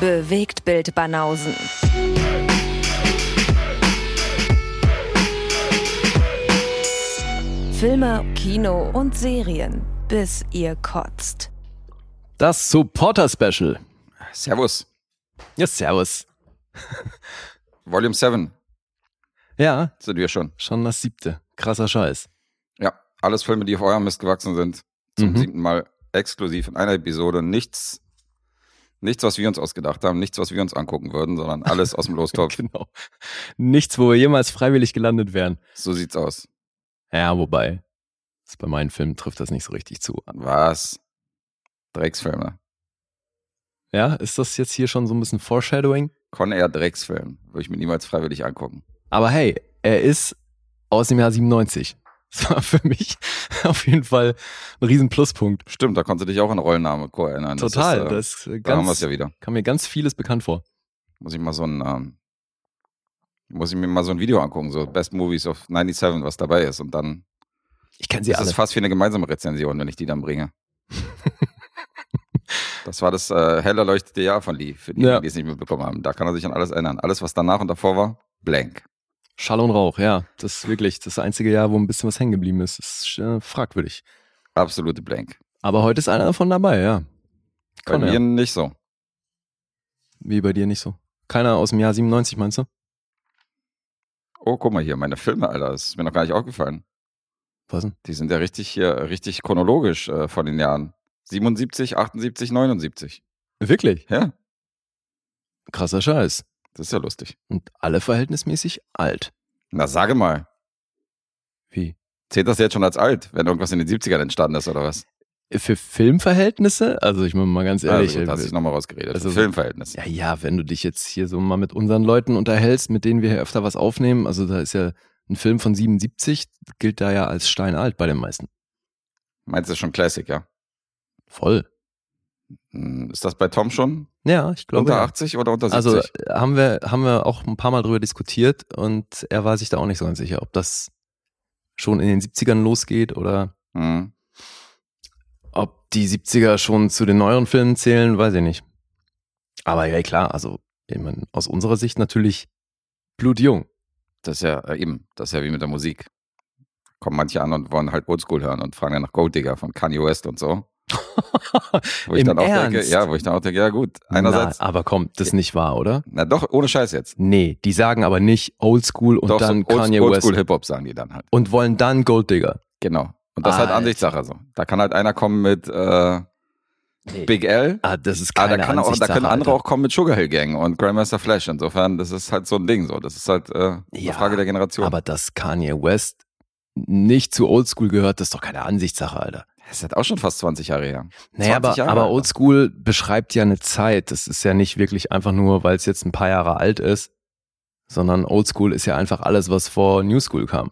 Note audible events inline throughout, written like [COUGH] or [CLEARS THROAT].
Bewegt Bild Banausen. Filme, Kino und Serien, bis ihr kotzt. Das Supporter Special. Servus. Ja, servus. [LAUGHS] Volume 7 Ja, sind wir schon. schon das siebte. Krasser Scheiß. Ja, alles Filme, die auf eurem Mist gewachsen sind. Zum Mhm. siebten Mal exklusiv in einer Episode. Nichts, nichts, was wir uns ausgedacht haben, nichts, was wir uns angucken würden, sondern alles aus dem [LAUGHS] Lostopf. Genau. Nichts, wo wir jemals freiwillig gelandet wären. So sieht's aus. Ja, wobei. Bei meinen Filmen trifft das nicht so richtig zu. Was? Drecksfilme. Ja, ist das jetzt hier schon so ein bisschen Foreshadowing? Con Air Drecksfilm. Würde ich mir niemals freiwillig angucken. Aber hey, er ist aus dem Jahr 97. Das war für mich [LAUGHS] auf jeden Fall ein riesen Pluspunkt. Stimmt, da konntest du dich auch an Rollenname Co. erinnern. Das Total. ist, äh, das äh, da haben wir es ja wieder. kam mir ganz vieles bekannt vor. Muss ich mal so ein, ähm, muss ich mir mal so ein Video angucken, so Best Movies of 97, was dabei ist. Und dann Ich kenne sie ist alle. es fast wie eine gemeinsame Rezension, wenn ich die dann bringe. [LAUGHS] das war das äh, hell erleuchtete Jahr von Lee, für die, Ja. die es nicht mitbekommen haben. Da kann er sich an alles erinnern. Alles, was danach und davor war, blank. Schall und Rauch, ja. Das ist wirklich das einzige Jahr, wo ein bisschen was hängen geblieben ist. Das ist äh, fragwürdig. Absolute blank. Aber heute ist einer davon dabei, ja. Bei Con Air. mir nicht so. Wie bei dir nicht so. Keiner aus dem Jahr 97, meinst du? Oh, guck mal hier, meine Filme, Alter. Das ist mir noch gar nicht aufgefallen. Was denn? Die sind ja richtig hier, richtig chronologisch äh, von den Jahren. 77, 78, 79. Wirklich? Ja, Krasser Scheiß. Das ist ja lustig. Und alle verhältnismäßig alt. Na, sage mal. Wie? Zählt das jetzt schon als alt, wenn irgendwas in den 70ern entstanden ist oder was? Für Filmverhältnisse? Also ich meine mal ganz ehrlich. also, da hast du äh, dich nochmal rausgeredet. also Also, so- Filmverhältnis. ja, ja, wenn du dich jetzt hier so mal mit unseren Leuten unterhältst, mit denen wir hier öfter was aufnehmen, also da ist ja ein Film von 77, gilt da ja als steinalt bei den meisten. Meinst du schon Classic, ja? Voll. Hm, Ist das bei Tom schon? Ja, ich glaube. unter ja. 80 oder unter 70? Also äh, haben wir, haben wir auch ein paar Mal drüber diskutiert und er war sich da auch nicht so ganz sicher, ob das schon in den 70ern losgeht oder Hm. ob die 70er schon zu den neueren Filmen zählen, weiß ich nicht. Aber ja, klar, also ich mein, aus unserer Sicht natürlich blutjung. Das ist ja äh, eben, das ist ja wie mit der Musik. Kommen manche an und wollen halt Oldschool hören und fragen dann nach Gold Digger von Kanye West und so. Wo ich Im dann auch denke, Ernst? ja, wo ich dann auch denke, ja gut, einerseits, Na, aber komm, das ist nicht wahr, oder? na doch, ohne Scheiß jetzt. Nee, die sagen aber nicht Oldschool und doch, dann so Kanye Old, West Oldschool Hip-Hop sagen die dann halt. und wollen dann Gold Digger. Genau. Und das ist halt. Ansichtssache so. Da kann halt einer kommen mit äh, Big L, Ah, das ist keine da, kann auch, da können andere Alter. auch kommen mit Sugar Hill Gang und Grandmaster Flash. Insofern, das ist halt so ein Ding so. Das ist halt äh, eine Ja, Frage der Generation. Aber dass Kanye West nicht zu Oldschool gehört, das ist doch keine Ansichtssache, Alter. Das ist halt auch schon fast 20 Jahre her. Naja, 20 aber, Jahre, aber. Oldschool beschreibt ja eine Zeit. Das ist ja nicht wirklich einfach nur, weil es jetzt ein paar Jahre alt ist, sondern Oldschool ist ja einfach alles, was vor New School kam.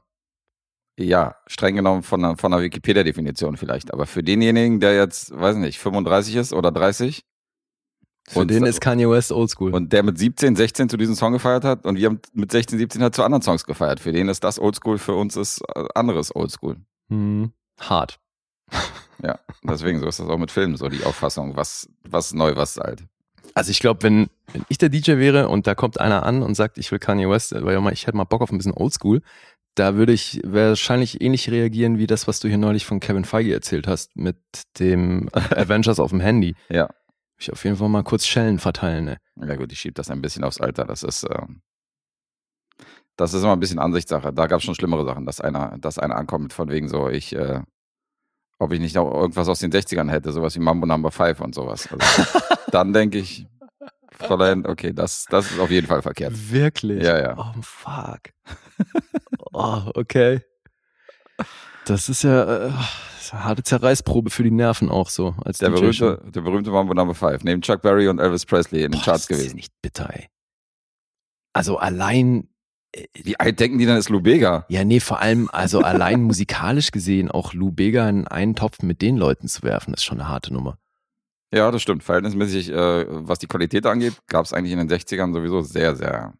Ja, streng genommen von der, von der Wikipedia-Definition vielleicht. Aber für denjenigen, der jetzt, weiß nicht, 35 ist oder 30 Für Und- den ist Kanye West Oldschool. und der mit 17, 16 zu diesem Song gefeiert hat und wir haben mit 16, 17 halt zu anderen Songs gefeiert. Für den ist das Oldschool, für uns ist äh, anderes Oldschool. Hm, hart. Ja, deswegen so ist das auch mit Filmen so, die Auffassung, was, was neu, was alt. Also ich glaube, wenn, wenn ich der DJ wäre und da kommt einer an und sagt, ich will Kanye West, weil ja mal, ich hätte mal Bock auf ein bisschen Oldschool, da würde ich wahrscheinlich ähnlich reagieren wie das, was du hier neulich von Kevin Feige erzählt hast mit dem [LAUGHS] Avengers auf dem Handy. Ja. Ich auf jeden Fall mal kurz Schellen verteilen. Ne? Ja gut, ich schiebe das ein bisschen aufs Alter. Das ist, ähm, das ist immer ein bisschen Ansichtssache. Da gab es schon schlimmere Sachen, dass einer, dass einer ankommt von wegen so, ich, äh, ob ich nicht noch irgendwas aus den 60ern hätte, sowas wie Mambo Number 5 und sowas. Also, dann denke ich, Fräulein, okay, das, das ist auf jeden Fall verkehrt. Wirklich? Ja, ja. Oh, fuck. oh, okay. Das ist ja äh, ist eine harte Zerreißprobe für die Nerven auch so. Als Der DJ schon. berühmte, der berühmte Mambo Number 5, neben Chuck Berry und Elvis Presley in den Boah, Charts das ist gewesen. nicht bitter, ey. Also allein, Wie alt denken die dann ist Lou Bega? ja, nee, vor allem, also allein [LAUGHS] musikalisch gesehen, auch Lou Bega in einen Topf mit den Leuten zu werfen, ist schon eine harte Nummer. Ja, das stimmt. Verhältnismäßig, äh, was die Qualität angeht, gab es eigentlich in den 60ern sowieso sehr, sehr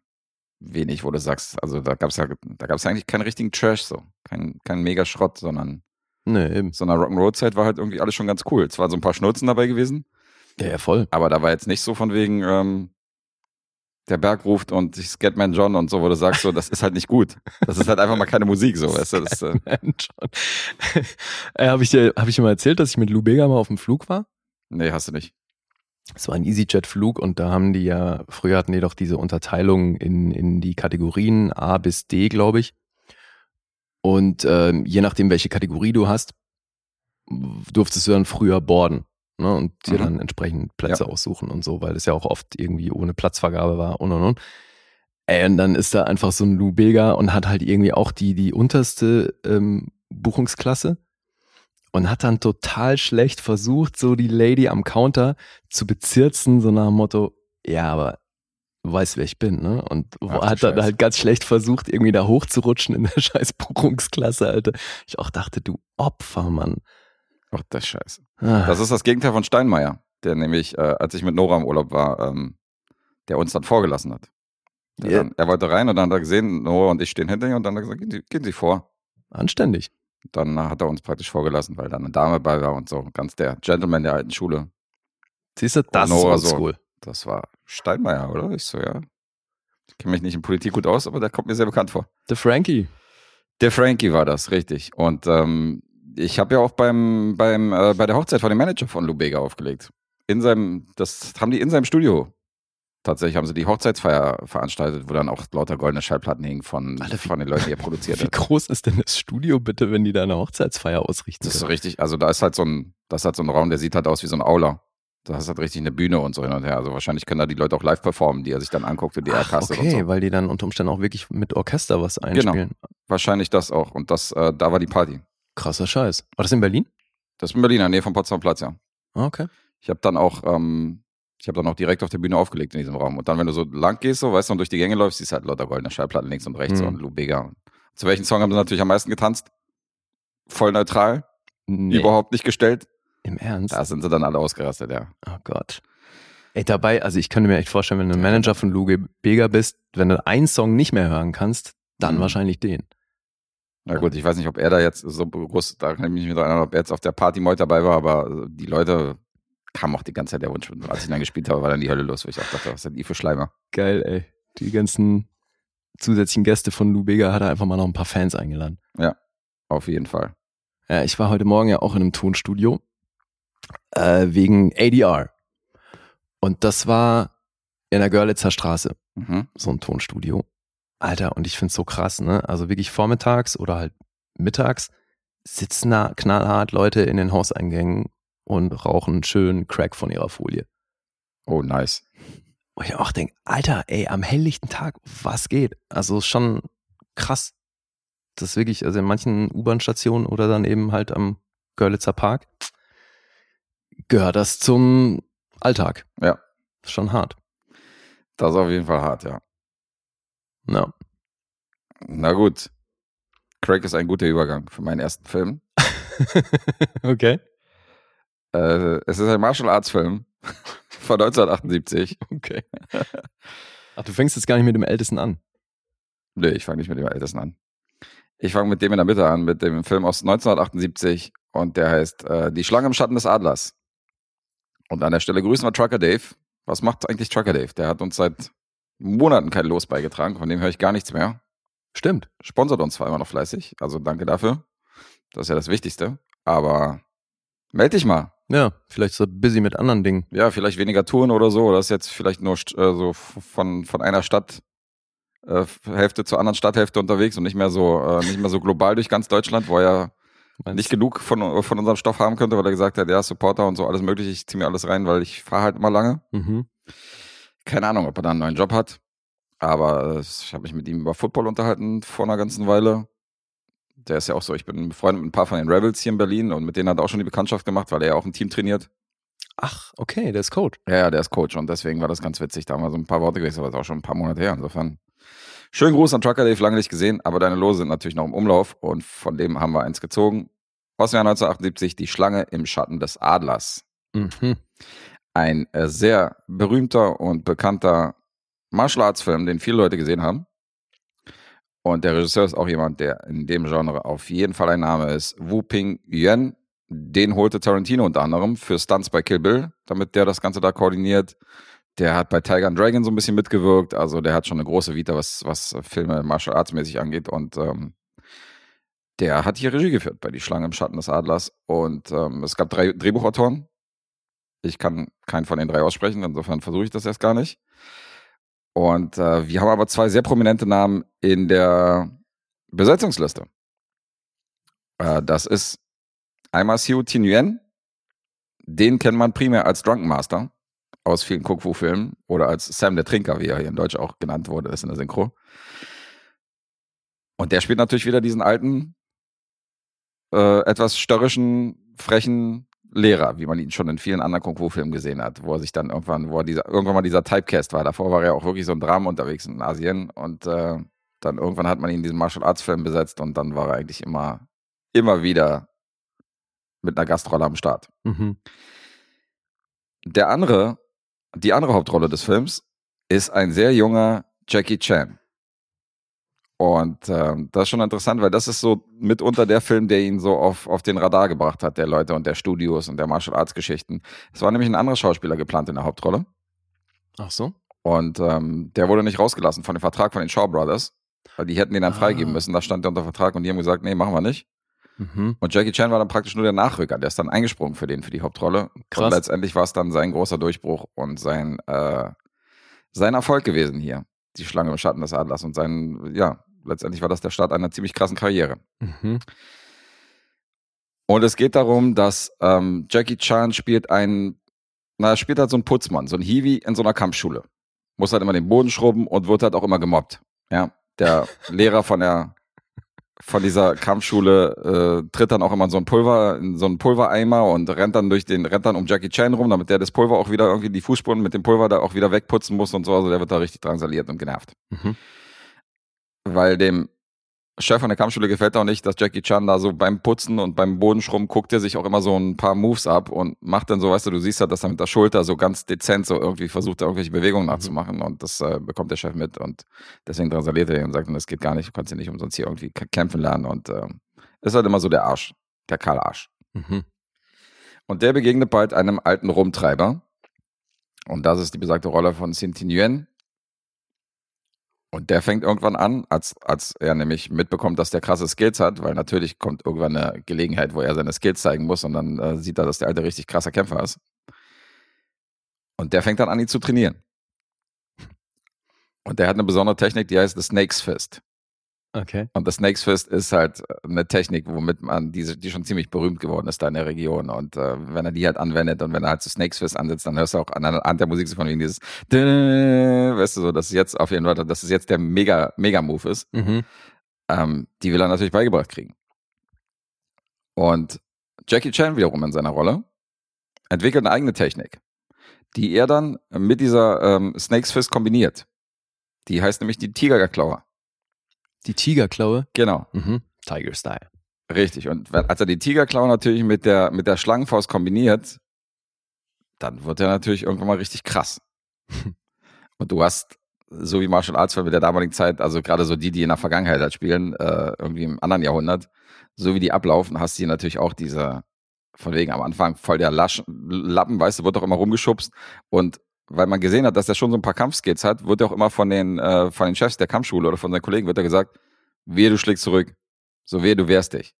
wenig, wo du sagst, also da gab es ja, da gab es eigentlich keinen richtigen Trash so. Kein, kein Mega-Schrott, sondern Nee, eben. so einer Rock'n'Roll-Zeit war halt irgendwie alles schon ganz cool. Es waren so ein paar Schnulzen dabei gewesen, Ja, ja, voll. Aber da war jetzt nicht so von wegen, ähm, der Berg ruft und ich Scatman John und so, wo du sagst, so, das ist halt nicht gut. Das ist halt einfach mal keine Musik, so, weißt du. Das, äh, John. [LAUGHS] äh, Habe ich, dir- hab ich dir mal erzählt, dass ich mit Lou Bega mal auf dem Flug war? nee, hast du nicht. Es war ein EasyJet-Flug und da haben die ja, früher hatten die doch diese Unterteilung in, in die Kategorien A bis D, glaube ich. Und ähm, je nachdem, welche Kategorie du hast, durftest du dann früher boarden ne, und dir Mhm. dann entsprechend Plätze Ja. aussuchen und so, weil das ja auch oft irgendwie ohne Platzvergabe war und und und. Ey, und dann ist da einfach so ein Lou Bega und hat halt irgendwie auch die, die unterste ähm, Buchungsklasse und hat dann total schlecht versucht, so die Lady am Counter zu bezirzen, so nach dem Motto, ja, aber du weißt, wer ich bin, ne? Und Ach, hat dann halt ganz schlecht versucht, irgendwie da hochzurutschen in der [LAUGHS] scheiß Buchungsklasse, Alter. Ich auch dachte, du Opfer, Mann. Ach, das ist scheiße. Ah, Das ist das Gegenteil von Steinmeier, der nämlich, äh, als ich mit Nora im Urlaub war, ähm, der uns dann vorgelassen hat. Der Ja. dann, er wollte rein und dann hat er gesehen, Nora und ich stehen hinter ihm und dann hat er gesagt, gehen Sie, gehen Sie vor. anständig. Dann hat er uns praktisch vorgelassen, weil da eine Dame bei war und so. Ganz der Gentleman der alten Schule. Siehst du, das ist Nora so. Das war Steinmeier, oder? Ich so, ja. Ich kenne mich nicht in Politik gut aus, aber der kommt mir sehr bekannt vor. The Frankie. Der Frankie war das, richtig. Und ähm, ich habe ja auch beim, beim, äh, bei der Hochzeit von dem Manager von Lubega aufgelegt. In seinem, das haben die in seinem Studio. Tatsächlich haben sie die Hochzeitsfeier veranstaltet, wo dann auch lauter goldene Schallplatten hingen von, Alter, wie- von den Leuten, die er produziert Wie hat. groß ist denn das Studio bitte, wenn die da eine Hochzeitsfeier ausrichten? Das ist so richtig, also da ist halt so ein, das ist halt so ein Raum, der sieht halt aus wie so ein Aula. Da ist halt richtig eine Bühne und so hin und her. Also wahrscheinlich können da die Leute auch live performen, die er sich dann anguckt und die er Ach, castet okay, und so. weil die dann unter Umständen auch wirklich mit Orchester was einspielen. Wahrscheinlich das auch. Und das, äh, da war die Party. Krasser Scheiß. War das in Berlin? Das ist in Berlin, in der Nähe vom Potsdamer Platz, ja. Ah, Okay. Ich habe dann auch, ähm, ich habe dann auch direkt auf der Bühne aufgelegt in diesem Raum. Und dann, wenn du so lang gehst, so, weißt du, und durch die Gänge läufst, siehst du halt lauter goldene Schallplatten links und rechts Mhm. und Lou Bega. Zu welchen Song haben sie natürlich am meisten getanzt? Voll neutral, Nee, überhaupt nicht gestellt. Im Ernst? Da sind sie dann alle ausgerastet, ja. Oh Gott. Ey, dabei, also ich könnte mir echt vorstellen, wenn du ein Manager von Luge Bega bist, wenn du einen Song nicht mehr hören kannst, dann Mhm. wahrscheinlich den. Na gut, ich weiß nicht, ob er da jetzt so groß, da kann ich mich nicht erinnern, ob er jetzt auf der Party Meut dabei war, aber die Leute kamen auch die ganze Zeit der Wunsch. Als ich dann gespielt habe, war dann die Hölle los, wo ich auch dachte, was sind die für Schleimer? Geil, ey. Die ganzen zusätzlichen Gäste von Lou Bega hat er einfach mal noch ein paar Fans eingeladen. Auf jeden Fall. Ja, ich war heute Morgen ja auch in einem Tonstudio äh, wegen ADR. Und das war in der Görlitzer Straße, Mhm. so ein Tonstudio. Alter, und ich find's so krass, ne? Also wirklich vormittags oder halt mittags sitzen da knallhart Leute in den Hauseingängen und rauchen schön Crack von ihrer Folie. Oh, nice. Wo ich auch denke, Alter, ey, am helllichten Tag, was geht? Also schon krass. Das wirklich, also in manchen U-Bahn-Stationen oder dann eben halt am Görlitzer Park gehört das zum Alltag. Ja. Schon hart. Das ist auf jeden Fall hart, ja. Ja. Na gut. Craig ist ein guter Übergang für meinen ersten Film. [LAUGHS] okay. Äh, es ist ein Martial Arts Film [LAUGHS] von 1978. Okay. Ach, du fängst jetzt gar nicht mit dem Ältesten an. Nee, ich fange nicht mit dem Ältesten an. Ich fange mit dem in der Mitte an, mit dem Film aus 1978 und der heißt äh, Die Schlange im Schatten des Adlers. Und an der Stelle grüßen wir Trucker Dave. Was macht eigentlich Trucker Dave? Der hat uns seit Monaten kein Los beigetragen, von dem höre ich gar nichts mehr. Stimmt. Sponsert uns zwar immer noch fleißig, also danke dafür. Das ist ja das Wichtigste. Aber meld dich mal. Ja, vielleicht ist er busy mit anderen Dingen. Ja, vielleicht weniger Touren oder so. Oder ist jetzt vielleicht nur äh, so von, von einer Stadt äh, Hälfte zur anderen Stadthälfte unterwegs und nicht mehr so äh, nicht mehr so global durch ganz Deutschland, wo er Meinst nicht genug von, von unserem Stoff haben könnte, weil er gesagt hat, ja, Supporter und so alles mögliche, ich ziehe mir alles rein, weil ich fahre halt immer lange. Mhm. Keine Ahnung, ob er da einen neuen Job hat. Aber äh, ich habe mich mit ihm über Football unterhalten vor einer ganzen Weile. Der ist ja auch so, ich bin befreundet mit ein paar von den Rebels hier in Berlin und mit denen hat er auch schon die Bekanntschaft gemacht, weil er ja auch ein Team trainiert. Ach, okay, der ist Coach. Ja, ja, der ist Coach und deswegen war das ganz witzig. Da haben wir so ein paar Worte gewechselt, aber das ist auch schon ein paar Monate her. Insofern. Schönen Gruß an Trucker Dave, lange nicht gesehen, aber deine Lose sind natürlich noch im Umlauf und von dem haben wir eins gezogen. Aus dem Jahr 1978, Die Schlange im Schatten des Adlers. Mhm. Ein äh, sehr berühmter und bekannter Martial Arts Film, den viele Leute gesehen haben. Und der Regisseur ist auch jemand, der in dem Genre auf jeden Fall ein Name ist. Wu Ping Yuan. den holte Tarantino unter anderem für Stunts bei Kill Bill, damit der das Ganze da koordiniert. Der hat bei Tiger and Dragon so ein bisschen mitgewirkt. Also der hat schon eine große Vita, was, was Filme Martial Arts mäßig angeht. Und ähm, der hat hier Regie geführt bei Die Schlange im Schatten des Adlers. Und ähm, es gab drei Drehbuchautoren. Ich kann keinen von den drei aussprechen, insofern versuche ich das erst gar nicht. Und äh, wir haben aber zwei sehr prominente Namen in der Besetzungsliste. Äh, das ist einmal Xiu Tinyuan. Den kennt man primär als Drunken Master aus vielen Kung Fu Filmen oder als Sam der Trinker, wie er hier in Deutsch auch genannt wurde, ist in der Synchro. Und der spielt natürlich wieder diesen alten, äh, etwas störrischen, frechen Lehrer, wie man ihn schon in vielen anderen Kung Fu Filmen gesehen hat, wo er sich dann irgendwann, wo er dieser, irgendwann mal dieser Typecast war. Davor war er auch wirklich so ein Drama unterwegs in Asien und äh, dann irgendwann hat man ihn in diesen Martial Arts Film besetzt und dann war er eigentlich immer, immer wieder mit einer Gastrolle am Start. Mhm. Der andere die andere Hauptrolle des Films ist ein sehr junger Jackie Chan. Und ähm, das ist schon interessant, weil das ist so mitunter der Film, der ihn so auf, auf den Radar gebracht hat, der Leute und der Studios und der Martial Arts Geschichten. Es war nämlich ein anderer Schauspieler geplant in der Hauptrolle. Ach so. Und ähm, der wurde nicht rausgelassen von dem Vertrag von den Shaw Brothers, weil die hätten den dann Ah. freigeben müssen. Da stand der unter Vertrag und die haben gesagt, nee, machen wir nicht. Mhm. Und Jackie Chan war dann praktisch nur der Nachrücker. Der ist dann eingesprungen für den, für die Hauptrolle. Krass. Und letztendlich war es dann sein großer Durchbruch und sein, äh, sein Erfolg gewesen hier. Die Schlange im Schatten des Adlers. Und sein, ja, letztendlich war das der Start einer ziemlich krassen Karriere. Mhm. Und es geht darum, dass ähm, Jackie Chan spielt einen, na, er spielt halt so einen Putzmann, so ein Hiwi in so einer Kampfschule. Muss halt immer den Boden schrubben und wird halt auch immer gemobbt. Ja, der Lehrer von der von dieser Kampfschule äh, tritt dann auch immer in so ein Pulver, in so einen Pulvereimer und rennt dann durch den, rennt dann um Jackie Chan rum, damit der das Pulver auch wieder irgendwie die Fußspuren mit dem Pulver da auch wieder wegputzen muss und so. Also der wird da richtig drangsaliert und genervt. Mhm. Weil dem Chef von der Kampfschule gefällt auch nicht, dass Jackie Chan da so beim Putzen und beim Bodenschrubben guckt er sich auch immer so ein paar Moves ab und macht dann so, weißt du, du siehst halt, dass er mit der Schulter so ganz dezent so irgendwie versucht, da irgendwelche Bewegungen nachzumachen und das äh, bekommt der Chef mit und deswegen drangsaliert er ihn und sagt, das geht gar nicht, du kannst hier nicht umsonst hier irgendwie kämpfen lernen und äh, ist halt immer so der Arsch, der Karl Arsch. Mhm. Und der begegnet bald einem alten Rumtreiber. Und das ist die besagte Rolle von Sintin Yuen. Und der fängt irgendwann an, als, als er nämlich mitbekommt, dass der krasse Skills hat, weil natürlich kommt irgendwann eine Gelegenheit, wo er seine Skills zeigen muss und dann äh, sieht er, dass der alte richtig krasser Kämpfer ist. Und der fängt dann an, ihn zu trainieren. Und der hat eine besondere Technik, die heißt The Snake's Fist. Okay. Und das Snake's Fist ist halt eine Technik, womit man, die, die schon ziemlich berühmt geworden ist da in der Region. Und äh, wenn er die halt anwendet und wenn er halt so Snake's Fist ansetzt, dann hörst du auch an, an der Musik so von wegen dieses, weißt du so, dass es jetzt auf jeden Fall, dass es jetzt der mega, mega Move ist. Mhm. Ähm, die will er natürlich beigebracht kriegen. Und Jackie Chan wiederum in seiner Rolle entwickelt eine eigene Technik, die er dann mit dieser ähm, Snake's Fist kombiniert. Die heißt nämlich die Tigerklaue. Die Tigerklaue. Genau. Mhm. Tiger Style. Richtig. Und als er die Tigerklaue natürlich mit der, mit der Schlangenfaust kombiniert, dann wird er natürlich irgendwann mal richtig krass. [LAUGHS] Und du hast, so wie Martial Arts Filme der damaligen Zeit, also gerade so die, die in der Vergangenheit halt spielen, äh, irgendwie im anderen Jahrhundert, so wie die ablaufen, hast du hier natürlich auch diese, von wegen am Anfang voll der Lasch, Lappen, weißt du, wird doch immer rumgeschubst und weil man gesehen hat, dass er schon so ein paar Kampfskills hat, wird er auch immer von den, äh, von den Chefs der Kampfschule oder von seinen Kollegen wird er gesagt, wehe, du schlägst zurück. So wehe, du wehrst dich.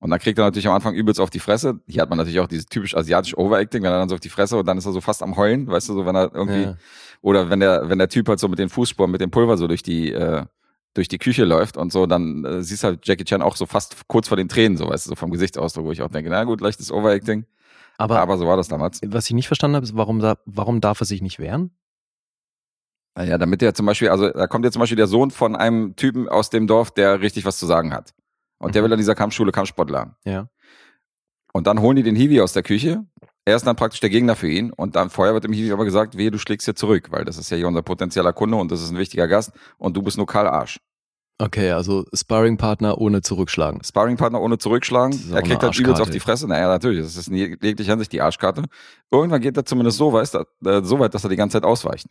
Und dann kriegt er natürlich am Anfang übelst auf die Fresse. Hier hat man natürlich auch dieses typisch asiatische Overacting, wenn er dann so auf die Fresse und dann ist er so fast am Heulen, weißt du, so wenn er irgendwie, Ja. oder wenn der, wenn der Typ halt so mit den Fußspuren, mit dem Pulver so durch die, äh, durch die Küche läuft und so, dann äh, siehst halt Jackie Chan auch so fast kurz vor den Tränen, so weißt du, so vom Gesichtsausdruck, wo ich auch denke, na gut, leichtes Overacting. Aber, Aber so war das damals. was ich nicht verstanden habe, ist, warum, warum darf er sich nicht wehren? Naja, damit der zum Beispiel, also da kommt jetzt zum Beispiel der Sohn von einem Typen aus dem Dorf, der richtig was zu sagen hat. Und der Mhm. will an dieser Kampfschule Kampfsport lernen. Ja. Und dann holen die den Hiwi aus der Küche. Er ist dann praktisch der Gegner für ihn. Und dann vorher wird dem Hiwi aber gesagt, wehe, du schlägst hier zurück, weil das ist ja hier unser potenzieller Kunde und das ist ein wichtiger Gast und du bist nur Karl Arsch. Okay, also Sparringpartner ohne zurückschlagen. Sparringpartner ohne zurückschlagen. Er kriegt halt übelst auf die Fresse. Naja, natürlich. Das ist in jeglicher Hinsicht die Arschkarte. Irgendwann geht er zumindest so weit, äh, so weit, dass er die ganze Zeit ausweicht.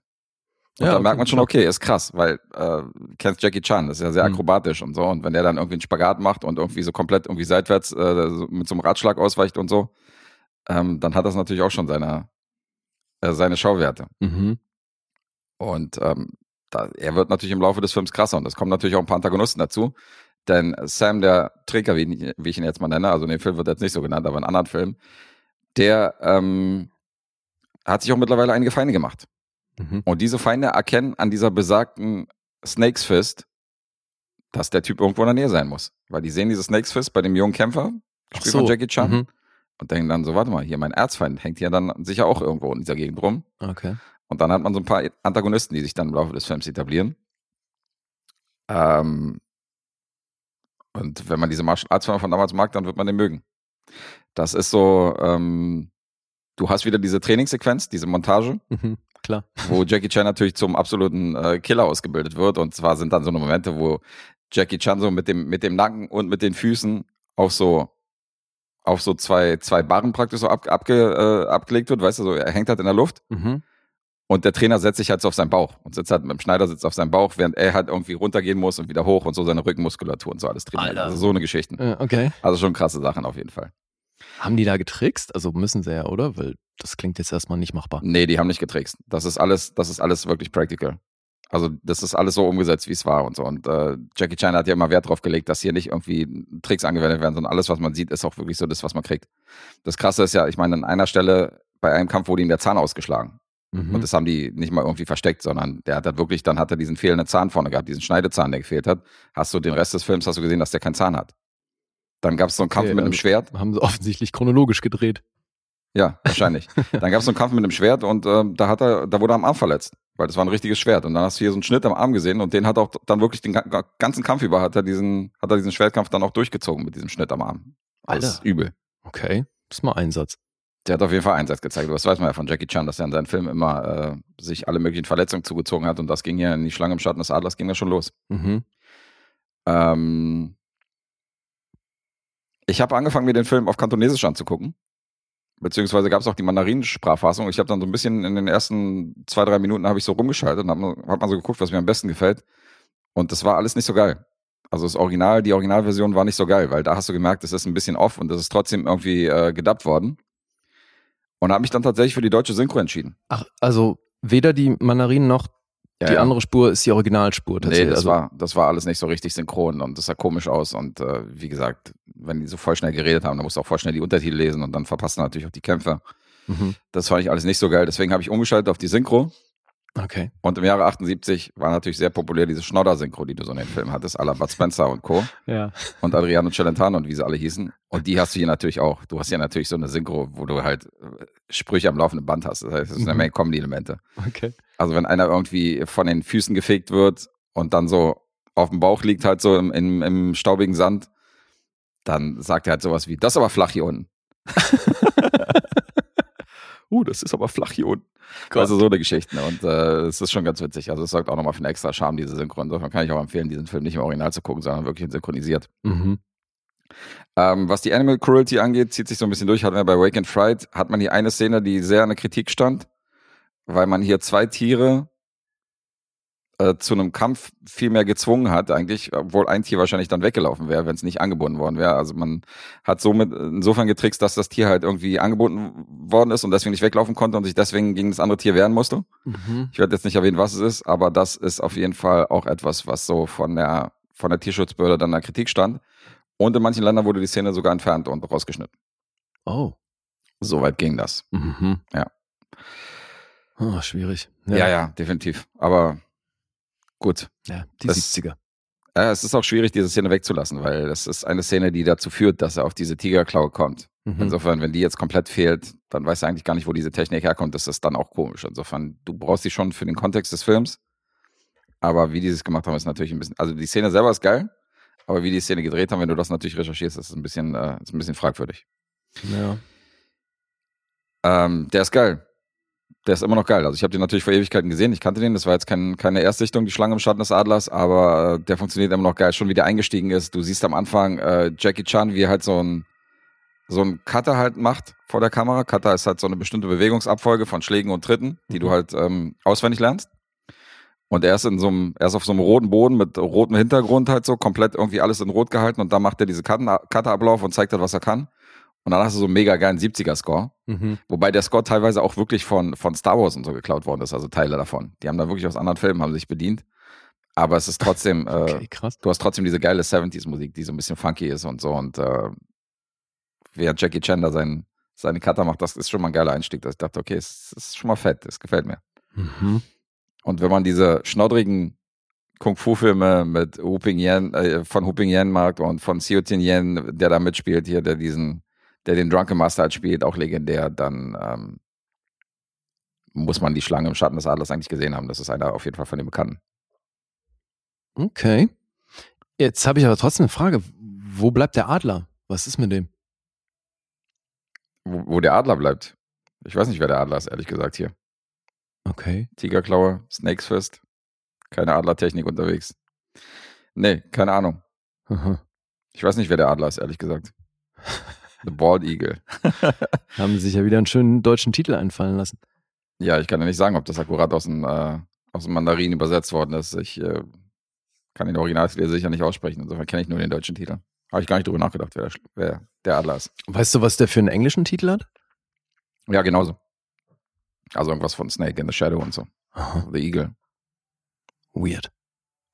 Und Ja, da okay, merkt man schon, okay, ist krass, weil äh, kennst Jackie Chan, das ist ja sehr Mhm. akrobatisch und so. Und wenn der dann irgendwie einen Spagat macht und irgendwie so komplett irgendwie seitwärts äh, mit so einem Ratschlag ausweicht und so, ähm, dann hat das natürlich auch schon seine, äh, seine Schauwerte. Mhm. Und ähm, da, er wird natürlich im Laufe des Films krasser und es kommen natürlich auch ein paar Antagonisten dazu. Denn Sam, der Trinker, wie, wie ich ihn jetzt mal nenne, also in dem Film wird er jetzt nicht so genannt, aber in anderen Filmen, der ähm, hat sich auch mittlerweile einige Feinde gemacht. Mhm. Und diese Feinde erkennen an dieser besagten Snakes Fist, dass der Typ irgendwo in der Nähe sein muss. Weil die sehen diese Snakes Fist bei dem jungen Kämpfer, gespielt so. von Jackie Chan, Mhm. und denken dann so, warte mal, hier mein Erzfeind hängt hier dann sicher auch irgendwo in dieser Gegend rum. Okay. Und dann hat man so ein paar Antagonisten, die sich dann im Laufe des Films etablieren. Ähm, und wenn man diese Martial Arts Filme von damals mag, dann wird man den mögen. Das ist so, ähm, du hast wieder diese Trainingssequenz, diese Montage, Mhm. Klar. wo Jackie Chan natürlich zum absoluten äh, Killer ausgebildet wird. Und zwar sind dann so eine Momente, wo Jackie Chan so mit dem, mit dem Nacken und mit den Füßen auf so auf so zwei, zwei Barren praktisch so ab, abge, äh, abgelegt wird, weißt du, so, er hängt halt in der Luft Mhm. Und der Trainer setzt sich halt so auf seinen Bauch und sitzt halt mit dem Schneidersitz auf seinen Bauch, während er halt irgendwie runtergehen muss und wieder hoch und so seine Rückenmuskulatur und so alles trainiert. Alter. Also so eine Geschichten. Äh, okay. Also schon krasse Sachen auf jeden Fall. Haben die da getrickst? Also müssen sie ja, oder? Weil das klingt jetzt erstmal nicht machbar. Nee, die haben nicht getrickst. Das ist alles, das ist alles wirklich practical. Also das ist alles so umgesetzt, wie es war und so. Und äh, Jackie Chan hat ja immer Wert drauf gelegt, dass hier nicht irgendwie Tricks angewendet werden, sondern alles, was man sieht, ist auch wirklich so das, was man kriegt. Das Krasse ist ja, ich meine, an einer Stelle bei einem Kampf wurde ihm der Zahn ausgeschlagen. Mhm. Und das haben die nicht mal irgendwie versteckt, sondern der hat halt wirklich, dann hat er diesen fehlenden Zahn vorne gehabt, diesen Schneidezahn, der gefehlt hat. Hast du den Rest des Films, hast du gesehen, dass der keinen Zahn hat. Dann gab es so einen Kampf Okay, mit einem Schwert. Haben sie offensichtlich chronologisch gedreht. Ja, wahrscheinlich. [LAUGHS] dann gab es so einen Kampf mit einem Schwert und ähm, da hat er, da wurde er am Arm verletzt, weil das war ein richtiges Schwert. Und dann hast du hier so einen Schnitt am Arm gesehen und den hat auch dann wirklich den ga- ganzen Kampf über hat er diesen, hat er diesen Schwertkampf dann auch durchgezogen mit diesem Schnitt am Arm. Alter. übel. Okay. Das ist mal Einsatz. Der hat auf jeden Fall Einsatz gezeigt. Das weiß man ja von Jackie Chan, dass er in seinen Filmen immer äh, sich alle möglichen Verletzungen zugezogen hat und das ging ja in die Schlange im Schatten des Adlers ging ja schon los. Mhm. Ähm, ich habe angefangen, mir den Film auf Kantonesisch anzugucken. Beziehungsweise gab es auch die Mandarin-Sprachfassung. Ich habe dann so ein bisschen in den ersten zwei, drei Minuten habe ich so rumgeschaltet und habe hab mal so geguckt, was mir am besten gefällt. Und das war alles nicht so geil. Also das Original, die Originalversion war nicht so geil, weil da hast du gemerkt, es ist ein bisschen off und es ist trotzdem irgendwie äh, gedubbt worden. Und habe mich dann tatsächlich für die deutsche Synchro entschieden. Ach, also weder die Mandarinen noch die andere Spur ist die Originalspur Nee, tatsächlich. das, also, war, das war alles nicht so richtig synchron und das sah komisch aus. Und äh, wie gesagt, wenn die so voll schnell geredet haben, dann musst du auch voll schnell die Untertitel lesen und dann verpasst du natürlich auch die Kämpfe. Mhm. Das fand ich alles nicht so geil. Deswegen habe ich umgeschaltet auf die Synchro. Okay. Und im Jahre 78 war natürlich sehr populär diese Schnodder-Synchro, die du so in den Filmen hattest, à la Bud Spencer und Co. Ja. und Adriano Celentano und wie sie alle hießen. Und die hast du hier natürlich auch. Du hast hier natürlich so eine Synchro, wo du halt äh, Sprüche am laufenden Band hast. Das heißt, es sind eine Mhm. Menge Comedy-Elemente. Okay. Also wenn einer irgendwie von den Füßen gefegt wird und dann so auf dem Bauch liegt halt so im, im, im staubigen Sand, dann sagt er halt sowas wie, das ist aber flach hier unten. [LAUGHS] uh, das ist aber flach hier unten. Also so eine Geschichte. ne? Und äh, es ist schon ganz witzig. Also es sorgt auch nochmal für einen extra Charme, diese Synchron. Insofern kann ich auch empfehlen, diesen Film nicht im Original zu gucken, sondern wirklich synchronisiert. Mhm. Ähm, was die Animal Cruelty angeht, zieht sich so ein bisschen durch. Hatten wir bei Wake and Fright, hat man hier eine Szene, die sehr an der Kritik stand, weil man hier zwei Tiere äh, zu einem Kampf viel mehr gezwungen hat, eigentlich, obwohl ein Tier wahrscheinlich dann weggelaufen wäre, wenn es nicht angebunden worden wäre. Also man hat somit insofern getrickst, dass das Tier halt irgendwie angebunden worden ist und deswegen nicht weglaufen konnte und sich deswegen gegen das andere Tier wehren musste. Mhm. Ich werde jetzt nicht erwähnen, was es ist, aber das ist auf jeden Fall auch etwas, was so von der, von der Tierschutzbehörde dann in der Kritik stand. Und in manchen Ländern wurde die Szene sogar entfernt und rausgeschnitten. Oh. Soweit ging das. Mhm. Ja. Oh, schwierig. Ja, ja, definitiv. Aber gut. Ja, die Das- 70er. Äh, es ist auch schwierig, diese Szene wegzulassen, weil das ist eine Szene, die dazu führt, dass er auf diese Tigerklaue kommt. Mhm. Insofern, wenn die jetzt komplett fehlt, dann weißt du eigentlich gar nicht, wo diese Technik herkommt. Das ist dann auch komisch. Insofern, du brauchst sie schon für den Kontext des Films. Aber wie die es gemacht haben, ist natürlich ein bisschen. Also die Szene selber ist geil, aber wie die Szene gedreht haben, wenn du das natürlich recherchierst, ist ein bisschen, äh, ist ein bisschen fragwürdig. Ja. Ähm, der ist geil. Der ist immer noch geil. Also ich habe den natürlich vor Ewigkeiten gesehen. Ich kannte den. Das war jetzt kein, keine Erstsichtung, die Schlange im Schatten des Adlers, aber äh, der funktioniert immer noch geil. Schon wie der eingestiegen ist. Du siehst am Anfang äh, Jackie Chan, wie er halt so ein so ein Cutter halt macht vor der Kamera. Cutter ist halt so eine bestimmte Bewegungsabfolge von Schlägen und Tritten, die du Mhm. halt ähm, auswendig lernst. Und er ist in so einem, er ist auf so einem roten Boden mit rotem Hintergrund halt so, komplett irgendwie alles in Rot gehalten und dann macht er diese Cutterablauf und zeigt halt, was er kann. Und dann hast du so einen mega geilen 70er-Score. Mhm. Wobei der Score teilweise auch wirklich von, von Star Wars und so geklaut worden ist, also Teile davon. Die haben da wirklich aus anderen Filmen, haben sich bedient. Aber es ist trotzdem, [LAUGHS] äh, Okay, krass. du hast trotzdem diese geile 70s-Musik, die so ein bisschen funky ist und so. Und äh, während Jackie Chan da seinen, seine Cutter macht, das ist schon mal ein geiler Einstieg. Dass ich dachte, okay, es ist schon mal fett, es gefällt mir. Mhm. Und wenn man diese schnoddrigen Kung-Fu-Filme mit Hu Ping Yen, äh, von Hu Ping Yen mag und von Xiu Tin Yen, der da mitspielt, hier, der diesen, der den Drunken Master halt spielt, auch legendär, dann ähm, muss man die Schlange im Schatten des Adlers eigentlich gesehen haben. Das ist einer auf jeden Fall von den Bekannten. Okay. Jetzt habe ich aber trotzdem eine Frage. Wo bleibt der Adler? Was ist mit dem? Wo, wo der Adler bleibt. Ich weiß nicht, wer der Adler ist, ehrlich gesagt, hier. Okay. Tigerklaue, Snakes Fist. Keine Adlertechnik unterwegs. Nee, keine Ahnung. Aha. Ich weiß nicht, wer der Adler ist, ehrlich gesagt. [LAUGHS] The Bald Eagle. [LAUGHS] Haben sie sich ja wieder einen schönen deutschen Titel einfallen lassen. Ja, ich kann ja nicht sagen, ob das akkurat aus dem, äh, aus dem Mandarin übersetzt worden ist. Ich äh, kann den Originaltitel sicher nicht aussprechen. Insofern kenne ich nur den deutschen Titel. Habe ich gar nicht drüber nachgedacht, wer der, wer der Adler ist. Weißt du, was der für einen englischen Titel hat? Ja, genauso. Also irgendwas von Snake in the Shadow und so. Aha. The Eagle. Weird.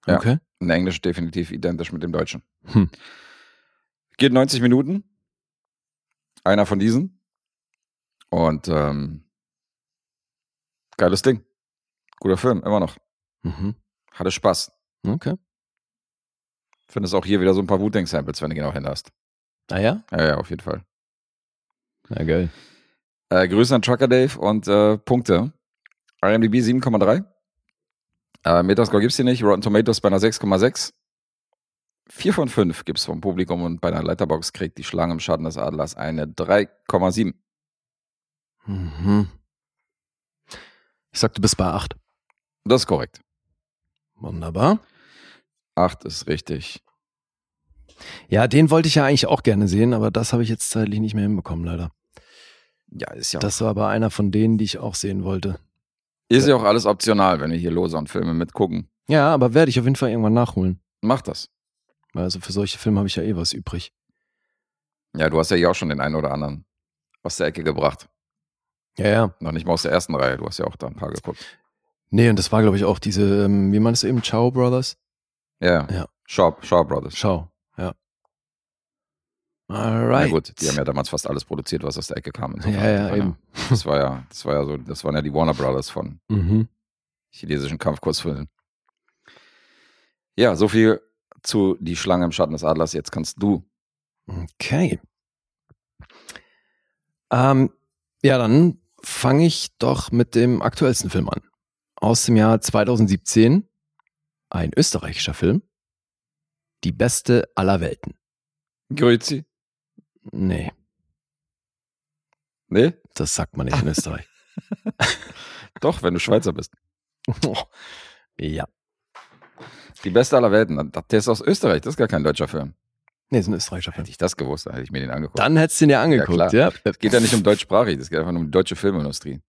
Ja. Okay. In Englisch definitiv identisch mit dem Deutschen. Hm. Geht 90 Minuten. Einer von diesen. Und ähm, geiles Ding. Guter Film, immer noch. Mhm. Hatte Spaß. Okay. Findest auch hier wieder so ein paar Wu-Tang-Samples, wenn du genau hinhast. Ah ja? Ja, ja, auf jeden Fall. Ja, geil. Äh, Grüße an Trucker Dave und äh, Punkte. IMDb 7,3. Äh, Metascore gibt's hier nicht. Rotten Tomatoes bei einer 6,6. 4 von 5 gibt's vom Publikum und bei einer Letterbox kriegt die Schlange im Schatten des Adlers eine 3,7. Mhm. Ich sag, du bist bei 8. Das ist korrekt. Wunderbar. 8 ist richtig. Ja, den wollte ich ja eigentlich auch gerne sehen, aber das habe ich jetzt zeitlich nicht mehr hinbekommen, leider. Ja, ist ja, Das war aber einer von denen, die ich auch sehen wollte. ist ja auch alles optional, wenn wir hier lose und Filme mitgucken. Ja, aber werde ich auf jeden Fall irgendwann nachholen. Mach das. Also für solche Filme habe ich ja eh was übrig. Ja, du hast ja hier auch schon den einen oder anderen aus der Ecke gebracht. Ja, ja. Noch nicht mal aus der ersten Reihe. Du hast ja auch da ein paar geguckt. Nee, und das war, glaube ich, auch diese, ähm, wie meinst du eben, Ciao Brothers? Ja. Ja. Shaw, Shaw Brothers. Schau, ja. Na Alright. gut, die haben ja damals fast alles produziert, was aus der Ecke kam. Insofern, Ja, ja, eben. Das war ja, das war ja so, das waren ja die Warner Brothers von Mhm. chinesischen Kampfkurzfilmen. Ja, so viel zu Die Schlange im Schatten des Adlers. Jetzt kannst du. Okay. Ähm, ja, dann fange ich doch mit dem aktuellsten Film an. Aus dem Jahr 2017. Ein österreichischer Film. Die beste aller Welten. Grüezi. Nee, Nee? das sagt man nicht in [LAUGHS] Österreich. Doch, wenn du Schweizer bist. [LAUGHS] ja. Die beste aller Welten. Der ist aus Österreich, das ist gar kein deutscher Film. Nee, ist ein österreichischer Film. Hätte ich das gewusst, dann hätte ich mir den angeguckt. Dann hättest du ihn dir angeguckt, ja. Es geht ja nicht um deutschsprachig, es geht einfach nur um die deutsche Filmindustrie.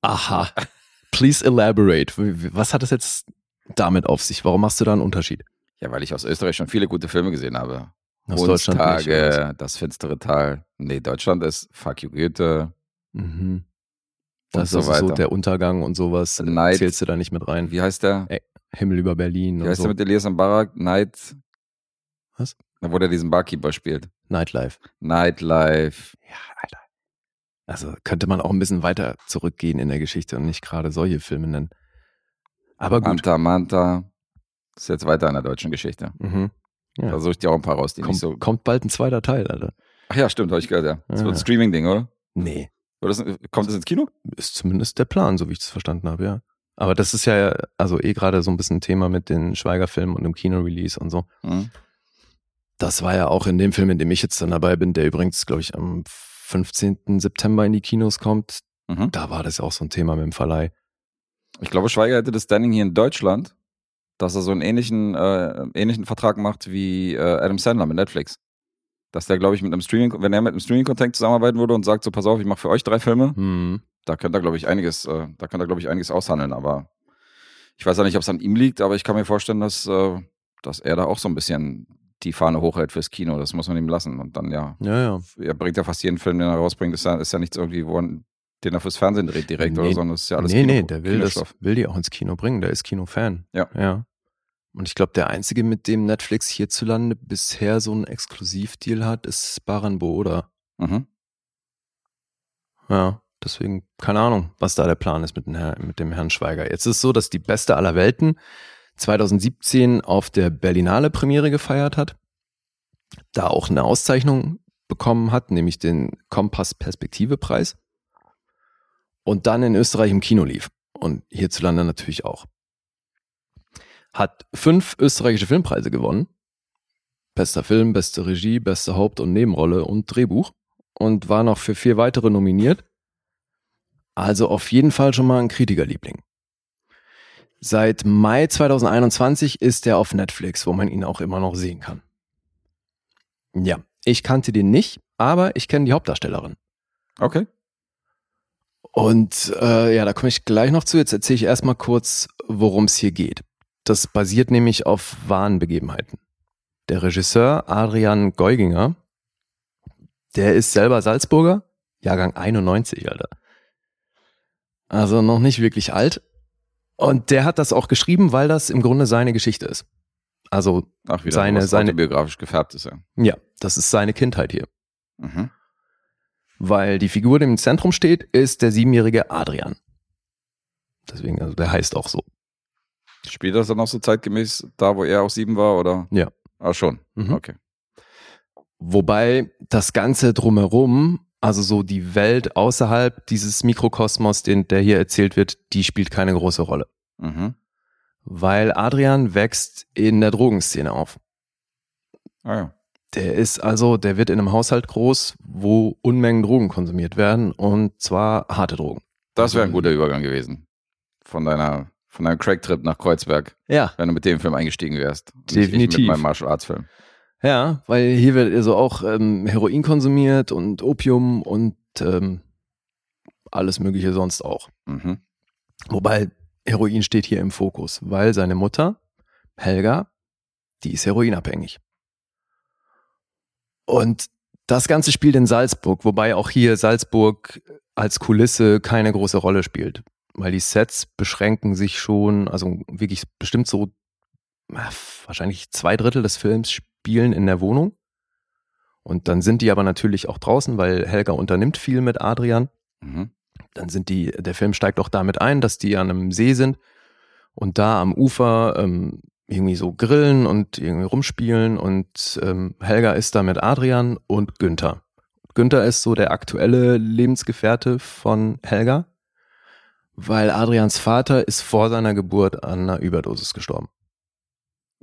Aha. Please elaborate. Was hat es jetzt damit auf sich? Warum machst du da einen Unterschied? Ja, weil ich aus Österreich schon viele gute Filme gesehen habe. Aus Deutschland nicht, Das finstere Tal. Nee, Deutschland ist Fuck You Goethe. Mhm. Und Das so ist also so der Untergang und sowas. Neid. Zählst du da nicht mit rein? Wie heißt der? Himmel über Berlin Wie heißt so. der mit Elias Mbarak? Night. Was? Da, wo der diesen Barkeeper spielt. Nightlife. Nightlife. Ja, Alter. Also könnte man auch ein bisschen weiter zurückgehen in der Geschichte und nicht gerade solche Filme nennen. Aber gut. Manta Manta. Ist jetzt weiter in der deutschen Geschichte. Mhm. Ja. Da suche ich dir auch ein paar raus, die Kommt, nicht so. kommt bald ein zweiter Teil, Alter. Ach ja, stimmt, habe ich gehört, ja. Das Ja. wird ein Streaming-Ding, oder? Nee. oder das, kommt das ins Kino? Ist zumindest der Plan, so wie ich das verstanden habe, ja. Aber das ist ja also eh gerade so ein bisschen Thema mit den Schweigerfilmen und dem Kino-Release und so. Mhm. Das war ja auch in dem Film, in dem ich jetzt dann dabei bin, der übrigens, glaube ich, am 15. September in die Kinos kommt. Mhm. Da war das ja auch so ein Thema mit dem Verleih. Ich glaube, Schweiger hätte das Standing hier in Deutschland, dass er so einen ähnlichen, äh, ähnlichen Vertrag macht wie äh, Adam Sandler mit Netflix. Dass der, glaube ich, mit einem Streaming, wenn er mit einem Streaming-Content zusammenarbeiten würde und sagt, so pass auf, ich mache für euch drei Filme, Hm. Da könnte er, glaube ich, einiges, äh, da könnte er, glaube ich, einiges aushandeln, aber Ich weiß ja nicht, ob es an ihm liegt, aber ich kann mir vorstellen, dass, äh, dass er da auch so ein bisschen die Fahne hochhält fürs Kino. Das muss man ihm lassen. Und dann ja, Ja, ja. er bringt ja fast jeden Film, den er rausbringt, ist ja, ist ja nichts irgendwie, wo er, den er fürs Fernsehen dreht direkt Nee, oder so, sondern das ist ja alles nee, Kino, nee, der will, das, will die auch ins Kino bringen. Der ist Kinofan. Ja. Ja. Und ich glaube, der einzige, mit dem Netflix hierzulande bisher so einen Exklusivdeal hat, ist Baran Booda. Mhm. Ja. Deswegen, keine Ahnung, was da der Plan ist mit dem, Herr, mit dem Herrn Schweiger. Jetzt ist es so, dass die Beste aller Welten 2017 auf der Berlinale Premiere gefeiert hat, da auch eine Auszeichnung bekommen hat, nämlich den Kompass Perspektive Preis und dann in Österreich im Kino lief und hierzulande natürlich auch. Hat fünf österreichische Filmpreise gewonnen. Bester Film, beste Regie, beste Haupt- und Nebenrolle und Drehbuch und war noch für vier weitere nominiert. Also auf jeden Fall schon mal ein Kritikerliebling. Seit Mai 2021 ist er auf Netflix, wo man ihn auch immer noch sehen kann. Ja, ich kannte den nicht, aber ich kenne die Hauptdarstellerin. Okay. Und äh, ja, da komme ich gleich noch zu. Jetzt erzähle ich erstmal kurz, worum es hier geht. Das basiert nämlich auf wahren Begebenheiten. Der Regisseur Adrian Geuginger, der ist selber Salzburger, Jahrgang 91, Alter. Also noch nicht wirklich alt. Und der hat das auch geschrieben, weil das im Grunde seine Geschichte ist. Also, Ach, wieder Seine- seine- autobiografisch gefärbt ist, ja. ja, das ist seine Kindheit hier. Mhm. Weil die Figur, die im Zentrum steht, ist der siebenjährige Adrian. Deswegen, also der heißt auch so. Spielt das dann auch so zeitgemäß da, wo er auch sieben war, oder? Ja. Ah, schon. Mhm. Okay. Wobei das Ganze drumherum, also so die Welt außerhalb dieses Mikrokosmos, den, der hier erzählt wird, die spielt keine große Rolle. Mhm. Weil Adrian wächst in der Drogenszene auf. Ah ja. Der ist also, der wird in einem Haushalt groß, wo Unmengen Drogen konsumiert werden und zwar harte Drogen. Das wäre ein Also- guter Übergang gewesen. Von deiner, von deinem Craig-Trip nach Kreuzberg, Ja, wenn du mit dem Film eingestiegen wärst. Definitiv. Mit meinem Martial Arts Film. Ja, weil hier wird also auch ähm, Heroin konsumiert und Opium und ähm, alles Mögliche sonst auch. Mhm. Wobei Heroin steht hier im Fokus, weil seine Mutter, Helga, die ist heroinabhängig. Und das Ganze spielt in Salzburg, wobei auch hier Salzburg als Kulisse keine große Rolle spielt. Weil die Sets beschränken sich schon, also wirklich bestimmt so, ah, wahrscheinlich zwei Drittel des Films spielen in der Wohnung. Und dann sind die aber natürlich auch draußen, weil Helga unternimmt viel mit Adrian Mhm. dann sind die, der Film steigt auch damit ein, dass die an einem See sind und da am Ufer ähm, irgendwie so grillen und irgendwie rumspielen und ähm, Helga ist da mit Adrian und Günther. Günther ist so der aktuelle Lebensgefährte von Helga, weil Adrians Vater ist vor seiner Geburt an einer Überdosis gestorben.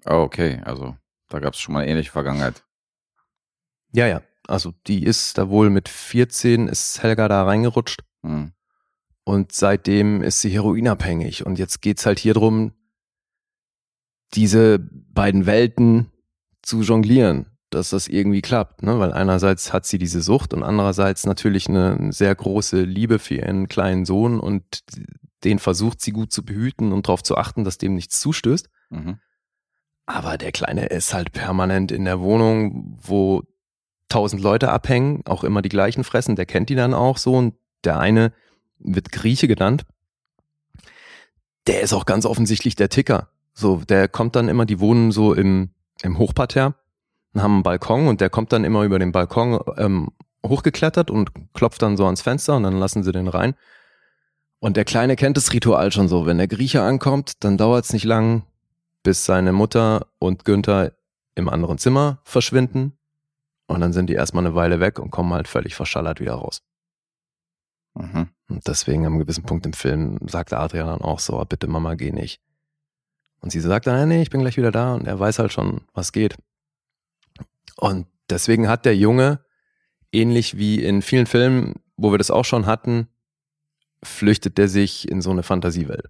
Ah, okay. Also, da gab es schon mal eine ähnliche Vergangenheit. Ja, ja. Also die ist da wohl mit 14 ist Helga da reingerutscht Mhm. Und seitdem ist sie heroinabhängig. Und jetzt geht's halt hier drum, diese beiden Welten zu jonglieren, dass das irgendwie klappt. Ne? Weil einerseits hat sie diese Sucht und andererseits natürlich eine sehr große Liebe für ihren kleinen Sohn und den versucht sie gut zu behüten und darauf zu achten, dass dem nichts zustößt. Mhm. Aber der Kleine ist halt permanent in der Wohnung, wo tausend Leute abhängen, auch immer die gleichen fressen. Der kennt die dann auch so und der eine wird Grieche genannt. Der ist auch ganz offensichtlich der Ticker. So, der kommt dann immer, die wohnen so im, im Hochparterre und haben einen Balkon und der kommt dann immer über den Balkon ähm, hochgeklettert und klopft dann so ans Fenster und dann lassen sie den rein. Und der Kleine kennt das Ritual schon so. Wenn der Grieche ankommt, dann dauert es nicht lang, bis seine Mutter und Günther im anderen Zimmer verschwinden. Und dann sind die erstmal eine Weile weg und kommen halt völlig verschallert wieder raus. Mhm. Und deswegen am gewissen Punkt im Film sagt Adrian dann auch so, bitte Mama, geh nicht. Und sie sagt dann, nee, ich bin gleich wieder da und er weiß halt schon, was geht. Und deswegen hat der Junge, ähnlich wie in vielen Filmen, wo wir das auch schon hatten, flüchtet der sich in so eine Fantasiewelt.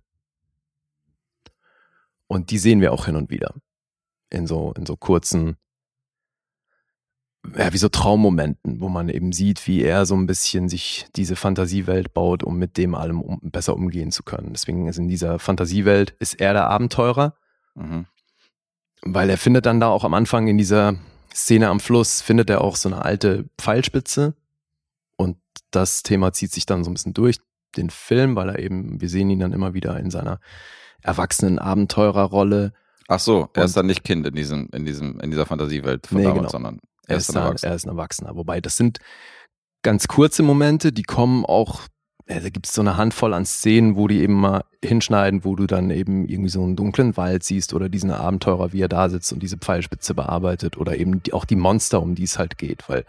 Und die sehen wir auch hin und wieder. In so, in so kurzen ja, wie so Traummomenten, wo man eben sieht, wie er so ein bisschen sich diese Fantasiewelt baut, um mit dem allem um, besser umgehen zu können. Deswegen ist in dieser Fantasiewelt ist er der Abenteurer, Mhm. weil er findet dann da auch am Anfang in dieser Szene am Fluss, findet er auch so eine alte Pfeilspitze und das Thema zieht sich dann so ein bisschen durch den Film, weil er eben, wir sehen ihn dann immer wieder in seiner erwachsenen Abenteurerrolle. Ach so, er Und- ist dann nicht Kind in diesem, in diesem, in dieser Fantasiewelt von Nee, damals, genau. sondern Er er ist, ist da, dann er ist ein Erwachsener. Wobei, das sind ganz kurze Momente, die kommen auch, ja, da gibt es so eine Handvoll an Szenen, wo die eben mal hinschneiden, wo du dann eben irgendwie so einen dunklen Wald siehst oder diesen Abenteurer, wie er da sitzt und diese Pfeilspitze bearbeitet oder eben die, auch die Monster, um die es halt geht, weil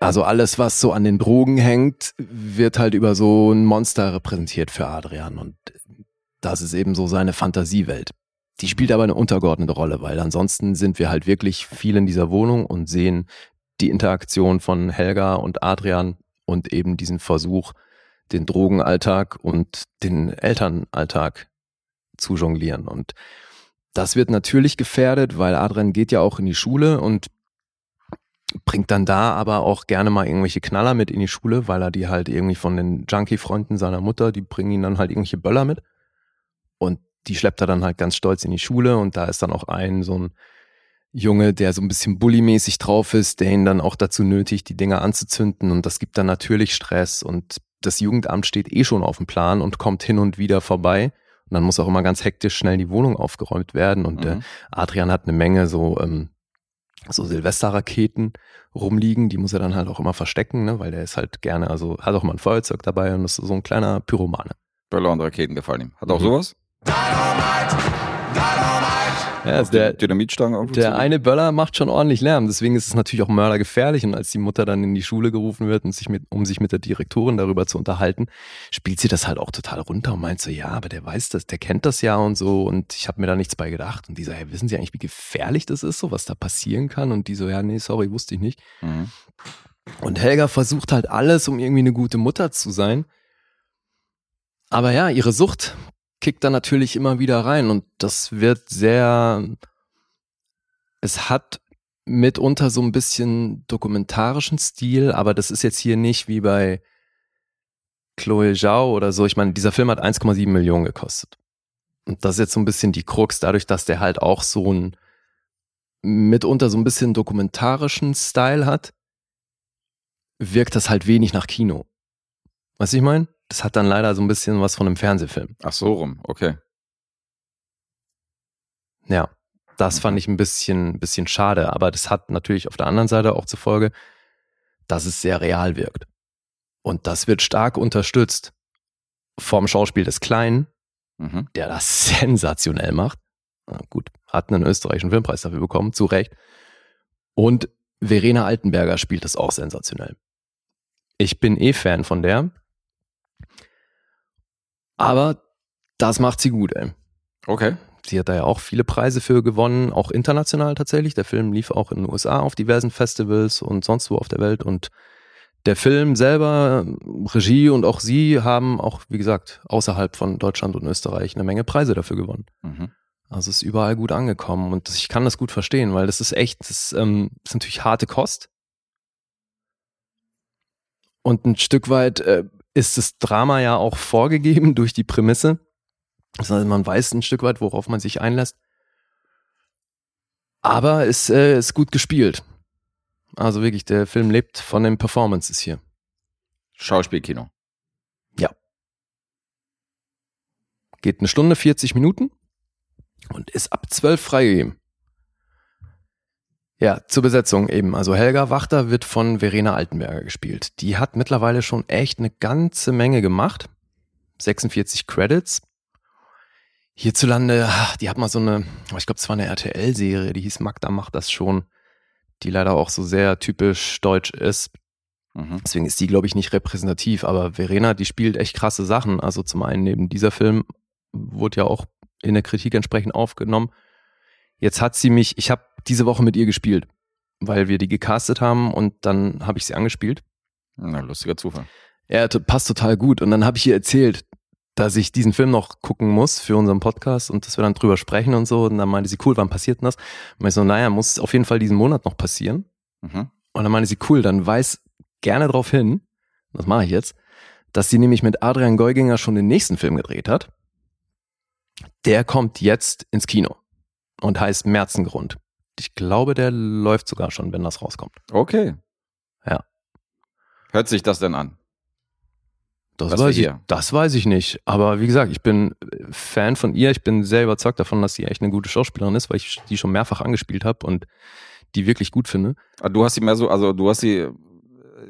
also alles, was so an den Drogen hängt, wird halt über so ein Monster repräsentiert für Adrian und das ist eben so seine Fantasiewelt. Die spielt aber eine untergeordnete Rolle, weil ansonsten sind wir halt wirklich viel in dieser Wohnung und sehen die Interaktion von Helga und Adrian und eben diesen Versuch, den Drogenalltag und den Elternalltag zu jonglieren. Und das wird natürlich gefährdet, weil Adrian geht ja auch in die Schule und bringt dann da aber auch gerne mal irgendwelche Knaller mit in die Schule, weil er die halt irgendwie von den Junkie-Freunden seiner Mutter, die bringen ihn dann halt irgendwelche Böller mit. Die schleppt er dann halt ganz stolz in die Schule und da ist dann auch ein so ein Junge, der so ein bisschen bullymäßig drauf ist, der ihn dann auch dazu nötigt, die Dinger anzuzünden und das gibt dann natürlich Stress und das Jugendamt steht eh schon auf dem Plan und kommt hin und wieder vorbei und dann muss auch immer ganz hektisch schnell die Wohnung aufgeräumt werden und Mhm. Adrian hat eine Menge so ähm, so Silvesterraketen rumliegen, die muss er dann halt auch immer verstecken, ne, weil der ist halt gerne, also hat auch mal ein Feuerzeug dabei und ist so ein kleiner Pyromane. Böller und Raketen gefallen ihm. Hat auch Mhm. sowas? Ja, der, Dynamitstange Der eine Böller macht schon ordentlich Lärm, deswegen ist es natürlich auch mördergefährlich. Und als die Mutter dann in die Schule gerufen wird, und sich mit, um sich mit der Direktorin darüber zu unterhalten, spielt sie das halt auch total runter und meint so, ja, aber der weiß das, der kennt das ja und so. Und ich habe mir da nichts bei gedacht. Und die so, ja, wissen Sie eigentlich, wie gefährlich das ist, so was da passieren kann? Und die so, ja, nee, sorry, wusste ich nicht. Mhm. Und Helga versucht halt alles, um irgendwie eine gute Mutter zu sein. Aber ja, ihre Sucht kickt da natürlich immer wieder rein und das wird sehr, es hat mitunter so ein bisschen dokumentarischen Stil, aber das ist jetzt hier nicht wie bei Chloe Zhao oder so. Ich meine, dieser Film hat 1,7 Millionen gekostet. Und das ist jetzt so ein bisschen die Krux, dadurch, dass der halt auch so ein mitunter so ein bisschen dokumentarischen Style hat, wirkt das halt wenig nach Kino. Du, ich meine? Das hat dann leider so ein bisschen was von einem Fernsehfilm. Ach so rum, okay. Ja, das Mhm. fand ich ein bisschen, bisschen schade. Aber das hat natürlich auf der anderen Seite auch zur Folge, dass es sehr real wirkt. Und das wird stark unterstützt vom Schauspiel des Kleinen, Mhm. der das [LAUGHS] sensationell macht. Na gut, hat einen österreichischen Filmpreis dafür bekommen, zu Recht. Und Verena Altenberger spielt das auch sensationell. Ich bin eh Fan von der. Aber das macht sie gut, ey. Okay. Sie hat da ja auch viele Preise für gewonnen, auch international tatsächlich. Der Film lief auch in den USA auf diversen Festivals und sonst wo auf der Welt. Und der Film selber, Regie und auch sie haben auch, wie gesagt, außerhalb von Deutschland und Österreich eine Menge Preise dafür gewonnen. Mhm. Also ist überall gut angekommen und ich kann das gut verstehen, weil das ist echt, das ist, ähm, das ist natürlich harte Kost. Und ein Stück weit äh, ist das Drama ja auch vorgegeben [LAUGHS] durch die Prämisse. Das heißt, man weiß ein Stück weit, worauf man sich einlässt. Aber es äh, ist gut gespielt. Also wirklich, der Film lebt von den Performances hier. Schauspielkino. Geht eine Stunde 40 Minuten und ist ab 12 freigegeben. Ja, zur Besetzung eben. Also Helga Wachter wird von Verena Altenberger gespielt. Die hat mittlerweile schon echt eine ganze Menge gemacht. 46 Credits. Hierzulande, die hat mal so eine, ich glaube, es war eine RTL-Serie, die hieß Magda macht das schon, die leider auch so sehr typisch deutsch ist. Mhm. Deswegen ist die, glaube ich, nicht repräsentativ. Aber Verena, die spielt echt krasse Sachen. Also zum einen neben dieser Film wurde ja auch in der Kritik entsprechend aufgenommen. Jetzt hat sie mich, ich habe diese Woche mit ihr gespielt, weil wir die gecastet haben und dann habe ich sie angespielt. Na, lustiger Zufall. Ja, t- passt total gut. Und dann habe ich ihr erzählt, dass ich diesen Film noch gucken muss für unseren Podcast und dass wir dann drüber sprechen und so. Und dann meinte sie, cool, wann passiert denn das? Und ich so, naja, muss auf jeden Fall diesen Monat noch passieren. Mhm. Und dann meine sie, cool, dann weiß gerne darauf hin, das mache ich jetzt, dass sie nämlich mit Adrian Geuginger schon den nächsten Film gedreht hat. Der kommt jetzt ins Kino und heißt Märzengrund. Ich glaube, der läuft sogar schon, wenn das rauskommt. Okay. Ja. Hört sich das denn an? Das weiß, ich, das weiß ich nicht. Aber wie gesagt, ich bin Fan von ihr. Ich bin sehr überzeugt davon, dass sie echt eine gute Schauspielerin ist, weil ich die schon mehrfach angespielt habe und die wirklich gut finde. Ah, Du hast sie mehr so, also du hast sie, äh,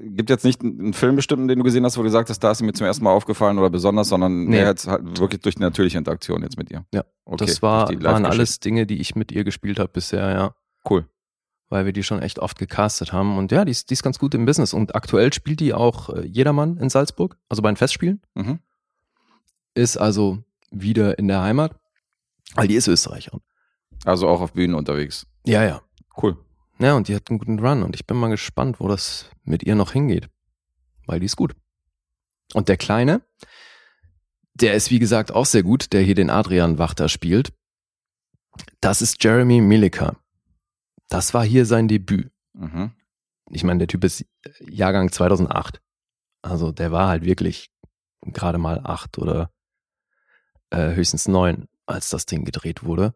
gibt jetzt nicht einen Film bestimmten, den du gesehen hast, wo du gesagt hast, da ist sie mir zum ersten Mal aufgefallen oder besonders, sondern Nee. jetzt halt wirklich durch die natürliche Interaktion jetzt mit ihr. Ja, Okay, das war, waren alles Dinge, die ich mit ihr gespielt habe bisher, ja. Cool. Weil wir die schon echt oft gecastet haben. Und ja, die ist, die ist ganz gut im Business. Und aktuell spielt die auch äh, Jedermann in Salzburg, also bei den Festspielen. Mhm. Ist also wieder in der Heimat, weil die ist Österreicherin. Also auch auf Bühnen unterwegs. Ja, ja. Cool. Ja, und die hat einen guten Run. Und ich bin mal gespannt, wo das mit ihr noch hingeht. Weil die ist gut. Und der Kleine, der ist wie gesagt auch sehr gut, der hier den Adrian Wachter spielt. Das ist Jeremy Milika. Das war hier sein Debüt. Mhm. Ich meine, der Typ ist Jahrgang 2008. Also der war halt wirklich gerade mal acht oder äh, höchstens neun, als das Ding gedreht wurde.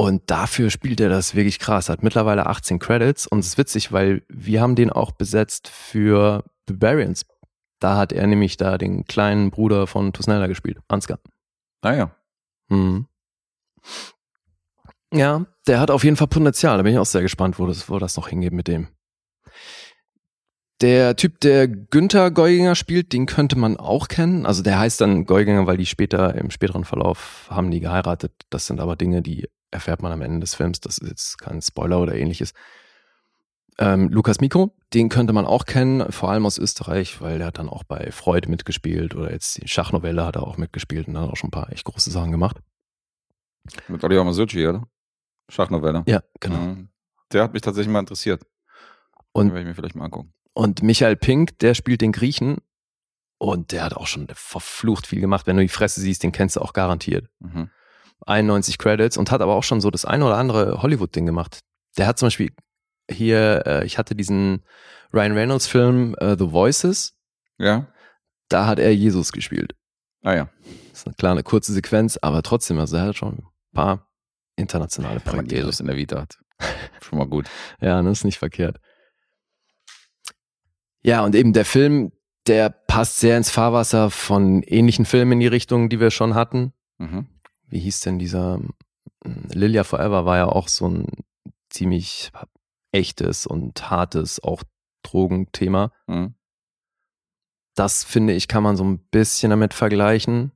Und dafür spielt er das wirklich krass. Hat mittlerweile 18 Credits und es ist witzig, weil wir haben den auch besetzt für Barbarians. Da hat er nämlich da den kleinen Bruder von Tusnella gespielt, Ansgar. Naja. Mhm. Ja, der hat auf jeden Fall Potenzial. Da bin ich auch sehr gespannt, wo das, wo das noch hingeht mit dem. Der Typ, der Günther Geuginger spielt, den könnte man auch kennen. Also der heißt dann Geuginger, weil die später, im späteren Verlauf haben die geheiratet. Das sind aber Dinge, die erfährt man am Ende des Films. Das ist jetzt kein Spoiler oder ähnliches. Ähm, Lukas Mikro, den könnte man auch kennen, vor allem aus Österreich, weil der hat dann auch bei Freud mitgespielt oder jetzt die Schachnovelle hat er auch mitgespielt und hat auch schon ein paar echt große Sachen gemacht. Mit Oliver Masucci, oder? Schachnovelle. Ja, genau. Mhm. Der hat mich tatsächlich mal interessiert. Und Den werde ich mir vielleicht mal angucken. Und Michael Pink, der spielt den Griechen und der hat auch schon verflucht viel gemacht. Wenn du die Fresse siehst, den kennst du auch garantiert. Mhm. 91 Credits und hat aber auch schon so das eine oder andere Hollywood-Ding gemacht. Der hat zum Beispiel hier, äh, ich hatte diesen Ryan Reynolds-Film äh, The Voices, Ja? da hat er Jesus gespielt. Ah ja. Das ist eine kleine kurze Sequenz, aber trotzdem, also er hat schon ein paar internationale Wenn man Projekte. Jesus in der Vita hat. Schon mal gut. [LAUGHS] Ja, das ist nicht verkehrt. Ja, und eben der Film, der passt sehr ins Fahrwasser von ähnlichen Filmen in die Richtung, die wir schon hatten. Mhm. Wie hieß denn dieser hm, Lilia Forever war ja auch so ein ziemlich echtes und hartes, auch Drogenthema. Mhm. Das finde ich, kann man so ein bisschen damit vergleichen.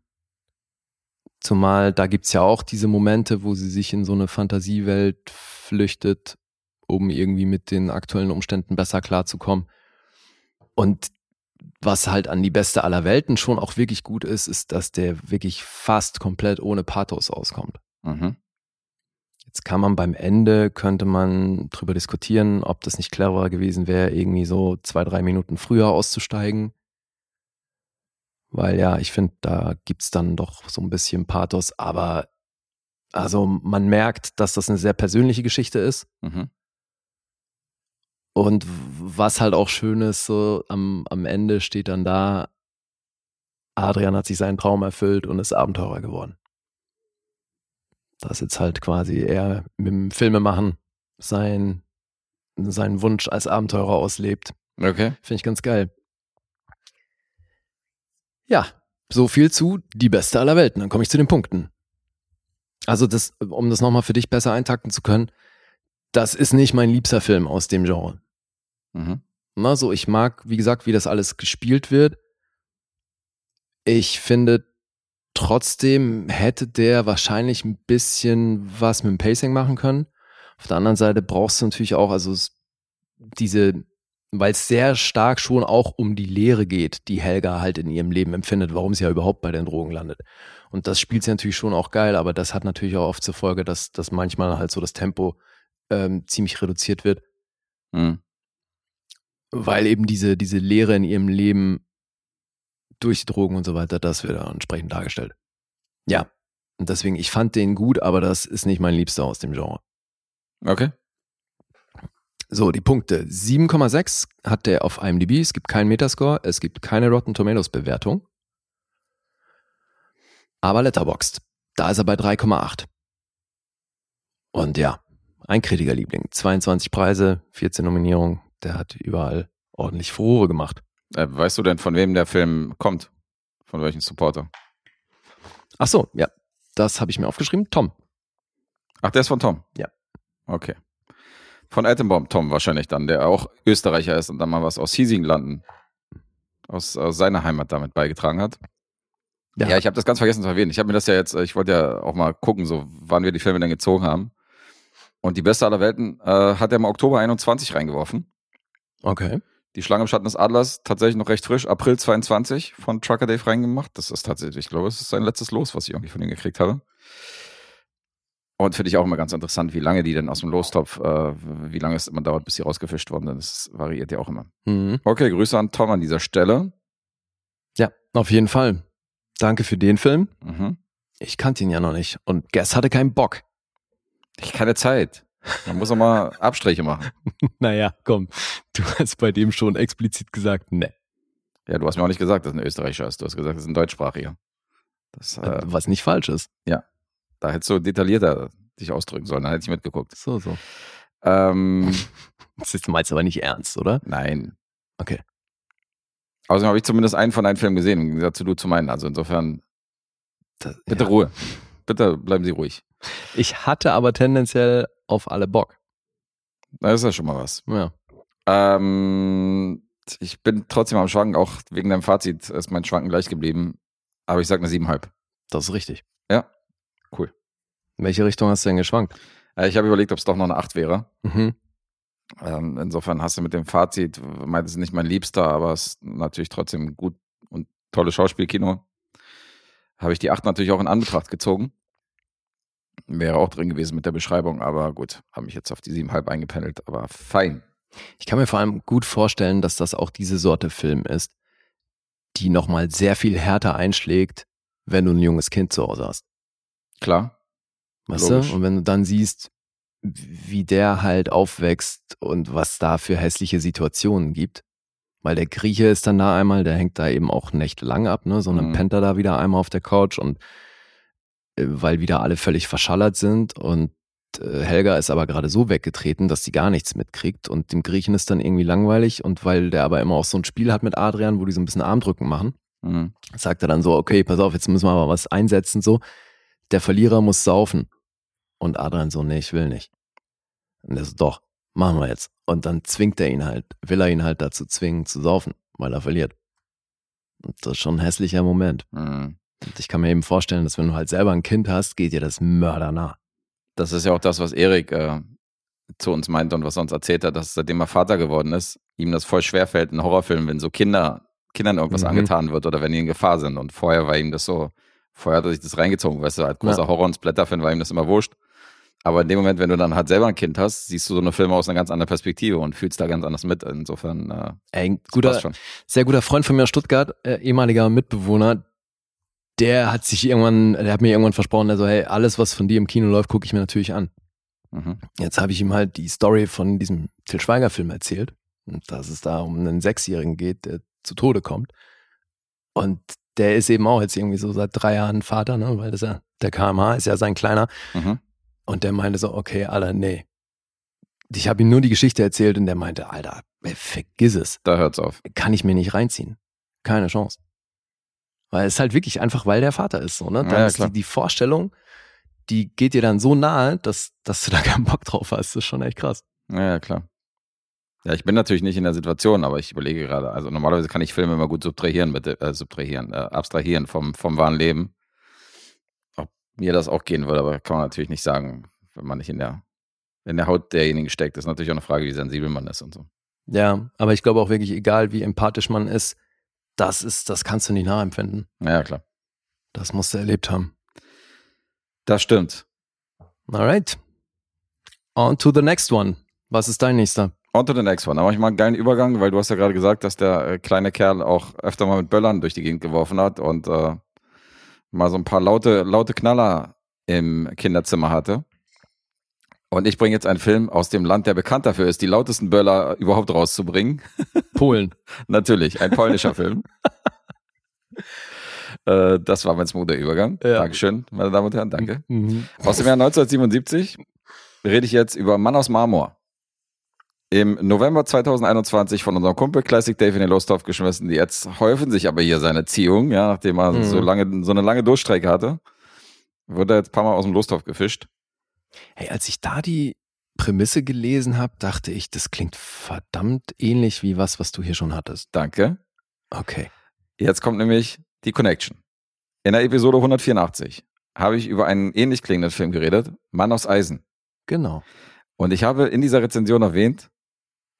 Zumal da gibt's ja auch diese Momente, wo sie sich in so eine Fantasiewelt flüchtet, um irgendwie mit den aktuellen Umständen besser klarzukommen. Und was halt an die beste aller Welten schon auch wirklich gut ist, ist, dass der wirklich fast komplett ohne Pathos auskommt. Mhm. Jetzt kann man beim Ende, könnte man drüber diskutieren, ob das nicht cleverer gewesen wäre, irgendwie so zwei, drei Minuten früher auszusteigen. Weil ja, ich finde, da gibt's dann doch so ein bisschen Pathos, aber also man merkt, dass das eine sehr persönliche Geschichte ist. Mhm. Und was halt auch schön ist, so am, am Ende steht dann da, Adrian hat sich seinen Traum erfüllt und ist Abenteurer geworden. Das jetzt halt quasi er mit dem Filmemachen sein, seinen Wunsch als Abenteurer auslebt. Okay. Finde ich ganz geil. Ja, so viel zu die beste aller Welten. Dann komme ich zu den Punkten. Also das, um das nochmal für dich besser eintakten zu können, das ist nicht mein liebster Film aus dem Genre. Mhm. Na, so, ich mag, wie gesagt, wie das alles gespielt wird. Ich finde, trotzdem hätte der wahrscheinlich ein bisschen was mit dem Pacing machen können. Auf der anderen Seite brauchst du natürlich auch, also es- diese, weil es sehr stark schon auch um die Lehre geht, die Helga halt in ihrem Leben empfindet, warum sie ja überhaupt bei den Drogen landet. Und das spielt sie natürlich schon auch geil, aber das hat natürlich auch oft zur Folge, dass, dass manchmal halt so das Tempo ähm, ziemlich reduziert wird Mhm. Weil eben diese, diese Lehre in ihrem Leben durch die Drogen und so weiter, das wird dann entsprechend dargestellt. Ja. Und deswegen, ich fand den gut, aber das ist nicht mein Liebster aus dem Genre. Okay. So, die Punkte. 7,6 hat der auf IMDb. Es gibt keinen Metascore. Es gibt keine Rotten Tomatoes Bewertung. Aber Letterboxd. Da ist er bei 3,8. Und ja, ein Kritikerliebling. 22 Preise, 14 Nominierungen. Der hat überall ordentlich Furore gemacht. Äh, weißt du denn, von wem der Film kommt? Von welchem Supporter? Ach so, ja. Das habe ich mir aufgeschrieben. Tom. Ach, der ist von Tom? Ja. Okay. Von Attenbomb Tom wahrscheinlich dann, der auch Österreicher ist und dann mal was aus Hiesigenlanden, aus, aus seiner Heimat damit beigetragen hat. Ja, ja ich habe das ganz vergessen zu erwähnen. Ich habe mir das ja jetzt, ich wollte ja auch mal gucken, so wann wir die Filme denn gezogen haben. Und die beste aller Welten äh, hat er im Oktober 21 reingeworfen. Okay. Die Schlange im Schatten des Adlers tatsächlich noch recht frisch. April 22 von Trucker Dave reingemacht. Das ist tatsächlich, ich glaube, es ist sein letztes Los, was ich irgendwie von ihm gekriegt habe. Und finde ich auch immer ganz interessant, wie lange die denn aus dem Lostopf, äh, wie lange es immer dauert, bis sie rausgefischt worden sind. Das variiert ja auch immer. Mhm. Okay, Grüße an Tom an dieser Stelle. Ja, auf jeden Fall. Danke für den Film. Mhm. Ich kannte ihn ja noch nicht. Und Guess hatte keinen Bock. Ich keine Zeit. Man muss auch mal Abstriche machen. [LAUGHS] naja, komm. Du hast bei dem schon explizit gesagt, ne. Ja, du hast mir auch nicht gesagt, dass es ein Österreicher ist. Du hast gesagt, es ist ein deutschsprachiger. Das, äh, Was nicht falsch ist. Ja. Da hättest du detaillierter dich ausdrücken sollen, dann hätte ich mitgeguckt. So, so. Ähm, [LAUGHS] das meinst du aber nicht ernst, oder? Nein. Okay. Außerdem habe ich zumindest einen von deinen Filmen gesehen, im Gegensatz zu du zu meinen. Also insofern, Das, bitte ja. Ruhe. Bitte bleiben Sie ruhig. Ich hatte aber tendenziell auf alle Bock. Das ist ja schon mal was. Ja. Ähm, ich bin trotzdem am Schwanken, auch wegen deinem Fazit ist mein Schwanken gleich geblieben. Aber ich sage eine siebenhalb. Das ist richtig. Ja. Cool. In welche Richtung hast du denn geschwankt? Äh, ich habe überlegt, ob es doch noch eine 8 wäre. Mhm. Ähm, insofern hast du mit dem Fazit, meint es nicht mein Liebster, aber es ist natürlich trotzdem gut und tolles Schauspielkino. Habe ich die 8 natürlich auch in Anbetracht gezogen. Wäre auch drin gewesen mit der Beschreibung, aber gut, habe mich jetzt auf die 7,5 eingependelt, aber fein. Ich kann mir vor allem gut vorstellen, dass das auch diese Sorte Film ist, die nochmal sehr viel härter einschlägt, wenn du ein junges Kind zu Hause hast. Klar. Weißt Logisch. du? Und wenn du dann siehst, wie der halt aufwächst und was da für hässliche Situationen gibt. Weil der Grieche ist dann da einmal, der hängt da eben auch nächtelang ab, ne? Sondern Mhm. pennt er da wieder einmal auf der Couch und weil wieder alle völlig verschallert sind und äh, Helga ist aber gerade so weggetreten, dass sie gar nichts mitkriegt und dem Griechen ist dann irgendwie langweilig und weil der aber immer auch so ein Spiel hat mit Adrian, wo die so ein bisschen Armdrücken machen, Mhm. sagt er dann so, okay, pass auf, jetzt müssen wir aber was einsetzen, so. Der Verlierer muss saufen. Und Adrian so, nee, ich will nicht. Und er so, doch, machen wir jetzt. Und dann zwingt er ihn halt, will er ihn halt dazu zwingen, zu saufen, weil er verliert. Und das ist schon ein hässlicher Moment. Mhm. Und ich kann mir eben vorstellen, dass wenn du halt selber ein Kind hast, geht dir das mördernah. Das ist ja auch das, was Erik äh, zu uns meinte und was er uns erzählt hat, dass seitdem er Vater geworden ist, ihm das voll schwer fällt in Horrorfilmen, wenn so Kinder, Kindern irgendwas Mhm. angetan wird oder wenn die in Gefahr sind. Und vorher war ihm das so, vorher hat er sich das reingezogen, weißt du, als großer Ja. Horror- und Splatter-Fan war ihm das immer wurscht. Aber in dem Moment, wenn du dann halt selber ein Kind hast, siehst du so eine Filme aus einer ganz anderen Perspektive und fühlst da ganz anders mit. Insofern, äh, ein guter, sehr guter Freund von mir aus Stuttgart, äh, ehemaliger Mitbewohner, der hat sich irgendwann, der hat mir irgendwann versprochen, der so, hey, alles, was von dir im Kino läuft, gucke ich mir natürlich an. Mhm. Jetzt habe ich ihm halt die Story von diesem Till Schweiger Film erzählt dass es da um einen Sechsjährigen geht, der zu Tode kommt. Und der ist eben auch jetzt irgendwie so seit drei Jahren Vater, ne, weil das ja, der KMH ist ja sein Kleiner. Mhm. Und der meinte so, okay, Alter, nee. Ich habe ihm nur die Geschichte erzählt und der meinte, Alter, ey, vergiss es. Da hört's auf. Kann ich mir nicht reinziehen. Keine Chance. Weil es halt wirklich einfach, weil der Vater ist, so, ne? Dann ja, ist die, die Vorstellung, die geht dir dann so nahe, dass, dass du da keinen Bock drauf hast. Das ist schon echt krass. Ja, ja, klar. Ja, ich bin natürlich nicht in der Situation, aber ich überlege gerade, also normalerweise kann ich Filme immer gut subtrahieren, bitte, äh, subtrahieren, äh, abstrahieren vom, vom wahren Leben. Ob mir das auch gehen würde, aber kann man natürlich nicht sagen, wenn man nicht in der, in der Haut derjenigen steckt. Das ist natürlich auch eine Frage, wie sensibel man ist und so. Ja, aber ich glaube auch wirklich, egal wie empathisch man ist, das ist, das kannst du nicht nachempfinden. Ja, ja, klar. Das musst du erlebt haben. Das stimmt. Alright. On to the next one. Was ist dein nächster? On to the next one. Da mache ich mal einen geilen Übergang, weil du hast ja gerade gesagt, dass der äh, kleine Kerl auch öfter mal mit Böllern durch die Gegend geworfen hat und äh, mal so ein paar laute, laute Knaller im Kinderzimmer hatte. Und ich bringe jetzt einen Film aus dem Land, der bekannt dafür ist, die lautesten Böller überhaupt rauszubringen. [LAUGHS] Polen. Natürlich, ein polnischer [LAUGHS] Film. Äh, das war mein smoother Übergang. Ja. Dankeschön, meine Damen und Herren, danke. Mhm. Aus dem Jahr 1977 rede ich jetzt über Mann aus Marmor. Im November 2021 von unserem Kumpel Classic Dave in den Losthoff geschmissen. Jetzt häufen sich aber hier seine Ziehungen, ja, nachdem er Mhm. so lange, so eine lange Durchstrecke hatte. Wurde er jetzt ein paar Mal aus dem Losthoff gefischt. Hey, als ich da die Prämisse gelesen habe, dachte ich, das klingt verdammt ähnlich wie was, was du hier schon hattest. Danke. Okay. Jetzt kommt nämlich die Connection. In der Episode 184 habe ich über einen ähnlich klingenden Film geredet, Mann aus Eisen. Genau. Und ich habe in dieser Rezension erwähnt,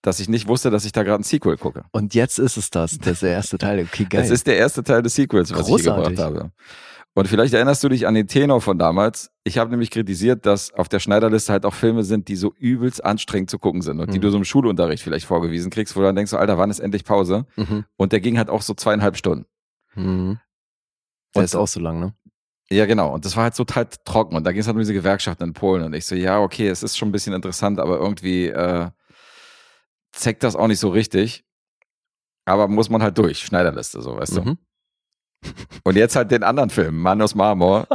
dass ich nicht wusste, dass ich da gerade ein Sequel gucke. Und jetzt ist es das. Das ist der erste Teil. Okay, geil. Es ist der erste Teil des Sequels, was ich hier Großartig. gebracht habe. Und vielleicht erinnerst du dich an den Tenor von damals. Ich habe nämlich kritisiert, dass auf der Schneiderliste halt auch Filme sind, die so übelst anstrengend zu gucken sind und die Mhm. du so im Schulunterricht vielleicht vorgewiesen kriegst, wo du dann denkst, so, Alter, wann ist endlich Pause? mhm. Und der ging halt auch so zweieinhalb Stunden. Mhm. Der Und- ist auch so lang, ne? Ja, genau. Und das war halt so total trocken. Und da ging es halt um diese Gewerkschaften in Polen. Und ich so, ja, okay, es ist schon ein bisschen interessant, aber irgendwie äh, zeigt das auch nicht so richtig. Aber muss man halt durch, Schneiderliste, so, weißt du. Und jetzt halt den anderen Film, Mann aus Marmor.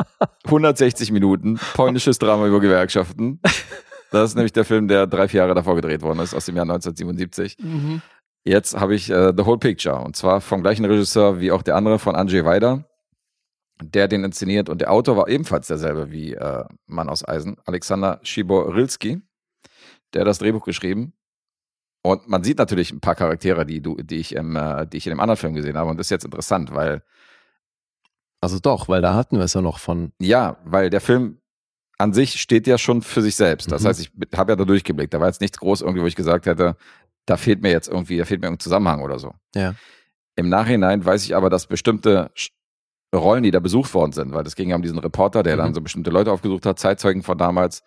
160 Minuten, polnisches Drama über Gewerkschaften. Das ist nämlich der Film, der drei, vier Jahre davor gedreht worden ist, aus dem Jahr 1977. Mhm. Jetzt habe ich äh, The Whole Picture und zwar vom gleichen Regisseur wie auch der andere von Andrzej Wajda, der den inszeniert und der Autor war ebenfalls derselbe wie äh, Mann aus Eisen, Alexander Schiborilski, der hat das Drehbuch geschrieben. Und man sieht natürlich ein paar Charaktere, die, du, die, ich im, äh, die ich in dem anderen Film gesehen habe. Und das ist jetzt interessant, weil, Also doch, weil da hatten wir es ja noch von. ja, weil der Film an sich steht ja schon für sich selbst. Das Mhm. heißt, ich habe ja da durchgeblickt. Da war jetzt nichts groß irgendwie, wo ich gesagt hätte, da fehlt mir jetzt irgendwie, da fehlt mir irgendein Zusammenhang oder so. Ja. Im Nachhinein weiß ich aber, dass bestimmte Rollen, die da besucht worden sind, weil es ging ja um diesen Reporter, der Mhm. dann so bestimmte Leute aufgesucht hat, Zeitzeugen von damals.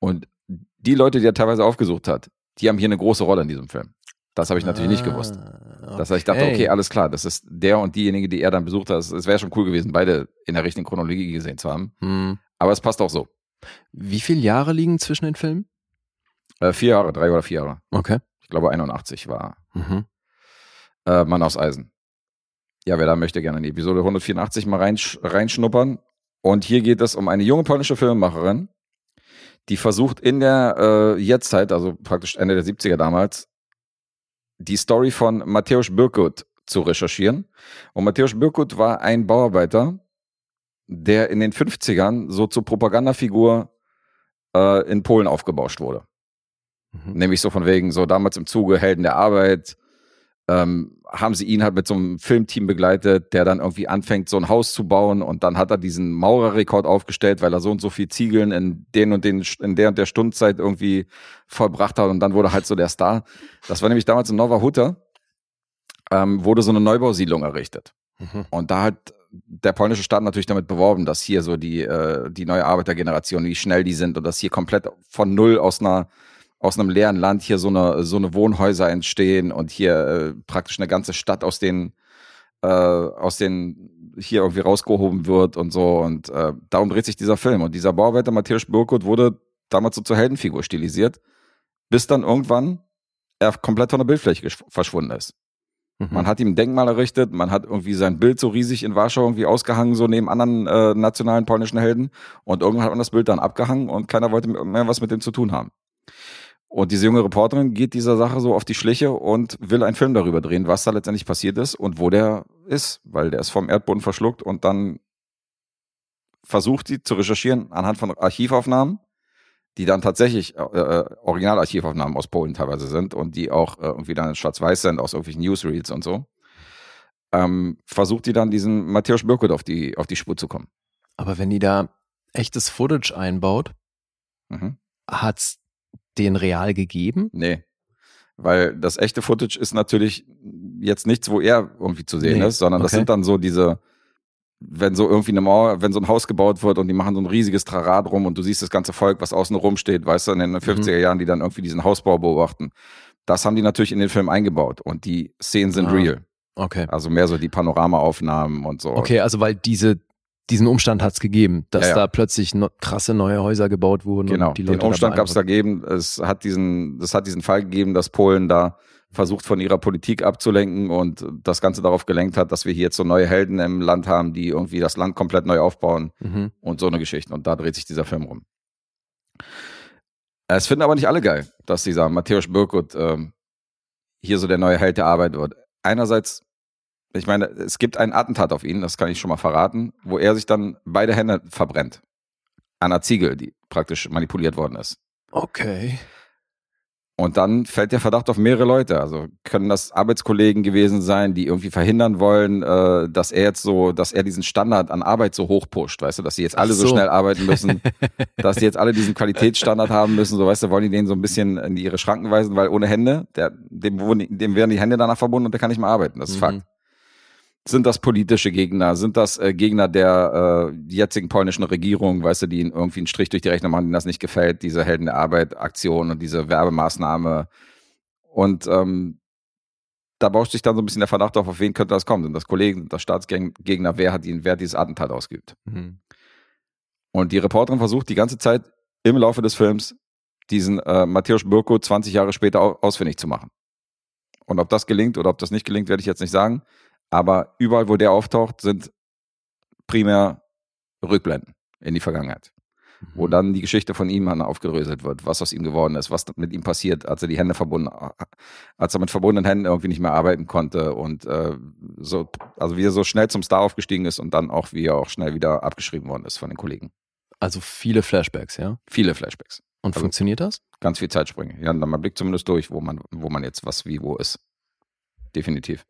Und die Leute, die er teilweise aufgesucht hat, die haben hier eine große Rolle in diesem Film. Das habe ich natürlich nicht gewusst. Ah, Das heißt, ich dachte, okay, alles klar, das ist der und diejenige, die er dann besucht hat. Es es wäre schon cool gewesen, beide in der richtigen Chronologie gesehen zu haben. Hm. Aber es passt auch so. Wie viele Jahre liegen zwischen den Filmen? Äh, vier Jahre, drei oder vier Jahre. Okay. Ich glaube, 81 war Mhm. äh, Mann aus Eisen. Ja, wer da möchte, gerne in die Episode 184 mal reinsch reinschnuppern. Und hier geht es um eine junge polnische Filmemacherin, die versucht in der äh, Jetztzeit, also praktisch Ende der 70er damals, die Story von Mateusz Birkut zu recherchieren. Und Mateusz Birkut war ein Bauarbeiter, der in den 50ern so zur Propagandafigur äh, in Polen aufgebauscht wurde. Mhm. Nämlich so von wegen, so damals im Zuge Helden der Arbeit, ähm, haben sie ihn halt mit so einem Filmteam begleitet, der dann irgendwie anfängt, so ein Haus zu bauen und dann hat er diesen Maurerrekord aufgestellt, weil er so und so viel Ziegeln in den und den, in der und der Stundzeit irgendwie vollbracht hat und dann wurde halt so der Star. Das war nämlich damals in Nova Huta, ähm, wurde so eine Neubausiedlung errichtet. Mhm. Und da hat der polnische Staat natürlich damit beworben, dass hier so die, äh, die neue Arbeitergeneration, wie schnell die sind und dass hier komplett von null aus einer aus einem leeren Land hier so eine so eine Wohnhäuser entstehen und hier äh, praktisch eine ganze Stadt aus den äh, aus den hier irgendwie rausgehoben wird und so und äh, darum dreht sich dieser Film und dieser Bauarbeiter Matthäus Birkut wurde damals so zur Heldenfigur stilisiert, bis dann irgendwann er komplett von der Bildfläche verschwunden ist. Mhm. Man hat ihm ein Denkmal errichtet, man hat irgendwie sein Bild so riesig in Warschau irgendwie ausgehangen, so neben anderen äh, nationalen polnischen Helden. Und irgendwann hat man das Bild dann abgehangen und keiner wollte mehr was mit dem zu tun haben. Und diese junge Reporterin geht dieser Sache so auf die Schliche und will einen Film darüber drehen, was da letztendlich passiert ist und wo der ist, weil der ist vom Erdboden verschluckt und dann versucht sie zu recherchieren anhand von Archivaufnahmen, die dann tatsächlich äh, äh, Originalarchivaufnahmen aus Polen teilweise sind und die auch äh, irgendwie dann in schwarz-weiß sind aus irgendwelchen Newsreels und so. Ähm, versucht die dann diesen Matthäus Birkut auf die, auf die Spur zu kommen. Aber wenn die da echtes Footage einbaut, Mhm. hat's den real gegeben? Nee. Weil das echte Footage ist natürlich jetzt nichts, wo er irgendwie zu sehen Nee, ist, sondern das okay. sind dann so diese, wenn so irgendwie eine Mauer, wenn so ein Haus gebaut wird und die machen so ein riesiges Trarad rum und du siehst das ganze Volk, was außen rum steht, weißt du, in den 50er Jahren, die dann irgendwie diesen Hausbau beobachten. Das haben die natürlich in den Film eingebaut und die Szenen sind Ah. real. Okay. Also mehr so die Panoramaaufnahmen und so. Okay, also weil diese diesen Umstand hat es gegeben, dass Ja, ja. da plötzlich no krasse neue Häuser gebaut wurden. Genau, und die Leute den Umstand gab es da gegeben. Es hat diesen, es hat diesen Fall gegeben, dass Polen da versucht von ihrer Politik abzulenken und das Ganze darauf gelenkt hat, dass wir hier jetzt so neue Helden im Land haben, die irgendwie das Land komplett neu aufbauen Mhm. und so eine Geschichte. Und da dreht sich dieser Film rum. Es finden aber nicht alle geil, dass dieser Matthäus Birkut ähm, hier so der neue Held der Arbeit wird. Einerseits, ich meine, es gibt ein Attentat auf ihn, das kann ich schon mal verraten, wo er sich dann beide Hände verbrennt. An einer Ziegel, die praktisch manipuliert worden ist. Okay. Und dann fällt der Verdacht auf mehrere Leute. Also können das Arbeitskollegen gewesen sein, die irgendwie verhindern wollen, äh, dass er jetzt so, dass er diesen Standard an Arbeit so hoch pusht, weißt du, dass sie jetzt alle so. so. schnell arbeiten müssen, [LAUGHS] dass die jetzt alle diesen Qualitätsstandard haben müssen, so weißt du, wollen die den so ein bisschen in ihre Schranken weisen, weil ohne Hände, der, dem, wurden- dem werden die Hände danach verbunden und der kann nicht mehr arbeiten. Das ist Mhm. Fakt. Sind das politische Gegner? Sind das äh, Gegner der äh, jetzigen polnischen Regierung, weißt du, die ihnen irgendwie einen Strich durch die Rechnung machen, denen das nicht gefällt, diese Helden der Arbeit Aktion und diese Werbemaßnahme. Und ähm, da bauscht sich dann so ein bisschen der Verdacht auf, auf wen könnte das kommen? Sind das Kollegen, sind das Staatsgegner? Wer hat ihn, wer hat dieses Attentat ausgeübt? Mhm. Und die Reporterin versucht die ganze Zeit im Laufe des Films diesen äh, Matthäus Birko 20 Jahre später au ausfindig zu machen. Und ob das gelingt oder ob das nicht gelingt, werde ich jetzt nicht sagen. Aber überall, wo der auftaucht, sind primär Rückblenden in die Vergangenheit. Wo dann die Geschichte von ihm dann aufgedröselt wird, was aus ihm geworden ist, was mit ihm passiert, als er die Hände verbunden, als er mit verbundenen Händen irgendwie nicht mehr arbeiten konnte und äh, so, also wie er so schnell zum Star aufgestiegen ist und dann auch, wie er auch schnell wieder abgeschrieben worden ist von den Kollegen. Also viele Flashbacks, ja? Viele Flashbacks. Und Also- funktioniert das? Ganz viel Zeitsprünge. Ja, dann man blickt zumindest durch, wo man, wo man jetzt was wie wo ist. Definitiv.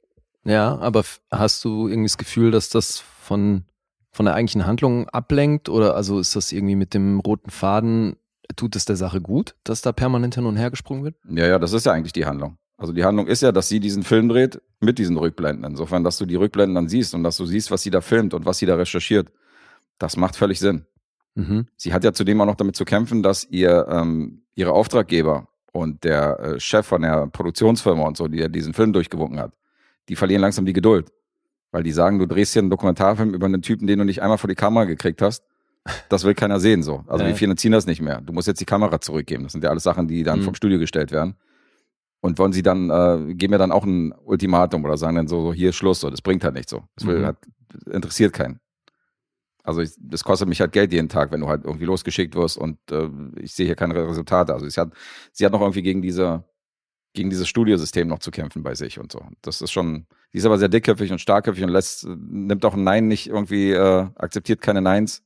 Ja, aber hast du irgendwie das Gefühl, dass das von, von der eigentlichen Handlung ablenkt? Oder also ist das irgendwie mit dem roten Faden, tut es der Sache gut, dass da permanent hin und her gesprungen wird? Ja, ja, das ist ja eigentlich die Handlung. Also die Handlung ist ja, dass sie diesen Film dreht mit diesen Rückblenden. Insofern, dass du die Rückblenden dann siehst und dass du siehst, was sie da filmt und was sie da recherchiert. Das macht völlig Sinn. Mhm. Sie hat ja zudem auch noch damit zu kämpfen, dass ihr ähm, ihre Auftraggeber und der äh, Chef von der Produktionsfirma und so, die ja diesen Film durchgewunken hat, die verlieren langsam die Geduld. Weil die sagen, du drehst hier einen Dokumentarfilm über einen Typen, den du nicht einmal vor die Kamera gekriegt hast. Das will keiner sehen so. Also Ja. wir finanzieren das nicht mehr. Du musst jetzt die Kamera zurückgeben. Das sind ja alles Sachen, die dann Mhm. vom Studio gestellt werden. Und wollen sie dann, äh, geben mir dann auch ein Ultimatum oder sagen dann so, so hier ist Schluss, so, das bringt halt nicht so. Das will, Mhm. halt, interessiert keinen. Also ich, das kostet mich halt Geld jeden Tag, wenn du halt irgendwie losgeschickt wirst und äh, ich sehe hier keine Resultate. Also sie hat, sie hat noch irgendwie gegen diese, gegen dieses Studiosystem noch zu kämpfen bei sich und so. Das ist schon, sie ist aber sehr dickköpfig und starkköpfig und lässt, nimmt auch ein Nein nicht irgendwie, äh, akzeptiert keine Neins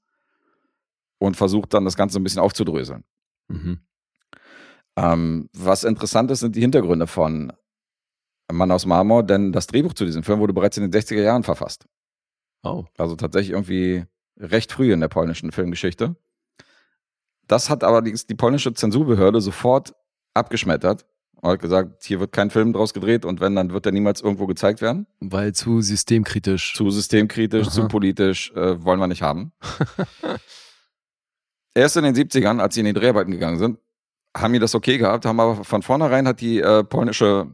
und versucht dann das Ganze ein bisschen aufzudröseln. Mhm. Ähm, was interessant ist, sind die Hintergründe von Mann aus Marmor, denn das Drehbuch zu diesem Film wurde bereits in den 60er Jahren verfasst. Oh. Also tatsächlich irgendwie recht früh in der polnischen Filmgeschichte. Das hat allerdings die polnische Zensurbehörde sofort abgeschmettert und hat gesagt, hier wird kein Film draus gedreht und wenn, dann wird er niemals irgendwo gezeigt werden. Weil zu systemkritisch. Zu systemkritisch, Aha. zu politisch, äh, wollen wir nicht haben. [LAUGHS] Erst in den 70ern, als sie in die Dreharbeiten gegangen sind, haben die das okay gehabt, haben aber von vornherein hat die äh, polnische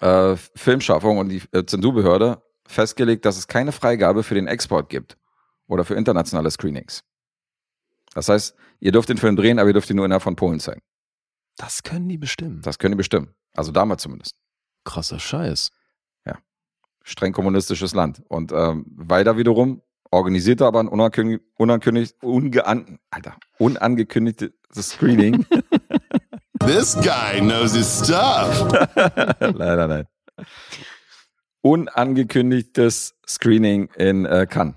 äh, Filmschaffung und die äh, Zensurbehörde festgelegt, dass es keine Freigabe für den Export gibt oder für internationale Screenings. Das heißt, ihr dürft den Film drehen, aber ihr dürft ihn nur innerhalb von Polen zeigen. Das können die bestimmen. Das können die bestimmen. Also damals zumindest. Krasser Scheiß. streng kommunistisches Land. Und ähm, weiter wiederum organisierte aber ein unangekündigt, unangekündigt, ungean, Alter, unangekündigtes Screening. [LAUGHS] This guy knows his stuff. [LAUGHS] Leider nein. Unangekündigtes Screening in äh, Cannes.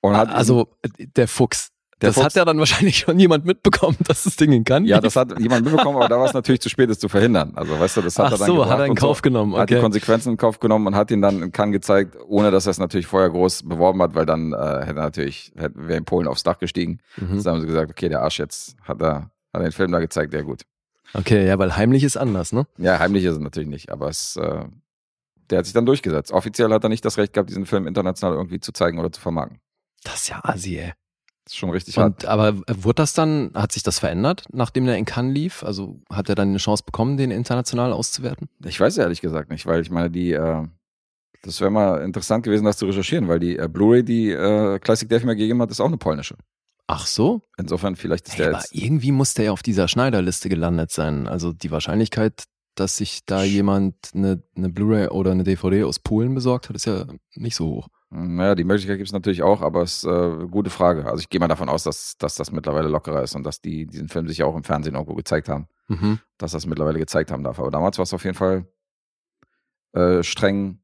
Und hat also der Fuchs. Der das Fuchs- hat ja dann wahrscheinlich schon jemand mitbekommen, dass das Ding in kann. ja, das hat jemand mitbekommen, aber da war es natürlich zu spät, es zu verhindern. Also, weißt du, das hat Ach er dann so, hat er in und so. Kauf genommen. Hat die Okay. Konsequenzen in Kauf genommen und hat ihn dann in Cannes gezeigt, ohne dass er es natürlich vorher groß beworben hat, weil dann äh, hätte er natürlich, hätte, wäre in Polen aufs Dach gestiegen. Mhm. Dann haben sie gesagt, okay, der Arsch jetzt hat er, hat er den Film da gezeigt, ja gut. Okay, ja, weil heimlich ist anders, ne? Ja, heimlich ist es natürlich nicht, aber es, äh, der hat sich dann durchgesetzt. Offiziell hat er nicht das Recht gehabt, diesen Film international irgendwie zu zeigen oder zu vermarkten. Das ist ja assi, ey. Das ist schon richtig hart. Und, aber äh, wurde das dann, hat sich das verändert, nachdem der in Cannes lief? Also hat er dann eine Chance bekommen, den international auszuwerten? Ich weiß ehrlich gesagt nicht, weil ich meine, die, äh, Das wäre mal interessant gewesen, das zu recherchieren, weil die äh, Blu-ray, die äh, Classic Dave mir gegeben hat, ist auch eine polnische. Ach so? Insofern, vielleicht ist Hey, der aber jetzt. irgendwie muss der ja auf dieser Schneiderliste gelandet sein. Also die Wahrscheinlichkeit, dass sich da jemand eine, eine Blu-ray oder eine DVD aus Polen besorgt hat, ist ja nicht so hoch. Naja, die Möglichkeit gibt es natürlich auch, aber es ist äh, eine gute Frage. Also ich gehe mal davon aus, dass, dass das mittlerweile lockerer ist und dass die diesen Film sich ja auch im Fernsehen irgendwo gezeigt haben, Mhm. dass das mittlerweile gezeigt haben darf. Aber damals war es auf jeden Fall äh, streng,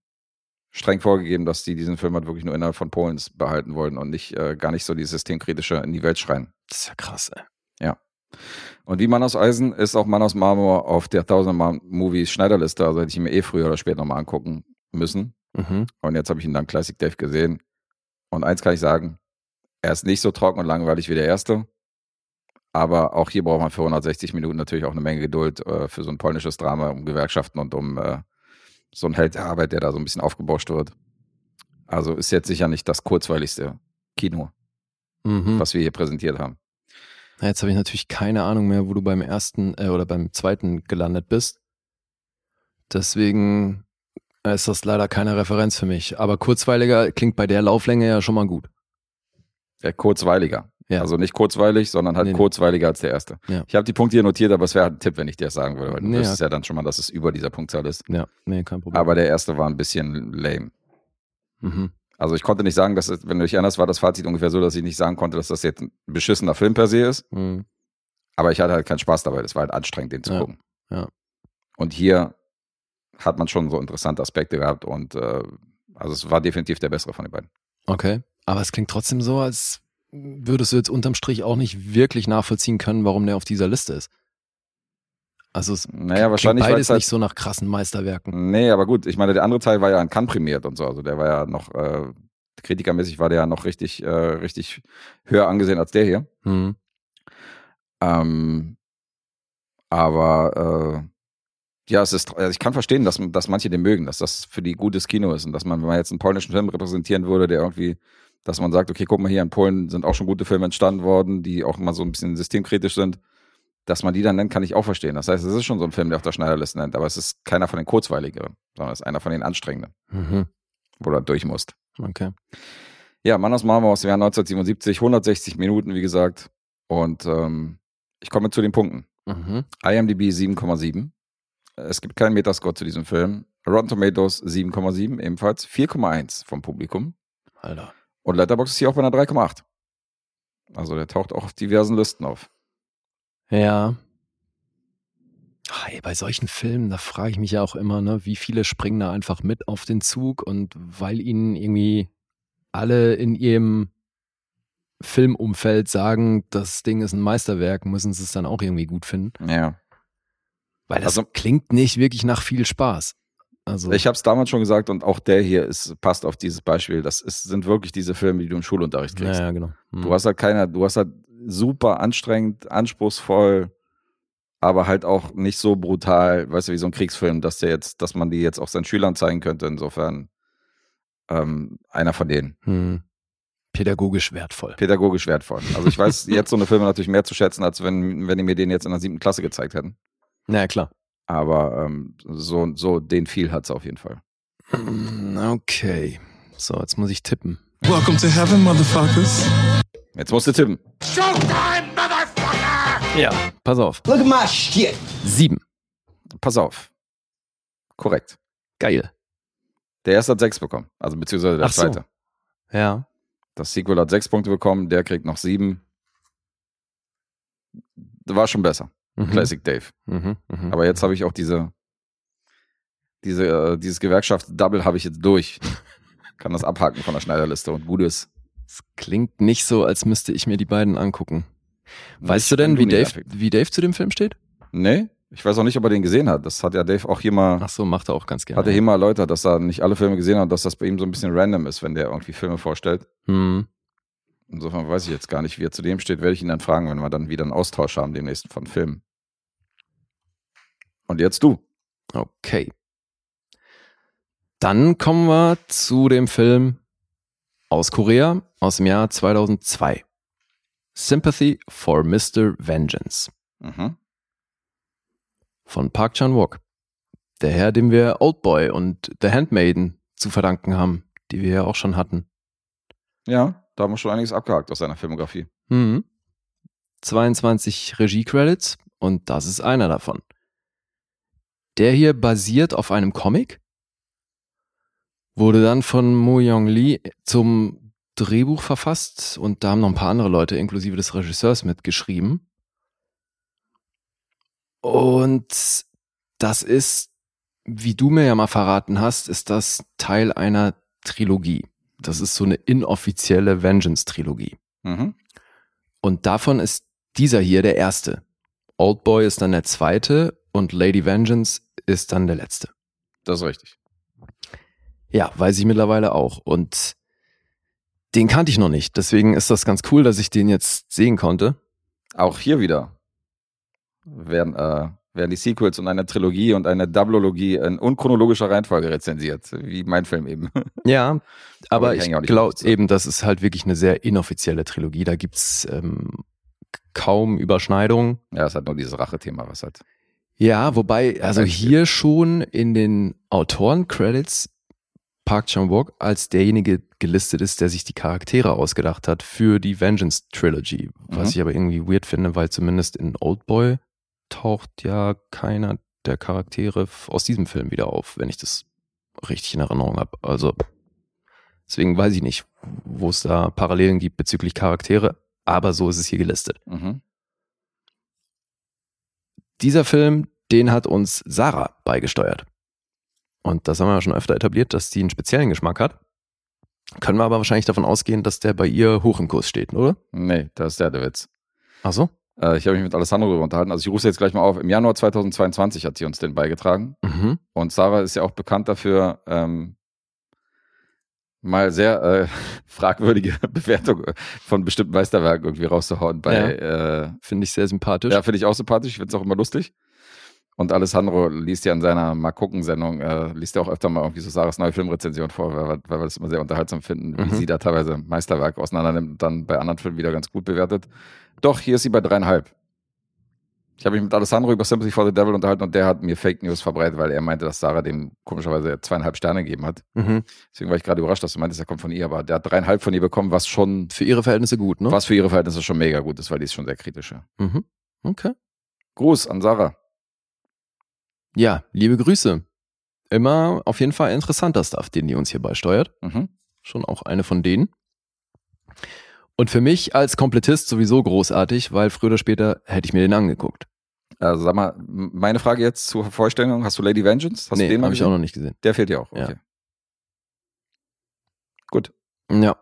streng vorgegeben, dass die diesen Film halt wirklich nur innerhalb von Polens behalten wollten und nicht äh, gar nicht so dieses systemkritische in die Welt schreien. Das ist ja krass, ey. Und wie Mann aus Eisen ist auch Mann aus Marmor auf der 1000 Movies Schneiderliste. Also hätte ich mir eh früher oder später nochmal angucken müssen. Mhm. Und jetzt habe ich ihn dann Classic Dave gesehen. Und eins kann ich sagen, er ist nicht so trocken und langweilig wie der erste. Aber auch hier braucht man für 160 Minuten natürlich auch eine Menge Geduld äh, für so ein polnisches Drama um Gewerkschaften und um äh, so ein Held der Arbeit, der da so ein bisschen aufgebauscht wird. Also ist jetzt sicher nicht das kurzweiligste Kino, Mhm. was wir hier präsentiert haben. Ja, Jetzt habe ich natürlich keine Ahnung mehr, wo du beim ersten äh, oder beim zweiten gelandet bist. Deswegen ist das leider keine Referenz für mich. Aber kurzweiliger klingt bei der Lauflänge ja schon mal gut. Ja, kurzweiliger. Ja. Also nicht kurzweilig, sondern halt Nee, kurzweiliger als der erste. Ja. Ich habe die Punkte hier notiert, aber es wäre halt ein Tipp, wenn ich dir das sagen würde. Weil du Nee, wüsstest ja. dann schon mal, dass es über dieser Punktzahl ist. Ja, nee, kein Problem. Aber der erste war ein bisschen lame. mhm. Also ich konnte nicht sagen, dass es, wenn du dich erinnerst, war das Fazit ungefähr so, dass ich nicht sagen konnte, dass das jetzt ein beschissener Film per se ist. Mhm. Aber ich hatte halt keinen Spaß dabei. Das war halt anstrengend, den zu Ja, gucken. ja. Und hier hat man schon so interessante Aspekte gehabt und äh, also es war definitiv der bessere von den beiden. Okay. Aber es klingt trotzdem so, als würdest du jetzt unterm Strich auch nicht wirklich nachvollziehen können, warum der auf dieser Liste ist. Also es Naja, wahrscheinlich beides es halt nicht so nach krassen Meisterwerken. Nee, aber gut, ich meine, der andere Teil war ja an Cannes prämiert und so. Also der war ja noch, äh, kritikermäßig war der ja noch richtig, äh, richtig höher angesehen als der hier. Mhm. Ähm, aber äh, ja, es ist, also ich kann verstehen, dass, dass manche den mögen, dass das für die gutes Kino ist und dass man, wenn man jetzt einen polnischen Film repräsentieren würde, der irgendwie, dass man sagt, okay, guck mal hier, in Polen sind auch schon gute Filme entstanden worden, die auch mal so ein bisschen systemkritisch sind, dass man die dann nennt, kann ich auch verstehen. Das heißt, es ist schon so ein Film, der auf der Schneiderliste nennt, aber es ist keiner von den kurzweiligeren, sondern es ist einer von den anstrengenden, Mhm. wo du da durch musst. Okay. Ja, Mann aus Marmor aus dem Jahr 1977, 160 Minuten, wie gesagt. Und ähm, ich komme zu den Punkten. Mhm. IMDb 7,7. Es gibt keinen Metascore zu diesem Film. Rotten Tomatoes 7,7 ebenfalls. 4,1 vom Publikum. Alter. Und Letterboxd ist hier auch bei einer 3,8. Also der taucht auch auf diversen Listen auf. Ja. Ah, ey, bei solchen Filmen, da frage ich mich ja auch immer, ne, wie viele springen da einfach mit auf den Zug und weil ihnen irgendwie alle in ihrem Filmumfeld sagen, das Ding ist ein Meisterwerk, müssen sie es dann auch irgendwie gut finden. Ja. Weil das Also- klingt nicht wirklich nach viel Spaß. Also, Ich habe es damals schon gesagt und auch der hier ist, passt auf dieses Beispiel. Das ist, sind wirklich diese Filme, die du im Schulunterricht kriegst. ja, ja, genau. Hm. Du hast halt keiner, du hast halt super anstrengend, anspruchsvoll, aber halt auch nicht so brutal, weißt du, wie so ein Kriegsfilm, dass der jetzt, dass man die jetzt auch seinen Schülern zeigen könnte. Insofern ähm, einer von denen. hm. Pädagogisch wertvoll. Pädagogisch wertvoll. Also ich weiß [LAUGHS] jetzt so eine Filme natürlich mehr zu schätzen, als wenn, wenn die mir den jetzt in der siebten Klasse gezeigt hätten. Na ja, klar. Aber ähm, so, so den viel hat's auf jeden Fall. Hm, Okay. So, jetzt muss ich tippen. Welcome to heaven, motherfuckers. Jetzt musst du tippen. Ja, pass auf. Look at my shit. Sieben. Pass auf. Korrekt. Geil. Der erste hat sechs bekommen. Also beziehungsweise der Ach so. zweite. Ja. Das Sequel hat sechs Punkte bekommen, der kriegt noch sieben. War schon besser. Mhm. Classic Dave. Mhm. Mhm. Aber jetzt habe ich auch diese, diese, äh, dieses Gewerkschafts-Double habe ich jetzt durch. [LAUGHS] Kann das abhaken von der Schneiderliste und gut ist. Es klingt nicht so, als müsste ich mir die beiden angucken. Weißt Nicht, du denn, wie Dave, wie Dave zu dem Film steht? Nee, ich weiß auch nicht, ob er den gesehen hat. Das hat ja Dave auch hier mal, Ach so, macht er auch ganz gerne. hat er hier mal erläutert, dass er nicht alle Filme gesehen hat, dass das bei ihm so ein bisschen random ist, wenn der irgendwie Filme vorstellt. Hm. Insofern weiß ich jetzt gar nicht, wie er zu dem steht, werde ich ihn dann fragen, wenn wir dann wieder einen Austausch haben, demnächst von Filmen. Und jetzt du. Okay. Dann kommen wir zu dem Film aus Korea aus dem Jahr 2002. Sympathy for Mr. Vengeance Mhm. von Park Chan-wook. Der Herr, dem wir Oldboy und The Handmaiden zu verdanken haben, die wir ja auch schon hatten. Ja, da haben wir schon einiges abgehakt aus seiner Filmografie. Mhm. 22 Regie-Credits und das ist einer davon. Der hier basiert auf einem Comic, wurde dann von Mo Young Lee zum Drehbuch verfasst und da haben noch ein paar andere Leute inklusive des Regisseurs mitgeschrieben. Und das ist, wie du mir ja mal verraten hast, ist das Teil einer Trilogie. Das ist so eine inoffizielle Vengeance-Trilogie. Mhm. Und davon ist dieser hier der erste. Old Boy ist dann der zweite und Lady Vengeance ist dann der letzte. Das ist richtig. Ja, weiß ich mittlerweile auch. Und den kannte ich noch nicht. Deswegen ist das ganz cool, dass ich den jetzt sehen konnte. Auch hier wieder werden, äh, werden die Sequels und eine Trilogie und eine Doubleologie in unchronologischer Reihenfolge rezensiert, wie mein Film eben. [LAUGHS] Ja, Aber aber ich glaube eben, das ist halt wirklich eine sehr inoffizielle Trilogie. Da gibt's ähm, kaum Überschneidungen. Ja, es hat nur dieses Rache-Thema, was halt. Ja, wobei, also hier schon in den Autoren-Credits Park Chan-wook als derjenige gelistet ist, der sich die Charaktere ausgedacht hat für die Vengeance Trilogy. Was Mhm. ich aber irgendwie weird finde, weil zumindest in Oldboy taucht ja keiner der Charaktere aus diesem Film wieder auf, wenn ich das richtig in Erinnerung habe. Also deswegen weiß ich nicht, wo es da Parallelen gibt bezüglich Charaktere, aber so ist es hier gelistet. Mhm. dieser Film, den hat uns Sarah beigesteuert. Und das haben wir ja schon öfter etabliert, dass die einen speziellen Geschmack hat. Können wir aber wahrscheinlich davon ausgehen, dass der bei ihr hoch im Kurs steht, oder? Nee, das ist der, der Witz. Ach so? Äh, ich habe mich mit Alessandro darüber unterhalten. Also ich rufe sie jetzt gleich mal auf. Im Januar 2022 hat sie uns den beigetragen. Mhm. Und Sarah ist ja auch bekannt dafür, ähm, mal sehr äh, [LAUGHS] fragwürdige [LAUGHS] Bewertungen von bestimmten Meisterwerken irgendwie rauszuhauen. Bei, äh, Finde ich sehr sympathisch. ja, finde ich auch sympathisch. Ich finde es auch immer lustig. Und Alessandro liest ja in seiner Mal gucken-Sendung, äh, liest ja auch öfter mal irgendwie so Sarahs neue Filmrezension vor, weil, wir- weil wir das immer sehr unterhaltsam finden, wie Mhm. sie da teilweise Meisterwerke auseinander nimmt und dann bei anderen Filmen wieder ganz gut bewertet. Doch, hier ist sie bei dreieinhalb. Ich habe mich mit Alessandro über Sympathy for the Devil unterhalten und der hat mir Fake News verbreitet, weil er meinte, dass Sarah dem komischerweise zweieinhalb Sterne gegeben hat. Mhm. Deswegen war ich gerade überrascht, dass du meintest, er kommt von ihr, aber der hat dreieinhalb von ihr bekommen, was schon, Für ihre Verhältnisse gut, ne? was für ihre Verhältnisse schon mega gut ist, weil die ist schon sehr kritisch. Mhm. Okay. Gruß an Sarah. Ja, liebe Grüße. Immer auf jeden Fall interessanter Stuff, den die uns hier beisteuert. Mhm. Schon auch eine von denen. Und für mich als Komplettist sowieso großartig, weil früher oder später hätte ich mir den angeguckt. Also sag mal, meine Frage jetzt zur Vorstellung, hast du Lady Vengeance? Hast nee, den habe ich auch noch nicht gesehen. Der fehlt dir auch, Ja. okay. Gut. Ja.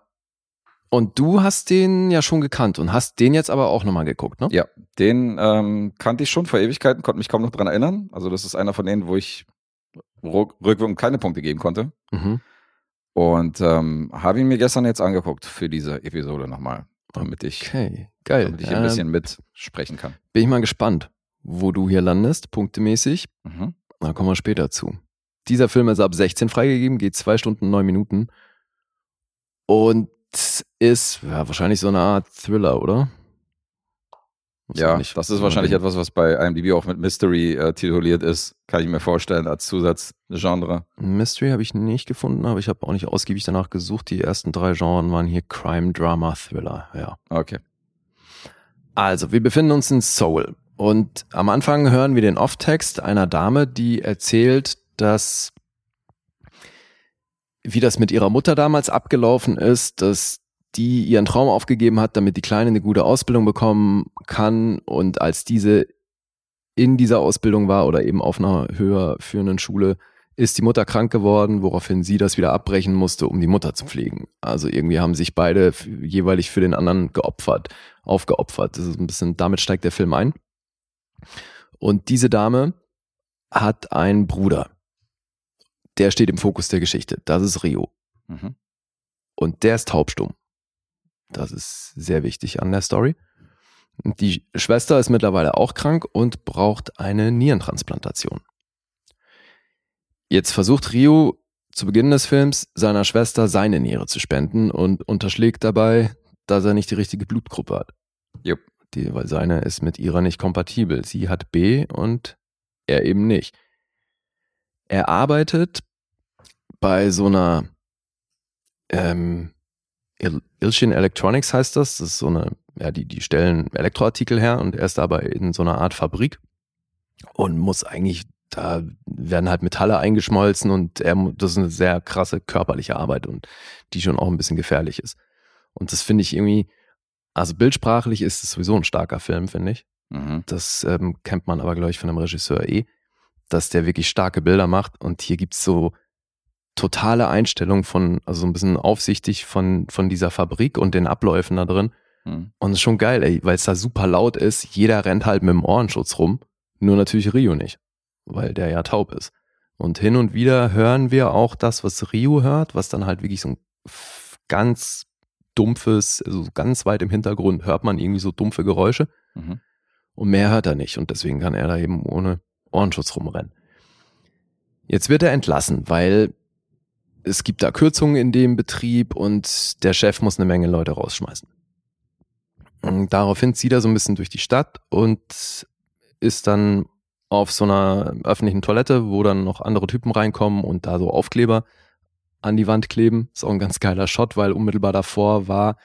Und du hast den ja schon gekannt und hast den jetzt aber auch nochmal geguckt, ne? Ja, den ähm, kannte ich schon vor Ewigkeiten, konnte mich kaum noch dran erinnern. Also das ist einer von denen, wo ich rück- rückwirkend keine Punkte geben konnte. Mhm. Und ähm, habe ihn mir gestern jetzt angeguckt für diese Episode nochmal, damit ich, Okay, geil. damit ich ein bisschen mitsprechen kann. Bin ich mal gespannt, wo du hier landest, punktemäßig. Mhm. Da kommen wir später zu. Dieser Film ist ab 16 freigegeben, geht zwei Stunden, neun Minuten. Und ist ja, wahrscheinlich so eine Art Thriller, oder? Ja, nicht- das ist wahrscheinlich etwas, was bei IMDb auch mit Mystery äh, tituliert ist. Kann ich mir vorstellen als Zusatzgenre. Mystery habe ich nicht gefunden, aber ich habe auch nicht ausgiebig danach gesucht. Die ersten drei Genres waren hier Crime, Drama, Thriller. Ja. Okay. Also, wir befinden uns in Seoul. Und am Anfang hören wir den Off-Text einer Dame, die erzählt, dass wie das mit ihrer Mutter damals abgelaufen ist, dass die ihren Traum aufgegeben hat, damit die Kleine eine gute Ausbildung bekommen kann. Und als diese in dieser Ausbildung war oder eben auf einer höher führenden Schule, ist die Mutter krank geworden, woraufhin sie das wieder abbrechen musste, um die Mutter zu pflegen. Also irgendwie haben sich beide jeweilig für den anderen geopfert, aufgeopfert. Das ist ein bisschen, damit steigt der Film ein. Und diese Dame hat einen Bruder. Der steht im Fokus der Geschichte. Das ist Rio. Mhm. Und der ist taubstumm. Das ist sehr wichtig an der Story. Die Schwester ist mittlerweile auch krank und braucht eine Nierentransplantation. Jetzt versucht Rio zu Beginn des Films seiner Schwester seine Niere zu spenden und unterschlägt dabei, dass er nicht die richtige Blutgruppe hat. Jupp. Die, weil seine ist mit ihrer nicht kompatibel. Sie hat B und er eben nicht. Er arbeitet bei so einer ähm, Il- Ilchin Electronics heißt das. Das ist so eine, ja, die, die stellen Elektroartikel her und er ist dabei in so einer Art Fabrik und muss eigentlich, da werden halt Metalle eingeschmolzen und er, das ist eine sehr krasse körperliche Arbeit und die schon auch ein bisschen gefährlich ist. Und das finde ich irgendwie, also bildsprachlich ist es sowieso ein starker Film, finde ich. Mhm. Das ähm, kennt man aber, glaube ich, von dem Regisseur eh, dass der wirklich starke Bilder macht. Und hier gibt's so totale Einstellung von, also so ein bisschen aufsichtig von, von dieser Fabrik und den Abläufen da drin. Mhm. Und es ist schon geil, ey, weil es da super laut ist. Jeder rennt halt mit dem Ohrenschutz rum. Nur natürlich Rio nicht, weil der ja taub ist. Und hin und wieder hören wir auch das, was Rio hört, was dann halt wirklich so ein ganz dumpfes, also ganz weit im Hintergrund hört man irgendwie so dumpfe Geräusche. Mhm. Und mehr hört er nicht und deswegen kann er da eben ohne Ohrenschutz rumrennen. Jetzt wird er entlassen, weil es gibt da Kürzungen in dem Betrieb und der Chef muss eine Menge Leute rausschmeißen. Und daraufhin zieht er so ein bisschen durch die Stadt und ist dann auf so einer öffentlichen Toilette, wo dann noch andere Typen reinkommen und da so Aufkleber an die Wand kleben. Ist auch ein ganz geiler Shot, weil unmittelbar davor war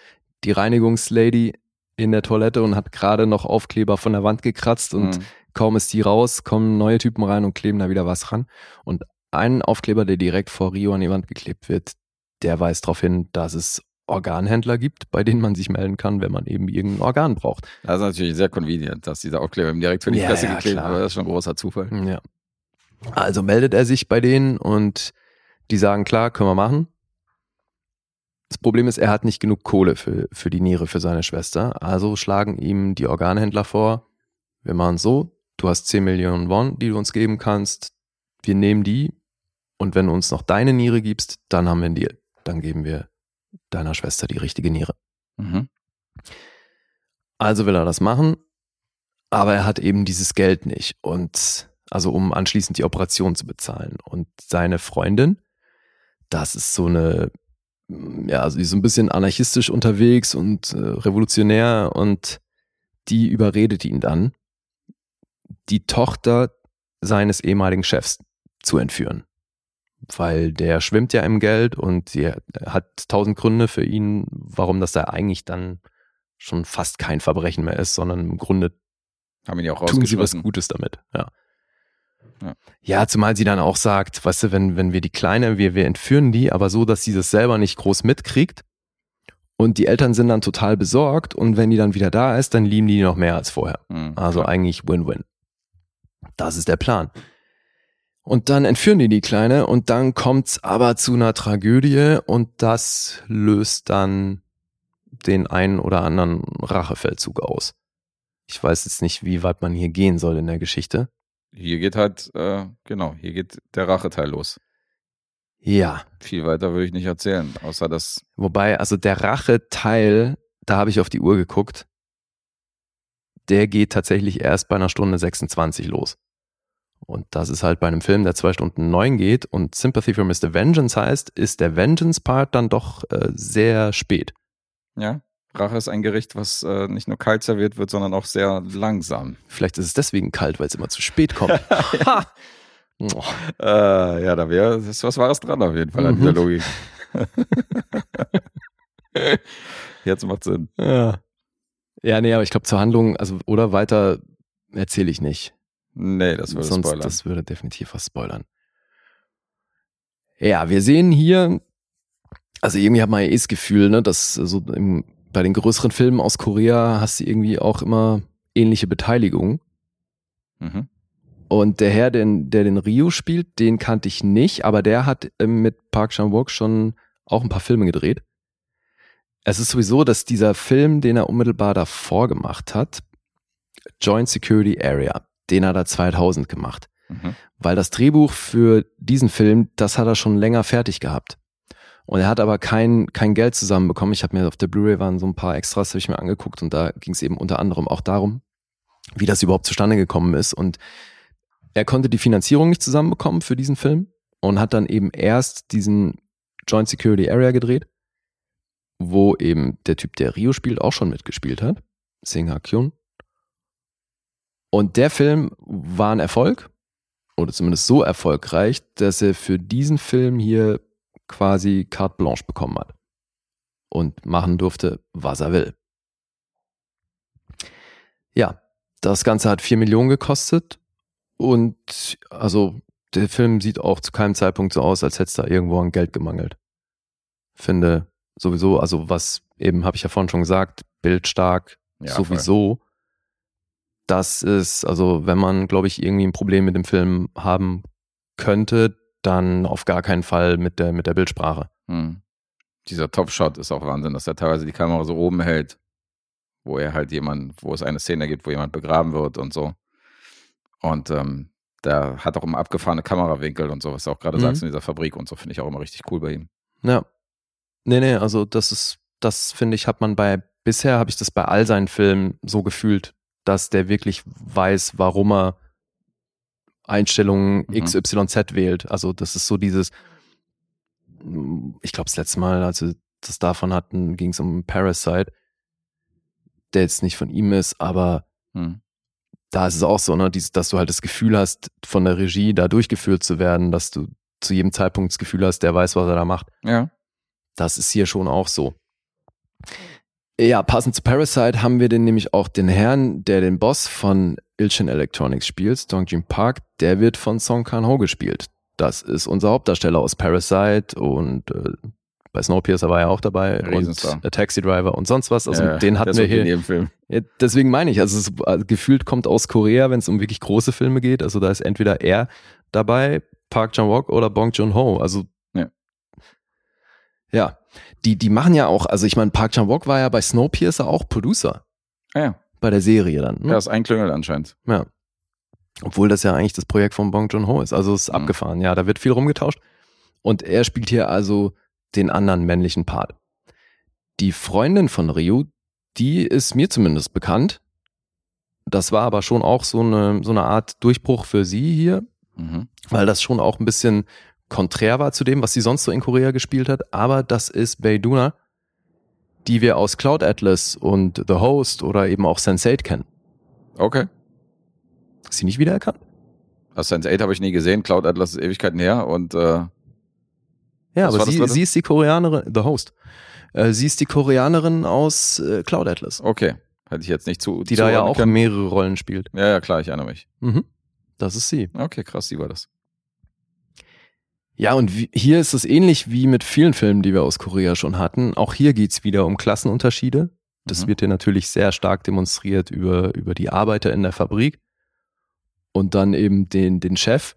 die Reinigungslady in der Toilette und hat gerade noch Aufkleber von der Wand gekratzt und Mhm. kaum ist die raus, kommen neue Typen rein und kleben da wieder was ran. Und ein Aufkleber, der direkt vor Rio an die Wand geklebt wird, der weist darauf hin, dass es Organhändler gibt, bei denen man sich melden kann, wenn man eben irgendein Organ braucht. Das ist natürlich sehr convenient, dass dieser Aufkleber ihm direkt für die Ja, Fresse ja, geklebt wird. Das ist schon ein großer Zufall. Ja. Also meldet er sich bei denen und die sagen, klar, können wir machen. Das Problem ist, er hat nicht genug Kohle für, für die Niere für seine Schwester. Also schlagen ihm die Organhändler vor, wir machen so, du hast 10 Millionen Won, die du uns geben kannst. Wir nehmen die und wenn du uns noch deine Niere gibst, dann haben wir einen Deal. Dann geben wir deiner Schwester die richtige Niere. Mhm. Also will er das machen, aber er hat eben dieses Geld nicht und also um anschließend die Operation zu bezahlen. Und seine Freundin, das ist so eine, mm, ja, also die ist so ein bisschen anarchistisch unterwegs und äh, revolutionär und die überredet ihn dann, die Tochter seines ehemaligen Chefs zu entführen. Weil der schwimmt ja im Geld und sie hat tausend Gründe für ihn, warum das da eigentlich dann schon fast kein Verbrechen mehr ist, sondern im Grunde Haben ihn ja auch tun sie was. Gutes damit. Ja. Ja. ja, zumal sie dann auch sagt, weißt du, wenn, wenn wir die Kleine, wir, wir entführen die, aber so, dass sie das selber nicht groß mitkriegt. Und die Eltern sind dann total besorgt und wenn die dann wieder da ist, dann lieben die noch mehr als vorher. Mhm. Also Klar. eigentlich Win-Win. Das ist der Plan. Und dann entführen die die Kleine und dann kommt's aber zu einer Tragödie und das löst dann den einen oder anderen Rachefeldzug aus. Ich weiß jetzt nicht, wie weit man hier gehen soll in der Geschichte. Hier geht halt, äh, genau, hier geht der Racheteil los. Ja, Viel weiter würde ich nicht erzählen, außer dass, wobei, also der Racheteil, da habe ich auf die Uhr geguckt, der geht tatsächlich erst bei einer Stunde 26 los. Und das ist halt bei einem Film, der zwei Stunden neun geht und Sympathy for Mr. Vengeance heißt, ist der Vengeance-Part dann doch äh, sehr spät. ja, Rache ist ein Gericht, was äh, nicht nur kalt serviert wird, sondern auch sehr langsam. Vielleicht ist es deswegen kalt, weil es immer zu spät kommt. [LAUGHS] Ha! Oh, Äh, ja, da wäre ist was Wahres dran auf jeden Fall an dieser Mhm. Logik. [LAUGHS] Jetzt macht Sinn. ja. ja, nee, aber ich glaube zur Handlung, also oder weiter erzähle ich nicht. Nee, das würde Sonst, spoilern. das würde definitiv was spoilern. Ja, wir sehen hier, also irgendwie hat man ja eh das Gefühl, ne, dass so im, bei den größeren Filmen aus Korea hast du irgendwie auch immer ähnliche Beteiligung. mhm. Und der Herr, den, der den Ryu spielt, den kannte ich nicht, aber der hat ähm, mit Park Chan-wook schon auch ein paar Filme gedreht. Es ist sowieso, dass dieser Film, den er unmittelbar davor gemacht hat, Joint Security Area, den hat er 2000 gemacht. Mhm. Weil das Drehbuch für diesen Film, das hat er schon länger fertig gehabt. Und er hat aber kein, kein Geld zusammenbekommen. Ich habe mir auf der Blu-ray waren so ein paar Extras, habe ich mir angeguckt und da ging es eben unter anderem auch darum, wie das überhaupt zustande gekommen ist. Und er konnte die Finanzierung nicht zusammenbekommen für diesen Film und hat dann eben erst diesen Joint Security Area gedreht, wo eben der Typ, der Rio spielt, auch schon mitgespielt hat, Sing Ha Kyun. Und der Film war ein Erfolg oder zumindest so erfolgreich, dass er für diesen Film hier quasi carte blanche bekommen hat und machen durfte, was er will. Ja, das Ganze hat 4 Millionen gekostet und also der Film sieht auch zu keinem Zeitpunkt so aus, als hätte es da irgendwo an Geld gemangelt. Finde sowieso, also was eben, habe ich ja vorhin schon gesagt, bildstark, Ja, sowieso. Das ist, also wenn man, glaube ich, irgendwie ein Problem mit dem Film haben könnte, dann auf gar keinen Fall mit der, mit der Bildsprache. Hm. Dieser Top-Shot ist auch Wahnsinn, dass er teilweise die Kamera so oben hält, wo er halt jemand, wo es eine Szene gibt, wo jemand begraben wird und so. Und ähm, der hat auch immer abgefahrene Kamerawinkel und so, was du auch gerade Mhm. sagst in dieser Fabrik und so, finde ich auch immer richtig cool bei ihm. Ja. Nee, nee, also das ist, das finde ich, hat man bei, bisher habe ich das bei all seinen Filmen so gefühlt, dass der wirklich weiß, warum er Einstellungen Mhm. XYZ wählt. Also das ist so dieses, ich glaube, das letzte Mal, als wir das davon hatten, ging es um Parasite, der jetzt nicht von ihm ist, aber Hm. da ist es auch so, ne, dieses, dass du halt das Gefühl hast, von der Regie da durchgeführt zu werden, dass du zu jedem Zeitpunkt das Gefühl hast, der weiß, was er da macht. Ja. Das ist hier schon auch so. Ja, passend zu Parasite haben wir den nämlich auch den Herrn, der den Boss von Ilchin Electronics spielt, Dongjin Park, der wird von Song Kang-ho gespielt. Das ist unser Hauptdarsteller aus Parasite und äh, bei Snowpiercer war er auch dabei Riesenstar. und A Taxi Driver und sonst was. Also Ja, den hatten wir hier. jedem Film. Ja, deswegen meine ich, also, es, also gefühlt kommt aus Korea, wenn es um wirklich große Filme geht. Also da ist entweder er dabei, Park Chan-wook oder Bong Joon-ho. Also Ja. ja, die die machen ja auch. Also ich meine, Park Chan-wook war ja bei Snowpiercer auch Producer Ah, ja. bei der Serie dann. Ne? Er ist einklüngelt anscheinend. Ja. Obwohl das ja eigentlich das Projekt von Bong Joon-ho ist. Also es ist Mhm. abgefahren. Ja, da wird viel rumgetauscht. Und er spielt hier also den anderen männlichen Part. Die Freundin von Ryu, die ist mir zumindest bekannt. Das war aber schon auch so eine, so eine Art Durchbruch für sie hier, Mhm. weil das schon auch ein bisschen konträr war zu dem, was sie sonst so in Korea gespielt hat. Aber das ist Bae Duna, die wir aus Cloud Atlas und The Host oder eben auch Sense8 kennen. Okay. Ist sie nicht wiedererkannt? Also Sense8 habe ich nie gesehen. Cloud Atlas ist Ewigkeiten her und äh, Ja, aber sie, sie ist die Koreanerin, The Host. Äh, sie ist die Koreanerin aus äh, Cloud Atlas, okay. Hätte ich jetzt nicht zu. die da ja auch können. mehrere Rollen spielt. Ja, ja, klar, ich erinnere mich. Mhm. Das ist sie. Okay, krass, die war das. Ja, und wie, hier ist es ähnlich wie mit vielen Filmen, die wir aus Korea schon hatten. Auch hier geht's wieder um Klassenunterschiede. Das Mhm. wird hier natürlich sehr stark demonstriert über, über die Arbeiter in der Fabrik. Und dann eben den, den Chef,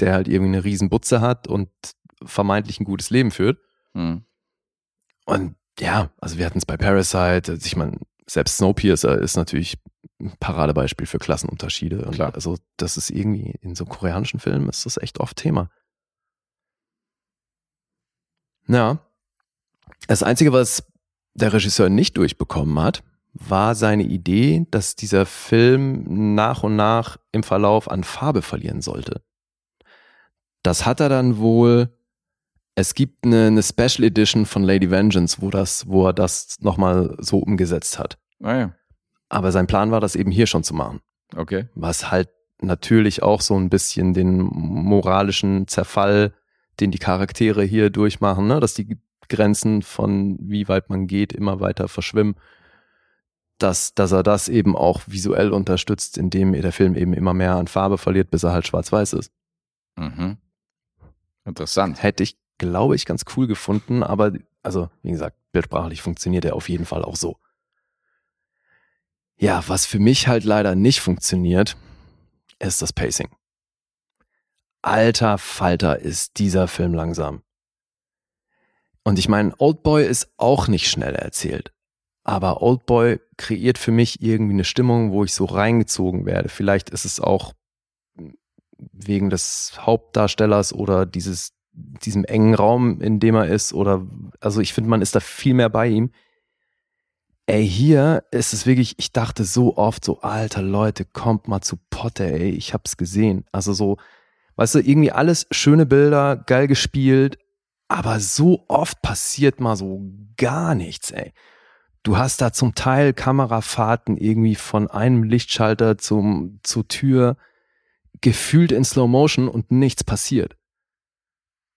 der halt irgendwie eine riesen Butze hat und vermeintlich ein gutes Leben führt. Hm. Und ja, also wir hatten es bei Parasite, also ich meine, selbst Snowpiercer ist natürlich ein Paradebeispiel für Klassenunterschiede. Und Klar. Also das ist irgendwie, in so koreanischen Filmen ist das echt oft Thema. Ja. Das Einzige, was der Regisseur nicht durchbekommen hat, war seine Idee, dass dieser Film nach und nach im Verlauf an Farbe verlieren sollte. Das hat er dann wohl es gibt eine, eine Special Edition von Lady Vengeance, wo das, wo er das nochmal so umgesetzt hat. Ah ja, Aber sein Plan war, das eben hier schon zu machen. okay. Was halt natürlich auch so ein bisschen den moralischen Zerfall, den die Charaktere hier durchmachen, ne? dass die Grenzen von wie weit man geht immer weiter verschwimmen. Dass, dass er das eben auch visuell unterstützt, indem der Film eben immer mehr an Farbe verliert, bis er halt schwarz-weiß ist. Mhm. Interessant. hätte ich, glaube ich, ganz cool gefunden, aber also, wie gesagt, bildsprachlich funktioniert er auf jeden Fall auch so. Ja, was für mich halt leider nicht funktioniert, ist das Pacing. Alter Falter ist dieser Film langsam. Und ich meine, Oldboy ist auch nicht schnell erzählt. Aber Oldboy kreiert für mich irgendwie eine Stimmung, wo ich so reingezogen werde. Vielleicht ist es auch wegen des Hauptdarstellers oder dieses, diesem engen Raum, in dem er ist, oder also ich finde, man ist da viel mehr bei ihm. Ey, hier ist es wirklich, ich dachte so oft so, alter Leute, kommt mal zu Potte, ey, ich hab's gesehen. Also so, weißt du, irgendwie alles schöne Bilder, geil gespielt, aber so oft passiert mal so gar nichts, ey. Du hast da zum Teil Kamerafahrten irgendwie von einem Lichtschalter zum, zur Tür, gefühlt in Slow Motion und nichts passiert.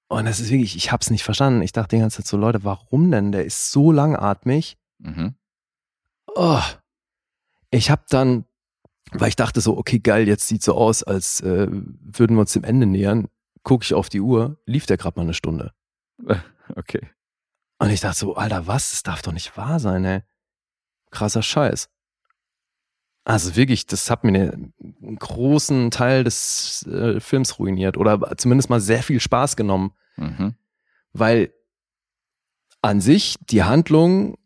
Und das ist wirklich, ich hab's nicht verstanden. Ich dachte die ganze Zeit so, Leute, warum denn? Der ist so langatmig. Mhm. Oh. Ich hab dann, weil ich dachte so, okay, geil, jetzt sieht so aus, als äh, würden wir uns dem Ende nähern. Guck ich auf die Uhr, lief der gerade mal eine Stunde. [LAUGHS] Okay. Und ich dachte so, Alter, was? Das darf doch nicht wahr sein, ey. Krasser Scheiß. Also wirklich, das hat mir einen großen Teil des äh, Films ruiniert oder zumindest mal sehr viel Spaß genommen, Mhm. weil an sich die Handlung,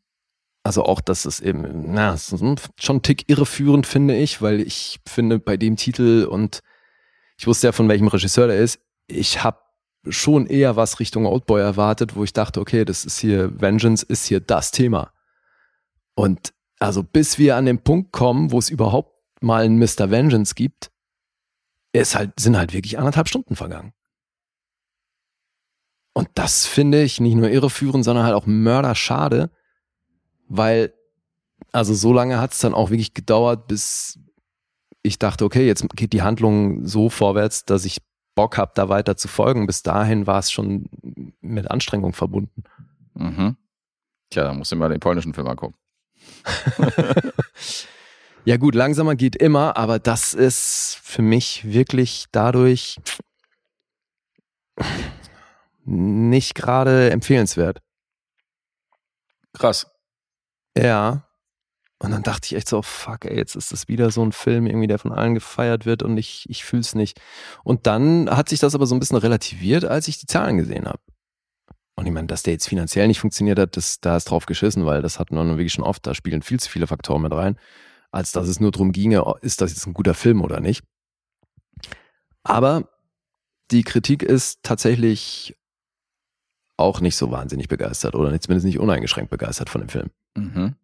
also auch, dass es eben, na, schon ein Tick irreführend, finde ich, weil ich finde bei dem Titel und ich wusste ja, von welchem Regisseur der ist, ich habe schon eher was Richtung Oldboy erwartet, wo ich dachte, okay, das ist hier, Vengeance ist hier das Thema. Und also bis wir an den Punkt kommen, wo es überhaupt mal einen Mr. Vengeance gibt, ist halt, sind halt wirklich anderthalb Stunden vergangen. Und das finde ich nicht nur irreführend, sondern halt auch mörderschade, weil, also so lange hat es dann auch wirklich gedauert, bis ich dachte, okay, jetzt geht die Handlung so vorwärts, dass ich Bock habe, da weiter zu folgen. Bis dahin war es schon mit Anstrengung verbunden. Mhm. Tja, dann musst du mal den polnischen Film angucken. [LAUGHS] [LAUGHS] Ja gut, langsamer geht immer, aber das ist für mich wirklich dadurch nicht gerade empfehlenswert. Krass. Ja. Und dann dachte ich echt so, fuck, ey, jetzt ist das wieder so ein Film, irgendwie, der von allen gefeiert wird und ich, ich fühl's nicht. Und dann hat sich das aber so ein bisschen relativiert, als ich die Zahlen gesehen habe. Und ich meine, dass der jetzt finanziell nicht funktioniert hat, das, da ist drauf geschissen, weil das hatten wir wirklich schon oft, da spielen viel zu viele Faktoren mit rein, als dass es nur darum ginge, ist das jetzt ein guter Film oder nicht. Aber die Kritik ist tatsächlich auch nicht so wahnsinnig begeistert oder zumindest nicht uneingeschränkt begeistert von dem Film. Mhm.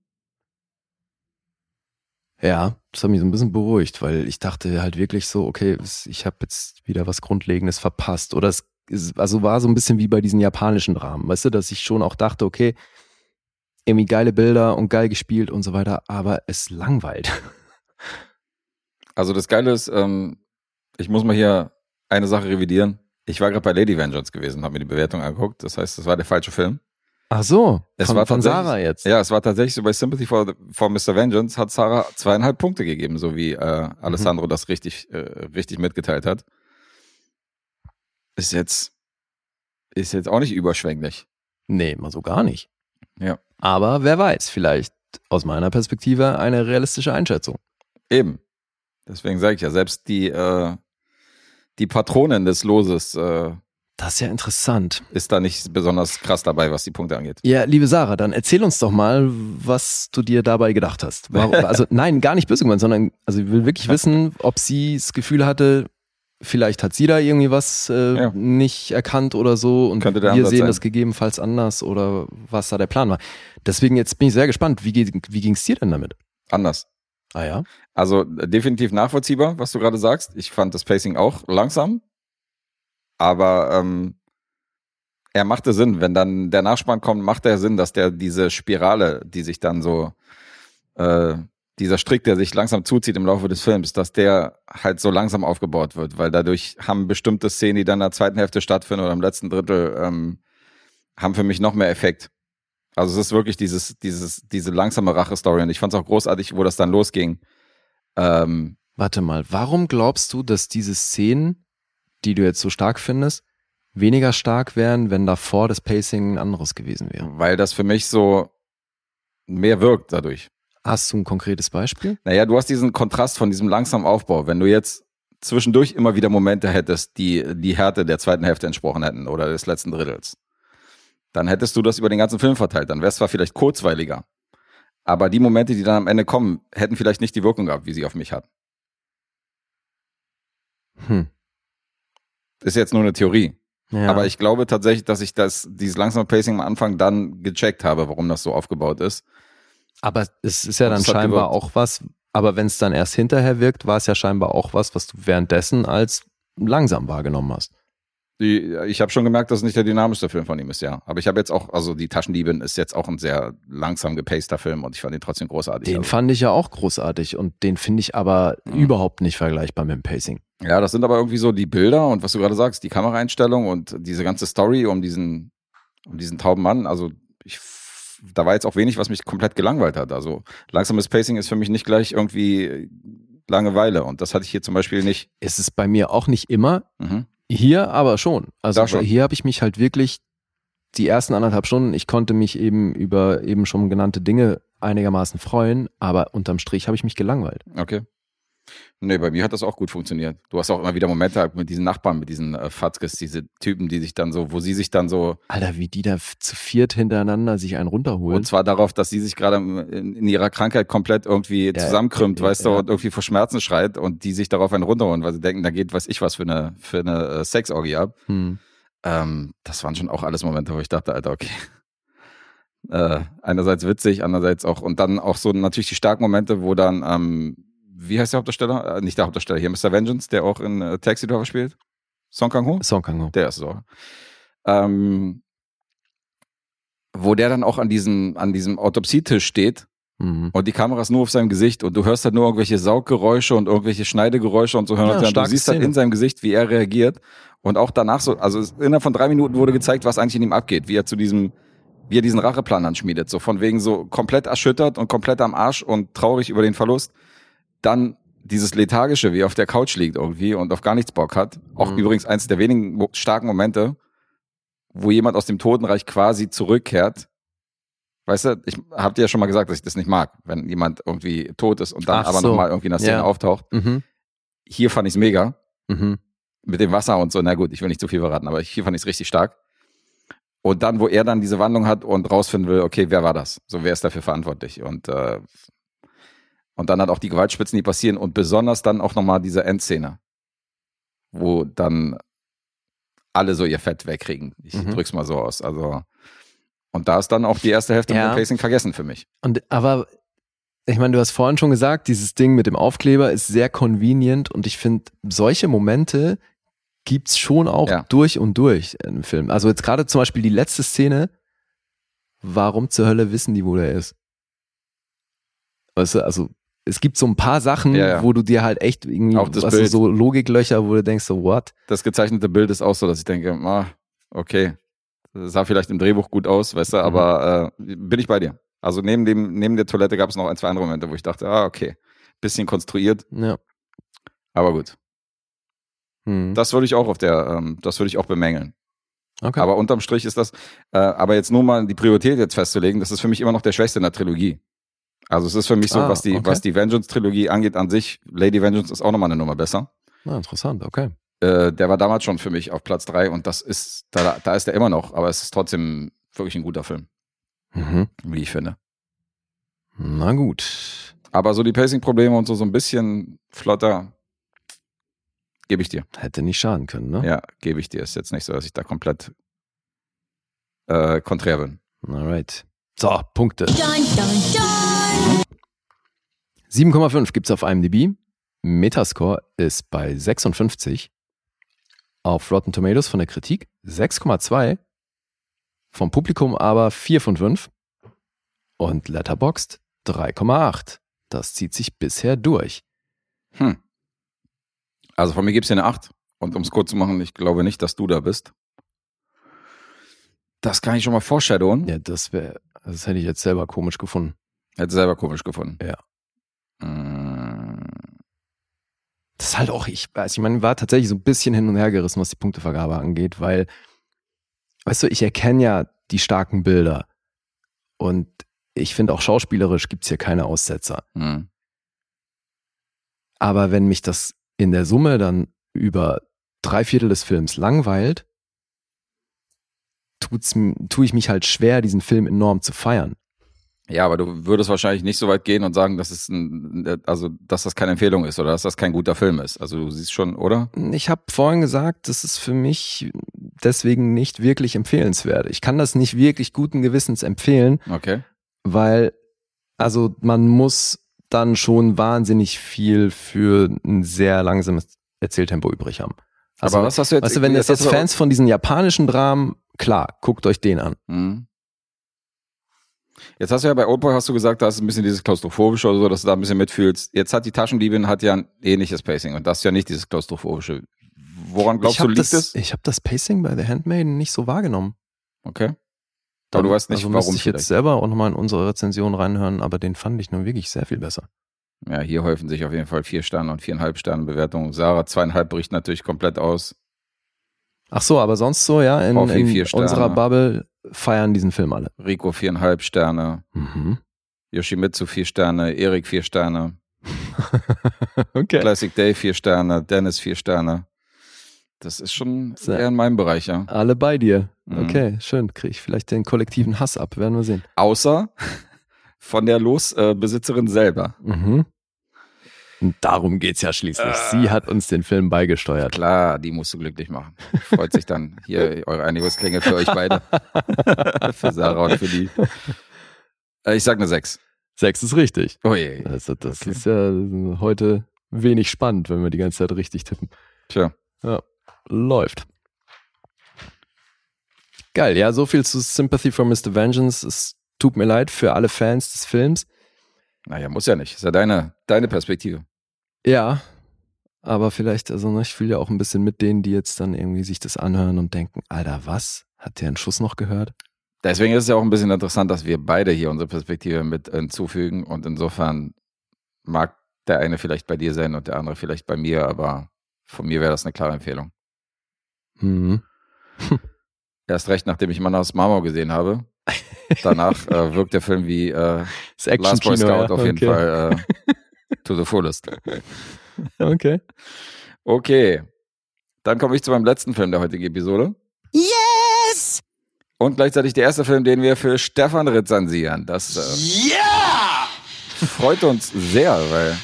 Ja, das hat mich so ein bisschen beruhigt, weil ich dachte halt wirklich so, okay, ich habe jetzt wieder was Grundlegendes verpasst. Oder es also war so ein bisschen wie bei diesen japanischen Dramen, weißt du, dass ich schon auch dachte, okay, irgendwie geile Bilder und geil gespielt und so weiter, aber es langweilt. [LAUGHS] Also das Geile ist, ähm, ich muss mal hier eine Sache revidieren. Ich war gerade bei Lady Vengeance gewesen, habe mir die Bewertung angeguckt. Das heißt, das war der falsche Film. Ach so, Es von, war von Sarah jetzt. Ja, es war tatsächlich so bei Sympathy for, the, for Mr. Vengeance hat Sarah zweieinhalb Punkte gegeben, so wie äh, Alessandro das richtig, äh, richtig mitgeteilt hat. Ist jetzt, ist jetzt auch nicht überschwänglich. Nee, mal so gar nicht. Ja. Aber wer weiß, vielleicht aus meiner Perspektive eine realistische Einschätzung. Eben. Deswegen sage ich ja, selbst die, äh, die Patronin des Loses äh, Das ist ja interessant. ist da nicht besonders krass dabei, was die Punkte angeht. Ja, liebe Sarah, dann erzähl uns doch mal, was du dir dabei gedacht hast. Warum, [LAUGHS] also nein, gar nicht böse gemeint, sondern also ich will wirklich wissen, ob sie das Gefühl hatte, vielleicht hat sie da irgendwie was äh, Ja. nicht erkannt oder so und wir Ansatz sehen sein. das gegebenenfalls anders oder was da der Plan war. Deswegen jetzt bin ich sehr gespannt, wie, wie ging es dir denn damit? Anders. Ah ja? Also definitiv nachvollziehbar, was du gerade sagst. Ich fand das Pacing auch langsam. Aber ähm, er machte Sinn. Wenn dann der Nachspann kommt, macht er Sinn, dass der diese Spirale, die sich dann so, äh, dieser Strick, der sich langsam zuzieht im Laufe des Films, dass der halt so langsam aufgebaut wird, weil dadurch haben bestimmte Szenen, die dann in der zweiten Hälfte stattfinden oder im letzten Drittel, ähm, haben für mich noch mehr Effekt. Also es ist wirklich dieses, dieses, diese langsame Rache-Story und ich fand es auch großartig, wo das dann losging. Ähm, Warte mal, warum glaubst du, dass diese Szenen, die du jetzt so stark findest, weniger stark wären, wenn davor das Pacing ein anderes gewesen wäre? weil das für mich so mehr wirkt dadurch. Hast du ein konkretes Beispiel? Naja, du hast diesen Kontrast von diesem langsamen Aufbau. Wenn du jetzt zwischendurch immer wieder Momente hättest, die die Härte der zweiten Hälfte entsprochen hätten oder des letzten Drittels, dann hättest du das über den ganzen Film verteilt. Dann wäre es zwar vielleicht kurzweiliger, aber die Momente, die dann am Ende kommen, hätten vielleicht nicht die Wirkung gehabt, wie sie auf mich hat. Hm. Ist jetzt nur eine Theorie. Ja. Aber ich glaube tatsächlich, dass ich das, dieses langsame Pacing am Anfang dann gecheckt habe, warum das so aufgebaut ist. Aber es ist ja dann scheinbar auch was, aber wenn es dann erst hinterher wirkt, war es ja scheinbar auch was, was du währenddessen als langsam wahrgenommen hast. Die, ich habe schon gemerkt, dass es nicht der dynamischste Film von ihm ist, ja. Aber ich habe jetzt auch, also die Taschendiebin ist jetzt auch ein sehr langsam gepaster Film und ich fand ihn trotzdem großartig. Den also, fand ich ja auch großartig und den finde ich aber Mhm. überhaupt nicht vergleichbar mit dem Pacing. ja, das sind aber irgendwie so die Bilder und was du gerade sagst, die Kameraeinstellung und diese ganze Story um diesen, um diesen tauben Mann. Also ich, da war jetzt auch wenig, was mich komplett gelangweilt hat. Also langsames Pacing ist für mich nicht gleich irgendwie Langeweile und das hatte ich hier zum Beispiel nicht. Es ist bei mir auch nicht immer, Mhm. Hier aber schon. Also schon. hier habe ich mich halt wirklich die ersten anderthalb Stunden, ich konnte mich eben über eben schon genannte Dinge einigermaßen freuen, aber unterm Strich habe ich mich gelangweilt. Okay. Nee, bei mir hat das auch gut funktioniert. Du hast auch immer wieder Momente mit diesen Nachbarn, mit diesen äh, Fatzkes, diese Typen, die sich dann so, wo sie sich dann so, Alter, wie die da zu viert hintereinander sich einen runterholen. und zwar darauf, dass sie sich gerade in, in ihrer Krankheit komplett irgendwie Ja, zusammenkrümmt, ja, weißt du, ja. und irgendwie vor Schmerzen schreit und die sich darauf einen runterholen, weil sie denken, da geht, weiß ich was, für eine, für eine äh, Sexorgie ab. Hm. Ähm, das waren schon auch alles Momente, wo ich dachte, Alter, okay. Äh, einerseits witzig, andererseits auch, und dann auch so natürlich die starken Momente, wo dann, ähm, wie heißt der Hauptdarsteller? Äh, nicht der Hauptdarsteller, hier Mr. Vengeance, der auch in äh, Taxi Driver spielt. Song Kang-ho? Song Kang-ho. Der ist auch. Ähm, wo der dann auch an diesem, an diesem Autopsietisch steht Mhm. und die Kamera ist nur auf seinem Gesicht und du hörst halt nur irgendwelche Sauggeräusche und irgendwelche Schneidegeräusche und so hören Ja, und du starke siehst halt Szene. in seinem Gesicht, wie er reagiert und auch danach so, also innerhalb von drei Minuten wurde gezeigt, was eigentlich in ihm abgeht, wie er zu diesem, wie er diesen Racheplan anschmiedet, so von wegen so komplett erschüttert und komplett am Arsch und traurig über den Verlust, dann dieses lethargische, wie er auf der Couch liegt irgendwie und auf gar nichts Bock hat, auch Mhm. übrigens eins der wenigen starken Momente, wo jemand aus dem Totenreich quasi zurückkehrt. Weißt du, ich hab dir ja schon mal gesagt, dass ich das nicht mag, wenn jemand irgendwie tot ist und dann Ach aber so. nochmal irgendwie in der Szene Ja. auftaucht. Mhm. Hier fand ich's mega. Mhm. Mit dem Wasser und so, na gut, ich will nicht zu viel verraten, aber hier fand ich's richtig stark. Und dann, wo er dann diese Wandlung hat und rausfinden will, okay, wer war das? So, wer ist dafür verantwortlich? Und, äh, und dann hat auch die Gewaltspitzen, die passieren und besonders dann auch nochmal diese Endszene, wo dann alle so ihr Fett wegkriegen. Ich Mhm. drück's mal so aus. Also, und da ist dann auch die erste Hälfte Ja. dem Pacing vergessen für mich. Und aber ich meine, du hast vorhin schon gesagt, dieses Ding mit dem Aufkleber ist sehr convenient und ich finde, solche Momente gibt's schon auch Ja. durch und durch im Film. Also jetzt gerade zum Beispiel die letzte Szene, warum zur Hölle wissen die, wo der ist? Weißt du, also es gibt so ein paar Sachen, Ja, ja. wo du dir halt echt irgendwie, Auch das du, Bild. so Logiklöcher, wo du denkst so, what? Das gezeichnete Bild ist auch so, dass ich denke, ah, okay, das sah vielleicht im Drehbuch gut aus, weißt du, Mhm. aber äh, bin ich bei dir. Also neben dem, neben der Toilette gab es noch ein, zwei andere Momente, wo ich dachte, ah, okay, bisschen konstruiert, Ja. aber gut. Hm. Das würde ich auch auf der, ähm, das würde ich auch bemängeln. okay. Aber unterm Strich ist das, äh, aber jetzt nur mal die Priorität jetzt festzulegen, das ist für mich immer noch der Schwächste in der Trilogie. Also es ist für mich so, Ah, was die, okay. was die Vengeance-Trilogie angeht an sich, Lady Vengeance ist auch nochmal eine Nummer besser. ah, interessant, okay. Äh, der war damals schon für mich auf Platz drei und das ist, da, da ist er immer noch, aber es ist trotzdem wirklich ein guter Film, Mhm. wie ich finde. Na gut. Aber so die Pacing-Probleme und so, so ein bisschen flotter, gebe ich dir. Hätte nicht schaden können, ne? Ja, gebe ich dir. Ist jetzt nicht so, dass ich da komplett äh, konträr bin. Alright. So, Punkte. Dun, dun, dun. 7,5 gibt's auf IMDb. Metascore ist bei 56. Auf Rotten Tomatoes von der Kritik 6,2. Vom Publikum aber 4 von 5. Und Letterboxd 3,8. Das zieht sich bisher durch. Hm. Also von mir gibt's hier eine 8. Und um es kurz zu machen, ich glaube nicht, dass du da bist. Das kann ich schon mal foreshadowen. Ja, das wäre, das hätte ich jetzt selber komisch gefunden. Hätte selber komisch gefunden. Ja. Mm, Das ist halt auch, ich weiß, ich meine, war tatsächlich so ein bisschen hin und her gerissen, was die Punktevergabe angeht, weil, weißt du, ich erkenne ja die starken Bilder. Und ich finde auch schauspielerisch gibt's hier keine Aussetzer. mm. Aber wenn mich das in der Summe dann über drei Viertel des Films langweilt, tut's, tue ich mich halt schwer, diesen Film enorm zu feiern. Ja, aber du würdest wahrscheinlich nicht so weit gehen und sagen, dass es ein, also dass das keine Empfehlung ist oder dass das kein guter Film ist. Also du siehst schon, oder? Ich habe vorhin gesagt, das ist für mich deswegen nicht wirklich empfehlenswert. Ich kann das nicht wirklich guten Gewissens empfehlen, Okay. weil also man muss dann schon wahnsinnig viel für ein sehr langsames Erzähltempo übrig haben. Also, Aber was hast du jetzt- Weißt du, wenn jetzt das jetzt Fans von diesen japanischen Dramen, klar, guckt euch den an. Mhm. Jetzt hast du ja bei Oldboy hast du gesagt, da ist ein bisschen dieses klaustrophobische oder so, dass du da ein bisschen mitfühlst. Jetzt hat die Taschendiebin hat ja ein ähnliches Pacing und das ist ja nicht dieses klaustrophobische. Woran glaubst ich du, liegt das, es? Ich habe das Pacing bei The Handmaiden nicht so wahrgenommen. Okay. Aber du weißt nicht, also warum ich jetzt selber auch nochmal in unsere Rezension reinhören, aber den fand ich nun wirklich sehr viel besser. Ja, hier häufen sich auf jeden Fall vier Sterne und viereinhalb Sterne Bewertungen. Sarah zweieinhalb bricht natürlich komplett aus. Ach so, aber sonst so, ja, in, in unserer Bubble feiern diesen Film alle. Rico viereinhalb Sterne. Mhm. Yoshimitsu vier Sterne. Erik vier Sterne. [LAUGHS] okay. Classic Day vier Sterne. Dennis vier Sterne. Das ist schon Sehr- eher in meinem Bereich, ja. Alle bei dir. Mhm. Okay, schön. Kriege ich vielleicht den kollektiven Hass ab, werden wir sehen. Außer von der Losbesitzerin selber. Mhm. Und darum geht's ja schließlich. Ah. Sie hat uns den Film beigesteuert. Klar, die musst du glücklich machen. Freut sich dann. Hier, eure Einigungsklingel für euch beide. [LAUGHS] für Sarah und für die. Äh, Ich sag eine 6. Sechs ist richtig. Oh je. Also das Okay. ist ja heute wenig spannend, wenn wir die ganze Zeit richtig tippen. Tja. Läuft. Geil, ja, so viel zu Sympathy for Mr. Vengeance. Es tut mir leid für alle Fans des Films. Naja, muss ja nicht. Ist ja deine, deine Perspektive. Ja, aber vielleicht, also ne, ich fühle ja auch ein bisschen mit denen, die jetzt dann irgendwie sich das anhören und denken, Alter, was? Hat der einen Schuss noch gehört? Deswegen ist es ja auch ein bisschen interessant, dass wir beide hier unsere Perspektive mit hinzufügen. Und insofern mag der eine vielleicht bei dir sein und der andere vielleicht bei mir, aber von mir wäre das eine klare Empfehlung. Mhm. [LAUGHS] Erst recht, nachdem ich Mann aus Marmor gesehen habe. Danach äh, wirkt der Film wie äh, [LAUGHS] Last Boy Scout ja. auf jeden okay. Fall äh, [LAUGHS] to the fullest. [LAUGHS] Okay. Okay, dann komme ich zu meinem letzten Film der heutigen Episode. Yes! Und gleichzeitig der erste Film, den wir für Stefan rezensieren. Das äh, Yeah! freut uns sehr, weil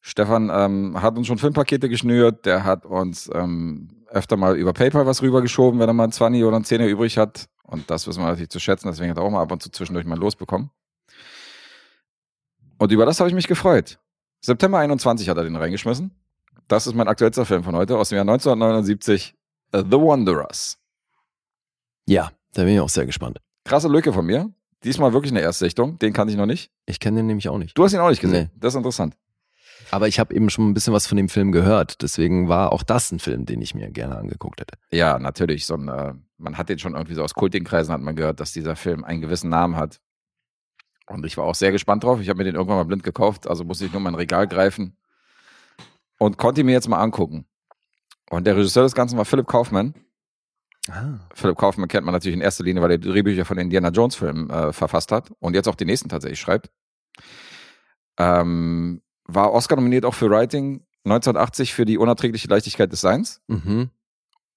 Stefan ähm, hat uns schon Filmpakete geschnürt. Der hat uns ähm, öfter mal über PayPal was rübergeschoben, wenn er mal ein 20 oder ein 10 übrig hat. Und das wissen wir natürlich zu schätzen. Deswegen hat er auch mal ab und zu zwischendurch mal losbekommen. Und über das habe ich mich gefreut. September 21 hat er den reingeschmissen. Das ist mein aktuellster Film von heute aus dem Jahr 1979. äh, The Wanderers. Ja, da bin ich auch sehr gespannt. Krasse Lücke von mir. Diesmal wirklich eine Erstsichtung. Den kannte ich noch nicht. Ich kenne den nämlich auch nicht. Du hast ihn auch nicht gesehen. Das ist interessant. Aber ich habe eben schon ein bisschen was von dem Film gehört. Deswegen war auch das ein Film, den ich mir gerne angeguckt hätte. Ja, natürlich. So ein, äh, man hat den schon irgendwie so aus Kultingkreisen hat man gehört, dass dieser Film einen gewissen Namen hat. Und ich war auch sehr gespannt drauf. Ich habe mir den irgendwann mal blind gekauft, also musste ich nur mein Regal greifen und konnte ihn mir jetzt mal angucken. Und der Regisseur des Ganzen war Philipp Kaufmann. Ah. Philipp Kaufmann kennt man natürlich in erster Linie, weil er Drehbücher von den Indiana Jones Filmen äh, verfasst hat und jetzt auch die nächsten tatsächlich schreibt. Ähm, war Oscar nominiert auch für Writing 1980 für die unerträgliche Leichtigkeit des Seins. Mhm.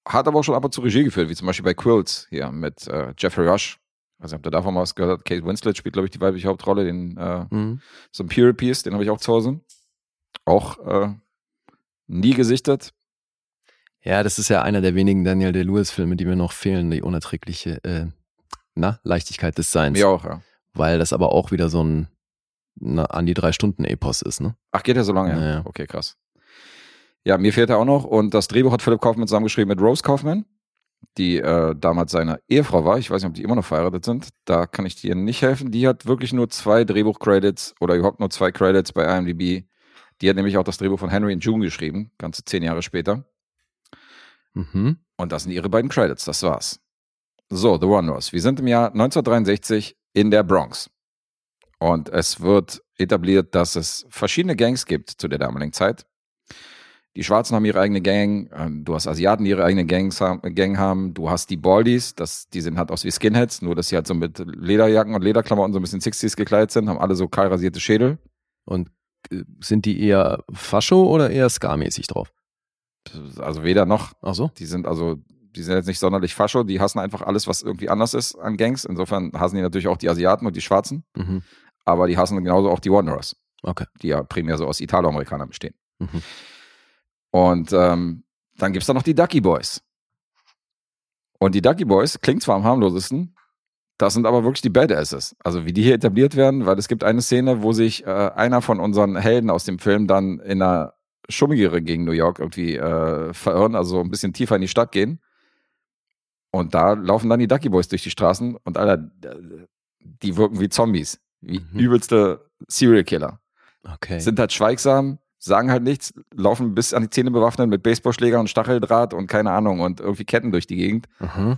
Hat aber auch schon ab und zu Regie geführt, wie zum Beispiel bei Quills hier mit äh, Jeffrey Rush. Weiß nicht, ob du davon mal was gehört. Kate Winslet spielt, glaube ich, die weibliche Hauptrolle. Den, äh, Mhm. so ein Pure Piece, den habe ich auch zu Hause. Auch äh, nie gesichtet. Ja, das ist ja einer der wenigen Daniel Day-Lewis-Filme, die mir noch fehlen, die unerträgliche äh, na, Leichtigkeit des Seins. Mir auch, ja. Weil das aber auch wieder so ein na, an die drei Stunden Epos ist, ne? Ach, geht ja so lange? Ja, ja. Okay, krass. Ja, mir fehlt er auch noch. Und das Drehbuch hat Philipp Kaufmann zusammengeschrieben mit Rose Kaufmann, die äh, damals seine Ehefrau war. Ich weiß nicht, ob die immer noch verheiratet sind. Da kann ich dir nicht helfen. Die hat wirklich nur zwei Drehbuch-Credits oder überhaupt nur zwei Credits bei IMDb. Die hat nämlich auch das Drehbuch von Henry und June geschrieben, ganze zehn Jahre später. Mhm. Und das sind ihre beiden Credits, das war's. So, The Wanderers. Wir sind im Jahr 1963 in der Bronx. Und es wird etabliert, dass es verschiedene Gangs gibt zu der damaligen Zeit. Die Schwarzen haben ihre eigene Gang, ähm, du hast Asiaten, die ihre eigene Gangs haben, Gang haben, du hast die Baldies, das, die sehen halt aus wie Skinheads, nur dass sie halt so mit Lederjacken und Lederklamotten so ein bisschen 60s gekleidet sind, haben alle so kahl rasierte Schädel. Und äh, sind die eher Fascho oder eher Ska-mäßig drauf? Also weder noch. Ach so? Die sind also, die sind jetzt nicht sonderlich Fascho, die hassen einfach alles, was irgendwie anders ist an Gangs. Insofern hassen die natürlich auch die Asiaten und die Schwarzen, Mhm. aber die hassen genauso auch die Wanderers, Okay. die ja primär so aus Italoamerikanern bestehen. Mhm. Und ähm, dann gibt's da noch die Ducky Boys. Und die Ducky Boys klingt zwar am harmlosesten, das sind aber wirklich die Badasses. Also wie die hier etabliert werden, weil es gibt eine Szene, wo sich äh, einer von unseren Helden aus dem Film dann in einer schummigere Gegend New York irgendwie äh, verirren, also ein bisschen tiefer in die Stadt gehen. Und da laufen dann die Ducky Boys durch die Straßen und Alter, die wirken wie Zombies, wie Mhm. übelste Serial Killer. Okay. Sind halt schweigsam, sagen halt nichts, laufen bis an die Zähne bewaffnet mit Baseballschläger und Stacheldraht und keine Ahnung und irgendwie Ketten durch die Gegend Aha.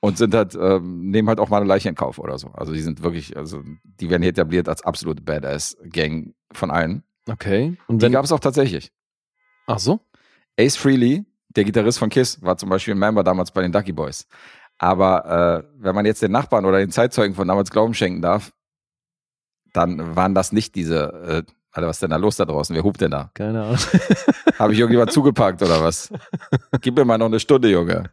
und sind halt, ähm, nehmen halt auch mal eine Leiche in Kauf oder so. Also die sind wirklich, also die werden hier etabliert als absolute Badass-Gang von allen. Okay. Und Die gab es auch tatsächlich. ach so? Ace Frehley, der Gitarrist von Kiss, war zum Beispiel ein Member damals bei den Ducky Boys. Aber äh, wenn man jetzt den Nachbarn oder den Zeitzeugen von damals Glauben schenken darf, dann waren das nicht diese, äh, Alter, was ist denn da los da draußen? Wer hupt denn da? Keine Ahnung. [LAUGHS] Habe ich irgendjemand zugepackt oder was? Gib mir mal noch eine Stunde, Junge.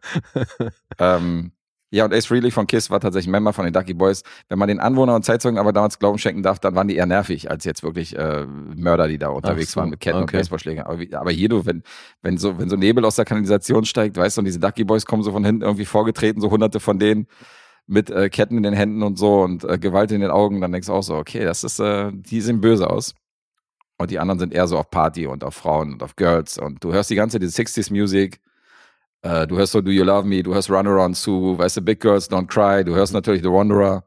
ähm, ja, und Ace Frehley von Kiss war tatsächlich Member von den Ducky Boys. Wenn man den Anwohner und Zeitzeugen aber damals Glauben schenken darf, dann waren die eher nervig, als jetzt wirklich äh, Mörder, die da unterwegs so, waren mit Ketten und okay. Baseballschlägern. Aber, wie, aber hier, du, wenn, wenn, so, wenn so Nebel aus der Kanalisation steigt, weißt du, und diese Ducky Boys kommen so von hinten irgendwie vorgetreten, so hunderte von denen mit äh, Ketten in den Händen und so und äh, Gewalt in den Augen, dann denkst du auch so, okay, das ist, äh, die sehen böse aus. Und die anderen sind eher so auf Party und auf Frauen und auf Girls. Und du hörst die ganze, diese 60s Music. Äh, du hörst so Do You Love Me, du hörst Run Around Sue, weißt du, Big Girls Don't Cry, du hörst natürlich The Wanderer.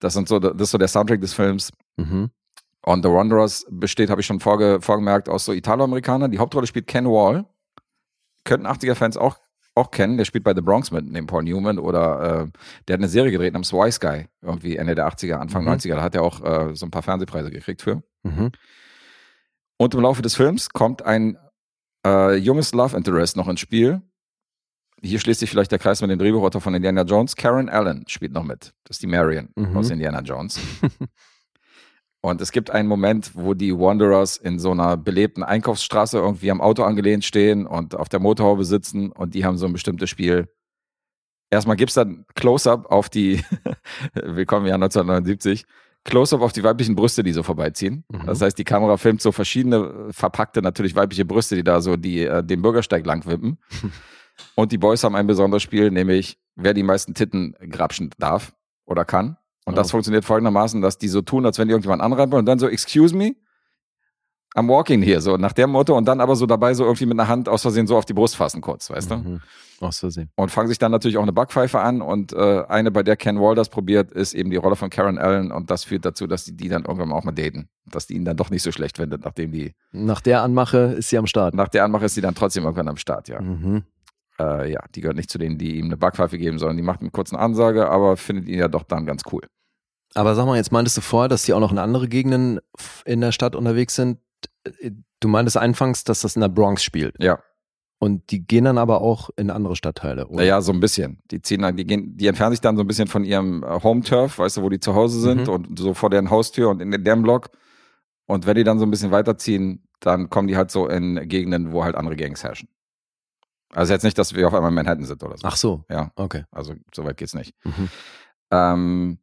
Das sind so, das ist so der Soundtrack des Films. Mhm. Und The Wanderers besteht, habe ich schon vorge, vorgemerkt, aus so Italo-Amerikanern. Die Hauptrolle spielt Ken Wall. Könnten 80er-Fans auch, auch kennen. Der spielt bei The Bronx mit, neben Paul Newman. Oder äh, der hat eine Serie gedreht namens Wise Guy. Irgendwie Ende der 80er, Anfang Mhm. 90er. Da hat er auch äh, so ein paar Fernsehpreise gekriegt für. Mhm. Und im Laufe des Films kommt ein äh, junges Love Interest noch ins Spiel. Hier schließt sich vielleicht der Kreis mit dem Drehbuchautor von Indiana Jones. Karen Allen spielt noch mit. Das ist die Marion Mhm. aus Indiana Jones. [LAUGHS] Und es gibt einen Moment, wo die Wanderers in so einer belebten Einkaufsstraße irgendwie am Auto angelehnt stehen und auf der Motorhaube sitzen und die haben so ein bestimmtes Spiel. Erstmal gibt's dann Close-Up auf die, willkommen im Jahr 1979, Close-Up auf die weiblichen Brüste, die so vorbeiziehen. Mhm. Das heißt, die Kamera filmt so verschiedene verpackte, natürlich weibliche Brüste, die da so die, äh, den Bürgersteig lang wippen. [LAUGHS] Und die Boys haben ein besonderes Spiel, nämlich wer die meisten Titten grapschen darf oder kann. Und das Oh. funktioniert folgendermaßen, dass die so tun, als wenn die irgendjemand anrennen wollen und dann so, excuse me, I'm walking here, so nach dem Motto und dann aber so dabei so irgendwie mit einer Hand aus Versehen so auf die Brust fassen kurz, weißt du? Mhm. Aus Versehen. Und fangen sich dann natürlich auch eine Backpfeife an und äh, eine, bei der Ken Wall das probiert, ist eben die Rolle von Karen Allen und das führt dazu, dass die, die dann irgendwann auch mal daten. Dass die ihn dann doch nicht so schlecht findet, nachdem die, Nach der Anmache ist sie am Start. nach der Anmache ist sie dann trotzdem irgendwann am Start, ja. Mhm. Äh, ja, die gehört nicht zu denen, die ihm eine Backpfeife geben sollen. Die macht eine kurze Ansage, aber findet ihn ja doch dann ganz cool. Aber sag mal, jetzt meintest du vorher, dass die auch noch in andere Gegenden in der Stadt unterwegs sind. Äh, Du meintest anfangs, dass das in der Bronx spielt. Ja. Und die gehen dann aber auch in andere Stadtteile, oder? Naja, so ein bisschen. Die ziehen dann, die gehen, die entfernen sich dann so ein bisschen von ihrem äh, Home-Turf, weißt du, wo die zu Hause sind Mhm. und so vor deren Haustür und in deren Block. Und wenn die dann so ein bisschen weiterziehen, dann kommen die halt so in Gegenden, wo halt andere Gangs herrschen. Also jetzt nicht, dass wir auf einmal in Manhattan sind oder so. Ach so, Ja, okay. also so weit geht's nicht. Mhm. Ähm,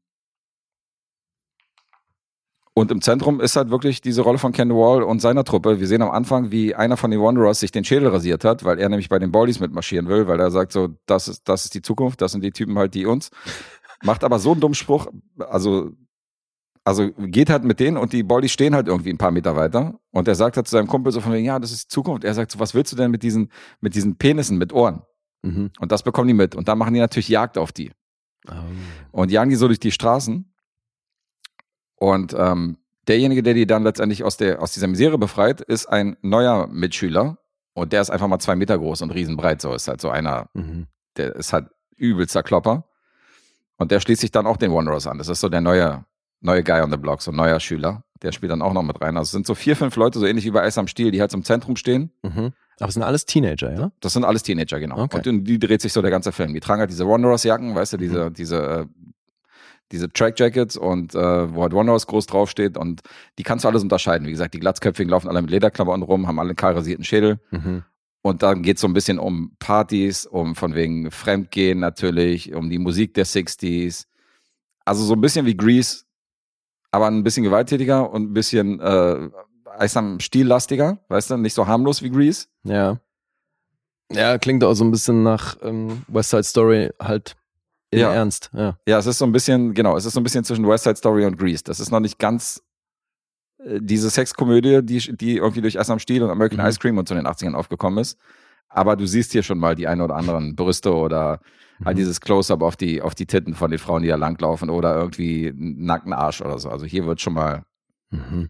und im Zentrum ist halt wirklich diese Rolle von Ken Wall und seiner Truppe. Wir sehen am Anfang, wie einer von den Wanderers sich den Schädel rasiert hat, weil er nämlich bei den Bollies mitmarschieren will, weil er sagt so, das ist, das ist die Zukunft, das sind die Typen halt, die uns. Macht aber so einen dummen Spruch, also, also geht halt mit denen und die Bollies stehen halt irgendwie ein paar Meter weiter. Und er sagt halt zu seinem Kumpel so von wegen, ja, das ist die Zukunft. Er sagt so, was willst du denn mit diesen, mit diesen Penissen, mit Ohren? Mhm. Und das bekommen die mit. Und da machen die natürlich Jagd auf die. Oh. Und jagen die so durch die Straßen. Und ähm, derjenige, der die dann letztendlich aus, der, aus dieser Misere befreit, ist ein neuer Mitschüler. Und der ist einfach mal zwei Meter groß und riesenbreit. So ist halt so einer, Mhm. der ist halt übelster Klopper. Und der schließt sich dann auch den Wanderers an. Das ist so der neue, neue Guy on the Block, so ein neuer Schüler. Der spielt dann auch noch mit rein. Also es sind so vier, fünf Leute, so ähnlich wie bei Eis am Stiel, die halt im Zentrum stehen. Mhm. Aber es sind alles Teenager, ja? Das sind alles Teenager, genau. Okay. Und die dreht sich so der ganze Film. Die tragen halt diese Wanderers-Jacken, weißt du, diese, Mhm. diese, diese Track-Jackets und äh, wo halt Wanderers groß draufsteht und die kannst du alles unterscheiden. Wie gesagt, die Glatzköpfigen laufen alle mit Lederklamotten rum, haben alle einen kahl rasierten Schädel Mhm. und dann geht's so ein bisschen um Partys, um von wegen Fremdgehen natürlich, um die Musik der 60s. Also so ein bisschen wie Grease, aber ein bisschen gewalttätiger und ein bisschen äh, stillastiger, weißt du, nicht so harmlos wie Grease. Ja. Ja, klingt auch so ein bisschen nach ähm, West Side Story halt in Ja. Ernst. Ja. Ja, es ist so ein bisschen, genau, es ist so ein bisschen zwischen West Side Story und Grease. Das ist noch nicht ganz äh, diese Sexkomödie, die, die irgendwie durch Essen am Stiel und American Mhm. Ice Cream und so in den 80ern aufgekommen ist. Aber du siehst hier schon mal die ein oder anderen Brüste oder halt Mhm. dieses Close-up auf die, auf die Titten von den Frauen, die da langlaufen oder irgendwie einen nackten Arsch oder so. Also hier wird schon mal, Mhm.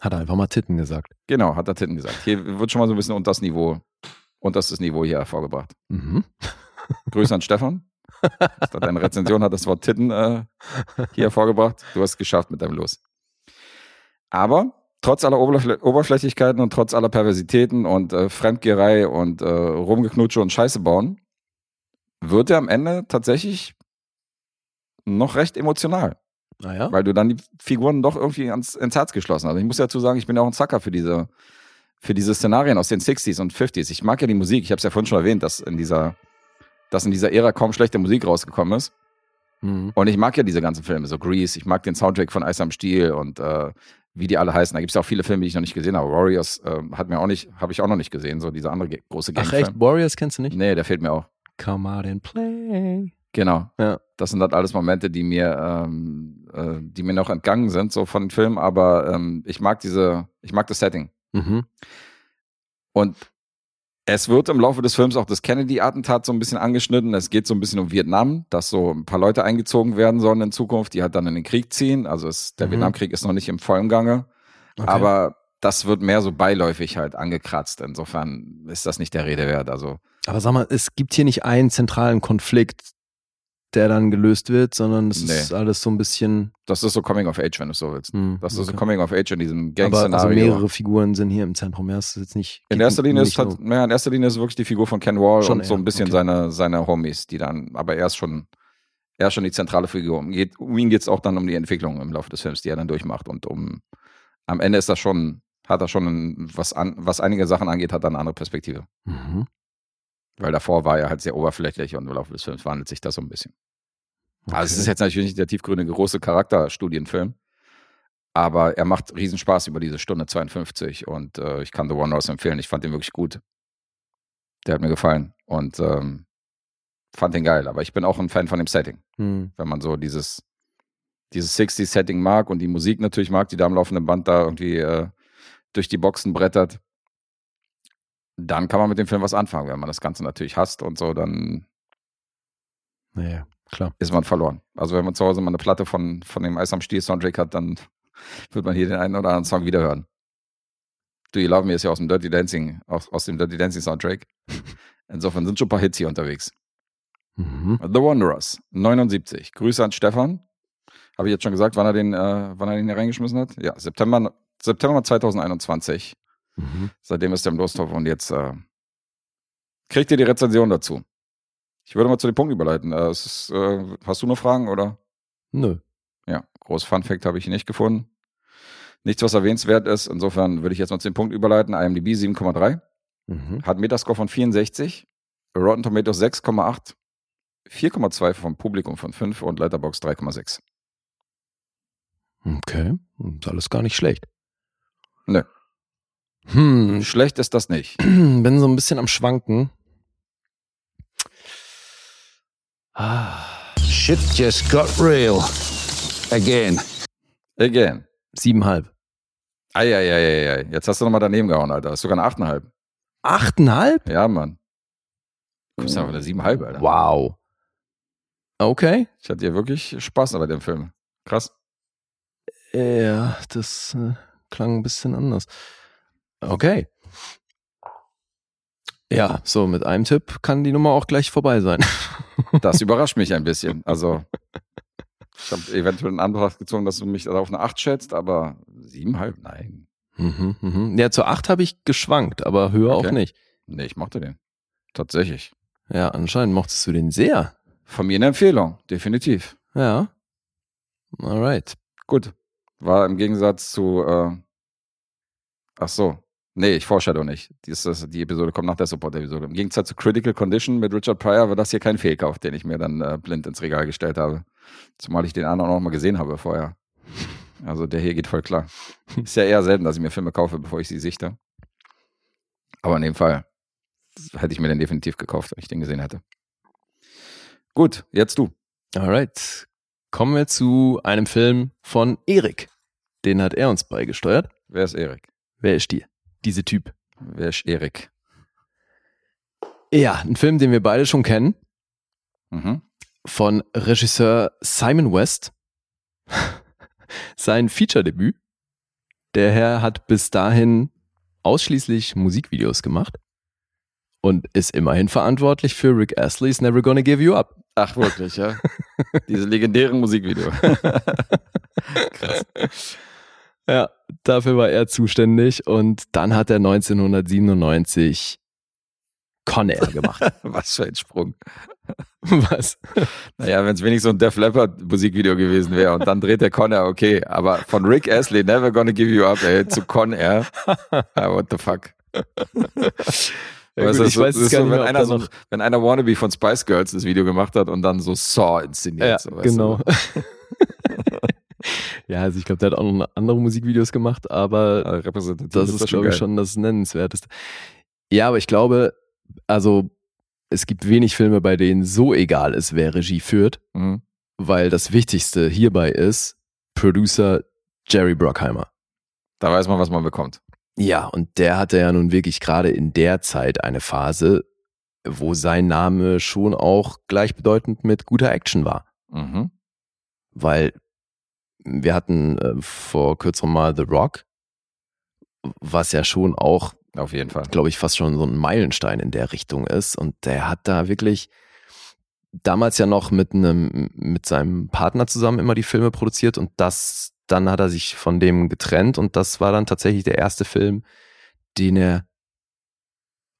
Hat er einfach mal Titten gesagt. genau, hat er Titten gesagt. Hier wird schon mal so ein bisschen unter das Niveau, unterstes Niveau hier hervorgebracht. Mhm. Grüße an Stefan. Deine Rezension hat das Wort Titten äh, hier hervorgebracht. Du hast es geschafft mit deinem Los. Aber trotz aller Oberfl Oberflächlichkeiten und trotz aller Perversitäten und äh, Fremdgeherei und äh, Rumgeknutsche und Scheiße bauen, wird er am Ende tatsächlich noch recht emotional, Naja. weil du dann die Figuren doch irgendwie ans, ins Herz geschlossen hast. Ich muss dazu sagen, ich bin ja auch ein Zacker für diese, für diese Szenarien aus den 60s und 50s. Ich mag ja die Musik. Ich habe es ja vorhin schon erwähnt, dass in dieser, dass in dieser Ära kaum schlechte Musik rausgekommen ist. Mhm. Und ich mag ja diese ganzen Filme, so Grease, ich mag den Soundtrack von Eis am Stiel und äh, wie die alle heißen. Da gibt es ja auch viele Filme, die ich noch nicht gesehen habe. Warriors äh, hat mir auch nicht, habe ich auch noch nicht gesehen, so dieser andere große Ach Gangfilm. echt, Warriors kennst du nicht? Nee, der fehlt mir auch. Come out and play. Genau. Ja. Das sind halt alles Momente, die mir, ähm, äh, die mir noch entgangen sind, so von Filmen, aber ähm, ich mag diese, ich mag das Setting. Mhm. Und es wird im Laufe des Films auch das Kennedy-Attentat so ein bisschen angeschnitten. Es geht so ein bisschen um Vietnam, dass so ein paar Leute eingezogen werden sollen in Zukunft, die halt dann in den Krieg ziehen. Also es, der Mhm. Vietnamkrieg ist noch nicht im vollen Gange, Okay. aber das wird mehr so beiläufig halt angekratzt. Insofern ist das nicht der Rede wert. Also Aber sag mal, es gibt hier nicht einen zentralen Konflikt, der dann gelöst wird, sondern es Nee. ist alles so ein bisschen. das ist so Coming of Age, wenn du so willst. Hm, Das ist so okay. Coming of Age in diesem Aber also mehrere Figuren sind hier im Zentrum. Ja, es ist jetzt nicht. In erster Linie ist halt, naja, in erster Linie ist wirklich die Figur von Ken Wall Schon und so er, ein bisschen okay. seine, seine Homies, die dann, aber er ist schon, er ist schon die zentrale Figur. Um, geht, um ihn geht es auch dann um die Entwicklung im Laufe des Films, die er dann durchmacht. Und um am Ende ist das schon, hat er schon, ein, was, an, was einige Sachen angeht, hat er eine andere Perspektive. Mhm. Weil davor war er halt sehr oberflächlich und im Laufe des Films wandelt sich das so ein bisschen. Also es ist jetzt natürlich nicht der tiefgründige große Charakterstudienfilm, aber er macht Riesenspaß über diese Stunde 52 und äh, ich kann The One House empfehlen. Ich fand den wirklich gut. Der hat mir gefallen und ähm, fand den geil. Aber ich bin auch ein Fan von dem Setting. Hm. Wenn man so dieses, dieses 60s-Setting mag und die Musik natürlich mag, die da am laufenden Band da irgendwie äh, durch die Boxen brettert, dann kann man mit dem Film was anfangen. Wenn man das Ganze natürlich hasst und so, dann Naja, klar. ist man verloren. Also wenn man zu Hause mal eine Platte von, von dem Eis am Stiel Soundtrack hat, dann [LAUGHS] wird man hier den einen oder anderen Song wiederhören. Do You Love Me ist ja aus dem Dirty Dancing, aus, aus dem Dirty Dancing Soundtrack. [LAUGHS] Insofern sind schon ein paar Hits hier unterwegs. Mhm. The Wanderers, 79. Grüße an Stefan. Habe ich jetzt schon gesagt, wann er den, äh, wann er den hier reingeschmissen hat? Ja, September, September 2021. Mhm. Seitdem ist er im Lostopf und jetzt äh, kriegt ihr die Rezension dazu. Ich würde mal zu den Punkten überleiten. Äh, ist, äh, hast du noch Fragen oder? Nö. Ja, groß Fun Fact habe ich nicht gefunden. Nichts, was erwähnenswert ist. Insofern würde ich jetzt mal zu den Punkten überleiten. IMDb 7,3. Mhm. Hat Metascore von 64. Rotten Tomatoes 6,8. 4,2 vom Publikum von 5 und Letterbox 3,6. Okay. Ist alles gar nicht schlecht. Nö. Hm, Schlecht ist das nicht. [CLEARS THROAT] bin so ein bisschen am Schwanken. Ah, Shit just got real. Again. Again. siebenhalb. Eieieiei. Jetzt hast du nochmal daneben gehauen, Alter. Das ist sogar eine 8,5. Achteinhalb? Ja, Mann. Du bist aber eine 7,5, Alter. Wow. Okay. Ich hatte ja wirklich Spaß bei dem Film. Krass. Ja, das äh, klang ein bisschen anders. Okay. Ja, so mit einem Tipp kann die Nummer auch gleich vorbei sein. [LAUGHS] Das überrascht mich ein bisschen. Also, ich habe eventuell in Anbetracht gezogen, dass du mich auf eine 8 schätzt, aber 7,5? Nein. Mhm, mhm. Ja, zur acht habe ich geschwankt, aber höher Okay. auch nicht. Nee, ich mochte den. Tatsächlich. Ja, anscheinend mochtest du den sehr. Von mir eine Empfehlung. Definitiv. Ja. Alright. Gut. War im Gegensatz zu, äh, ach so. Nee, ich foreshadow nicht. Die, ist das, die Episode kommt nach der Support-Episode. Im Gegensatz zu Critical Condition mit Richard Pryor war das hier kein Fehlkauf, den ich mir dann äh, blind ins Regal gestellt habe. Zumal ich den anderen auch noch mal gesehen habe vorher. Also der hier geht voll klar. Ist ja eher selten, dass ich mir Filme kaufe, bevor ich sie sichte. Aber in dem Fall hätte ich mir den definitiv gekauft, wenn ich den gesehen hätte. Gut, jetzt du. Alright. Kommen wir zu einem Film von Erik, Den hat er uns beigesteuert. Wer ist Erik? Wer ist die? Diese Typ. Wer ist Erik? Ja, ein Film, den wir beide schon kennen, Mhm. von Regisseur Simon West. Sein Feature-Debüt. Der Herr hat bis dahin ausschließlich Musikvideos gemacht und ist immerhin verantwortlich für Rick Astley's Never Gonna Give You Up. Ach, wirklich, ja? Diese legendären Musikvideo. [LAUGHS] Krass. Ja, dafür war er zuständig und dann hat er 1997 Con Air gemacht. [LAUGHS] Was für ein Sprung. [LAUGHS] Was? Naja, wenn es wenigstens so ein Def Leppard Musikvideo gewesen wäre und dann dreht der Con Air, okay. Aber von Rick Astley, Never Gonna Give You Up, ey, zu Con Air. Ah, what the fuck. Ja, Weißt gut, du, ich so- weiß es gar so, nicht wenn mehr, einer so, wenn einer Wannabe von Spice Girls das Video gemacht hat und dann so Saw inszeniert. Ja, so, genau. Ja, also ich glaube, der hat auch noch andere Musikvideos gemacht, aber Aber repräsentativ das ist, glaube ich, schon das Nennenswerteste. Ja, aber ich glaube, also es gibt wenig Filme, bei denen so egal ist, wer Regie führt, Mhm. weil das Wichtigste hierbei ist Producer Jerry Bruckheimer. Da weiß man, was man bekommt. Ja, und der hatte ja nun wirklich gerade in der Zeit eine Phase, wo sein Name schon auch gleichbedeutend mit guter Action war. Mhm. Weil wir hatten äh, vor kürzerem mal The Rock, was ja schon auch, Auf jeden Fall. glaube ich, fast schon so ein Meilenstein in der Richtung ist. Und der hat da wirklich damals ja noch mit einem, mit seinem Partner zusammen immer die Filme produziert und das, dann hat er sich von dem getrennt und das war dann tatsächlich der erste Film, den er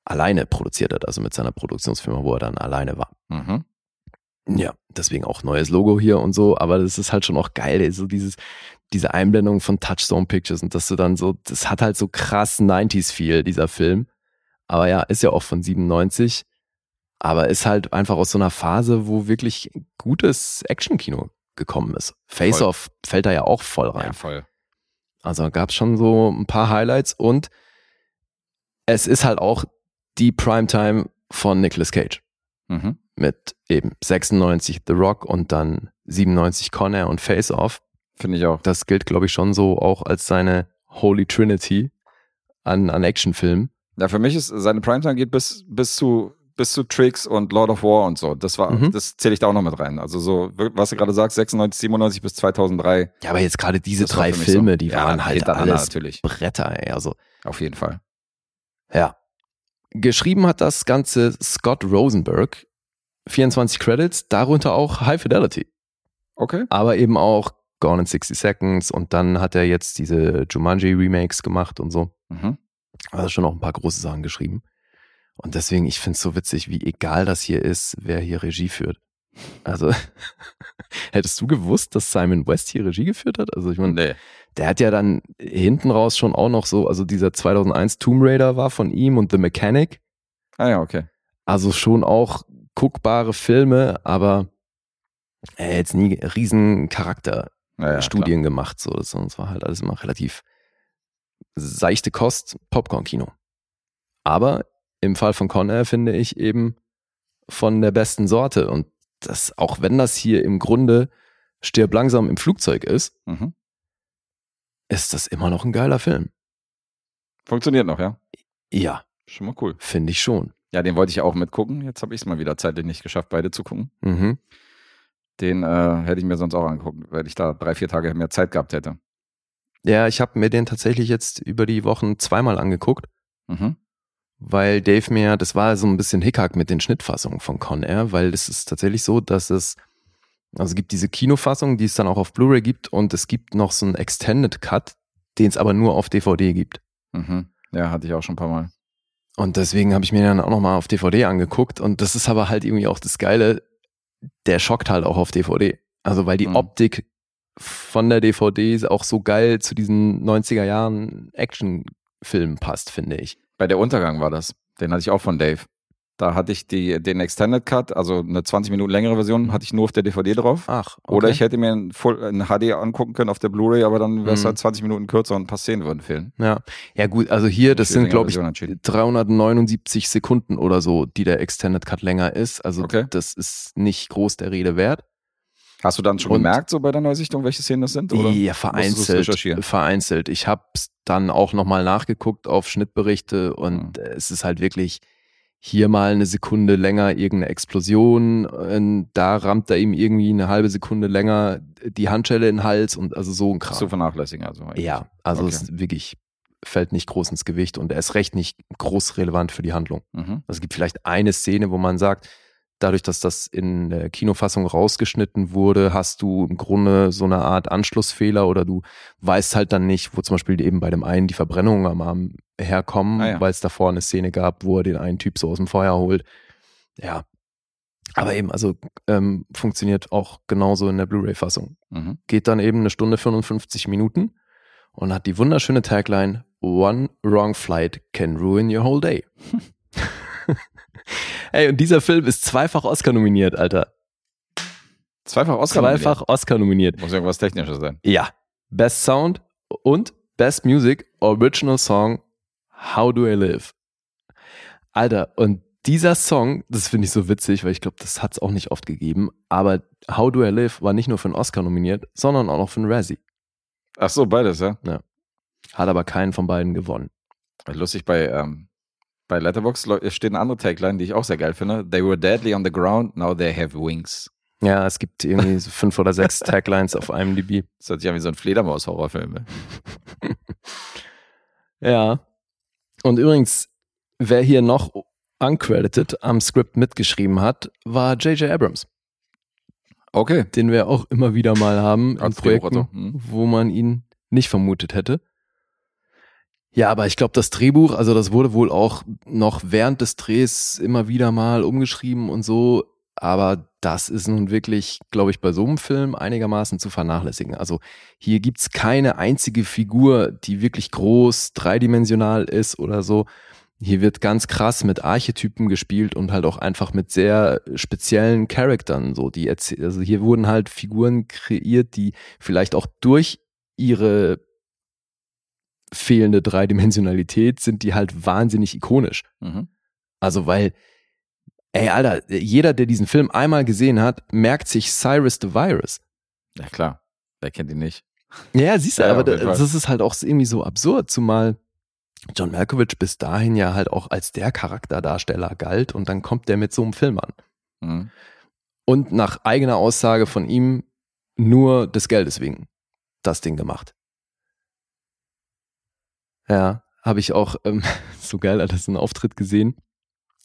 alleine produziert hat, also mit seiner Produktionsfirma, wo er dann alleine war. Mhm. Ja, deswegen auch neues Logo hier und so, aber das ist halt schon auch geil, so dieses, diese Einblendung von Touchstone Pictures und dass du dann so, das hat halt so krass 90s-Feel, dieser Film. Aber ja, ist ja auch von 97, aber ist halt einfach aus so einer Phase, wo wirklich gutes Actionkino gekommen ist. Face Voll. Off fällt da ja auch voll rein. Ja, voll. Also gab es schon so ein paar Highlights und es ist halt auch die Primetime von Nicolas Cage Mhm. Mit eben 96 The Rock und dann 97 Conner und Face Off. Finde ich auch. Das gilt, glaube ich, schon so auch als seine Holy Trinity an, an Actionfilmen. Ja, für mich ist seine Primetime geht bis, bis zu bis zu Tricks und Lord of War und so. Das war, Mhm. das zähle ich da auch noch mit rein. Also so, was du gerade sagst, 96, 97 bis 2003. Ja, aber jetzt gerade diese drei mich so. Filme, die Ja, waren halt alles natürlich. Bretter, ey. Also, Auf jeden Fall. ja. Geschrieben hat das Ganze Scott Rosenberg. 24 Credits, darunter auch High Fidelity. Okay. aber eben auch Gone in 60 Seconds und dann hat er jetzt diese Jumanji Remakes gemacht und so. Mhm. Also schon auch ein paar große Sachen geschrieben. Und deswegen, ich finde es so witzig, wie egal das hier ist, wer hier Regie führt. Also, [LAUGHS] hättest du gewusst, dass Simon West hier Regie geführt hat? Also, ich meine, Nee. der hat ja dann hinten raus schon auch noch so, also dieser 2001 Tomb Raider war von ihm und The Mechanic. Ah ja, okay. Also schon auch guckbare Filme, aber äh, jetzt nie riesen Charakter Ja, ja, gemacht. So, das, das war halt alles immer relativ seichte Kost, Popcorn-Kino. Aber im Fall von Conair finde ich eben von der besten Sorte. Und das, auch wenn das hier im Grunde stirb langsam im Flugzeug ist. Mhm. ist das immer noch ein geiler Film. Funktioniert noch, ja. Ja, Schon mal cool. finde ich schon. Ja, den wollte ich auch mitgucken. Jetzt habe ich es mal wieder zeitlich nicht geschafft, beide zu gucken. Mhm. Den äh, hätte ich mir sonst auch angeguckt, weil ich da drei, vier Tage mehr Zeit gehabt hätte. Ja, ich habe mir den tatsächlich jetzt über die Wochen zweimal angeguckt. Mhm. weil Dave mir, das war so ein bisschen Hickhack mit den Schnittfassungen von Con Air, weil es ist tatsächlich so, dass es, also es gibt diese Kinofassung, die es dann auch auf Blu-ray gibt und es gibt noch so einen Extended Cut, den es aber nur auf DVD gibt. Mhm. Ja, hatte ich auch schon ein paar Mal. Und deswegen habe ich mir dann auch nochmal auf DVD angeguckt und das ist aber halt irgendwie auch das Geile, der schockt halt auch auf DVD. Also weil die Mhm. Optik von der DVD auch so geil zu diesen 90er Jahren Actionfilmen passt, finde ich. Bei der Untergang war das. Den hatte ich auch von Dave. Da hatte ich die, den Extended Cut, also eine 20 Minuten längere Version, hatte ich nur auf der DVD drauf. Ach, okay. Oder ich hätte mir ein, Full, ein HD angucken können auf der Blu-ray, aber dann wäre es Mhm. halt 20 Minuten kürzer und ein paar Szenen würden fehlen. Ja, ja gut, also hier, das sind glaube ich Version entschieden. 379 Sekunden oder so, die der Extended Cut länger ist. Also Okay. das ist nicht groß der Rede wert. Hast du dann schon Und- gemerkt, so bei der Neusichtung, welche Szenen das sind? Oder? Ja, vereinzelt. Vereinzelt. Ich habe dann auch nochmal nachgeguckt auf Schnittberichte und Mhm. es ist halt wirklich hier mal eine Sekunde länger irgendeine Explosion, äh, da rammt er ihm irgendwie eine halbe Sekunde länger die Handschelle in den Hals und also so ein Kram. Zu vernachlässigen, also. eigentlich. Ja, also Okay. es ist wirklich fällt nicht groß ins Gewicht und er ist recht nicht groß relevant für die Handlung. Mhm. Also es gibt vielleicht eine Szene, wo man sagt, dadurch, dass das in der Kinofassung rausgeschnitten wurde, hast du im Grunde so eine Art Anschlussfehler oder du weißt halt dann nicht, wo zum Beispiel eben bei dem einen die Verbrennungen am Arm herkommen, Ah ja. weil es davor eine Szene gab, wo er den einen Typ so aus dem Feuer holt. Ja. Aber eben, also ähm, funktioniert auch genauso in der Blu-ray-Fassung. Mhm. Geht dann eben eine Stunde 55 Minuten und hat die wunderschöne Tagline One wrong flight can ruin your whole day. [LAUGHS] Ey, und dieser Film ist zweifach Oscar nominiert, Alter. Zweifach Oscar. Zweifach Oscar nominiert. nominiert. Muss irgendwas Technisches sein. Ja. Best Sound und Best Music Original Song How Do I Live? Alter, und dieser Song, das finde ich so witzig, weil ich glaube, das hat es auch nicht oft gegeben, aber How Do I Live war nicht nur für einen Oscar nominiert, sondern auch noch für einen Razzie. Ach so, beides, ja. Hat aber keinen von beiden gewonnen. Lustig bei, ähm, bei Letterboxd steht eine andere Tagline, die ich auch sehr geil finde. They were deadly on the ground, now they have wings. Ja, es gibt irgendwie so fünf oder sechs [LAUGHS] Taglines auf IMDb. Das hört sich an wie so ein Fledermaus-Horrorfilm. ne? [LAUGHS] Ja. Und übrigens, wer hier noch uncredited am Skript mitgeschrieben hat, war J.J. Abrams, Okay. den wir auch immer wieder mal haben in Projekten, Drehbuchautor, hm. wo man ihn nicht vermutet hätte. Ja, aber ich glaube, das Drehbuch, also das wurde wohl auch noch während des Drehs immer wieder mal umgeschrieben und so. Aber das ist nun wirklich, glaube ich, bei so einem Film einigermaßen zu vernachlässigen. Also hier gibt's keine einzige Figur, die wirklich groß, dreidimensional ist oder so. Hier wird ganz krass mit Archetypen gespielt und halt auch einfach mit sehr speziellen Charaktern. So, die also hier wurden halt Figuren kreiert, die vielleicht auch durch ihre fehlende Dreidimensionalität sind die halt wahnsinnig ikonisch. Mhm. Also weil, ey Alter, jeder, der diesen Film einmal gesehen hat, merkt sich Cyrus the Virus. Ja, klar. Wer kennt ihn nicht? Ja, siehst du, Ja, aber auf jeden da- Fall. das ist halt auch irgendwie so absurd, zumal John Malkovich bis dahin ja halt auch als der Charakterdarsteller galt und dann kommt der mit so einem Film an. Mhm. Und nach eigener Aussage von ihm nur des Geldes wegen das Ding gemacht. Ja, habe ich auch ähm, [LAUGHS] so geil, Alter, so einen Auftritt gesehen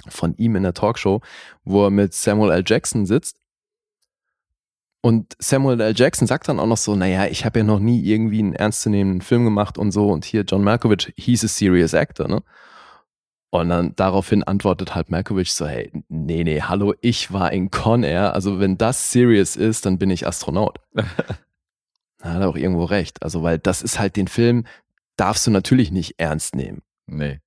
von ihm in der Talkshow, wo er mit Samuel L. Jackson sitzt. Und Samuel L. Jackson sagt dann auch noch so, naja, ich habe ja noch nie irgendwie einen ernstzunehmenden Film gemacht und so. Und hier John Malkovich, he's a serious actor, ne? Und dann daraufhin antwortet halt Malkovich so, hey, nee, nee, hallo, ich war in Con Air. Also wenn das serious ist, dann bin ich Astronaut. [LAUGHS] Da hat er auch irgendwo recht. Also weil das ist halt den Film, darfst du natürlich nicht ernst nehmen. Nee.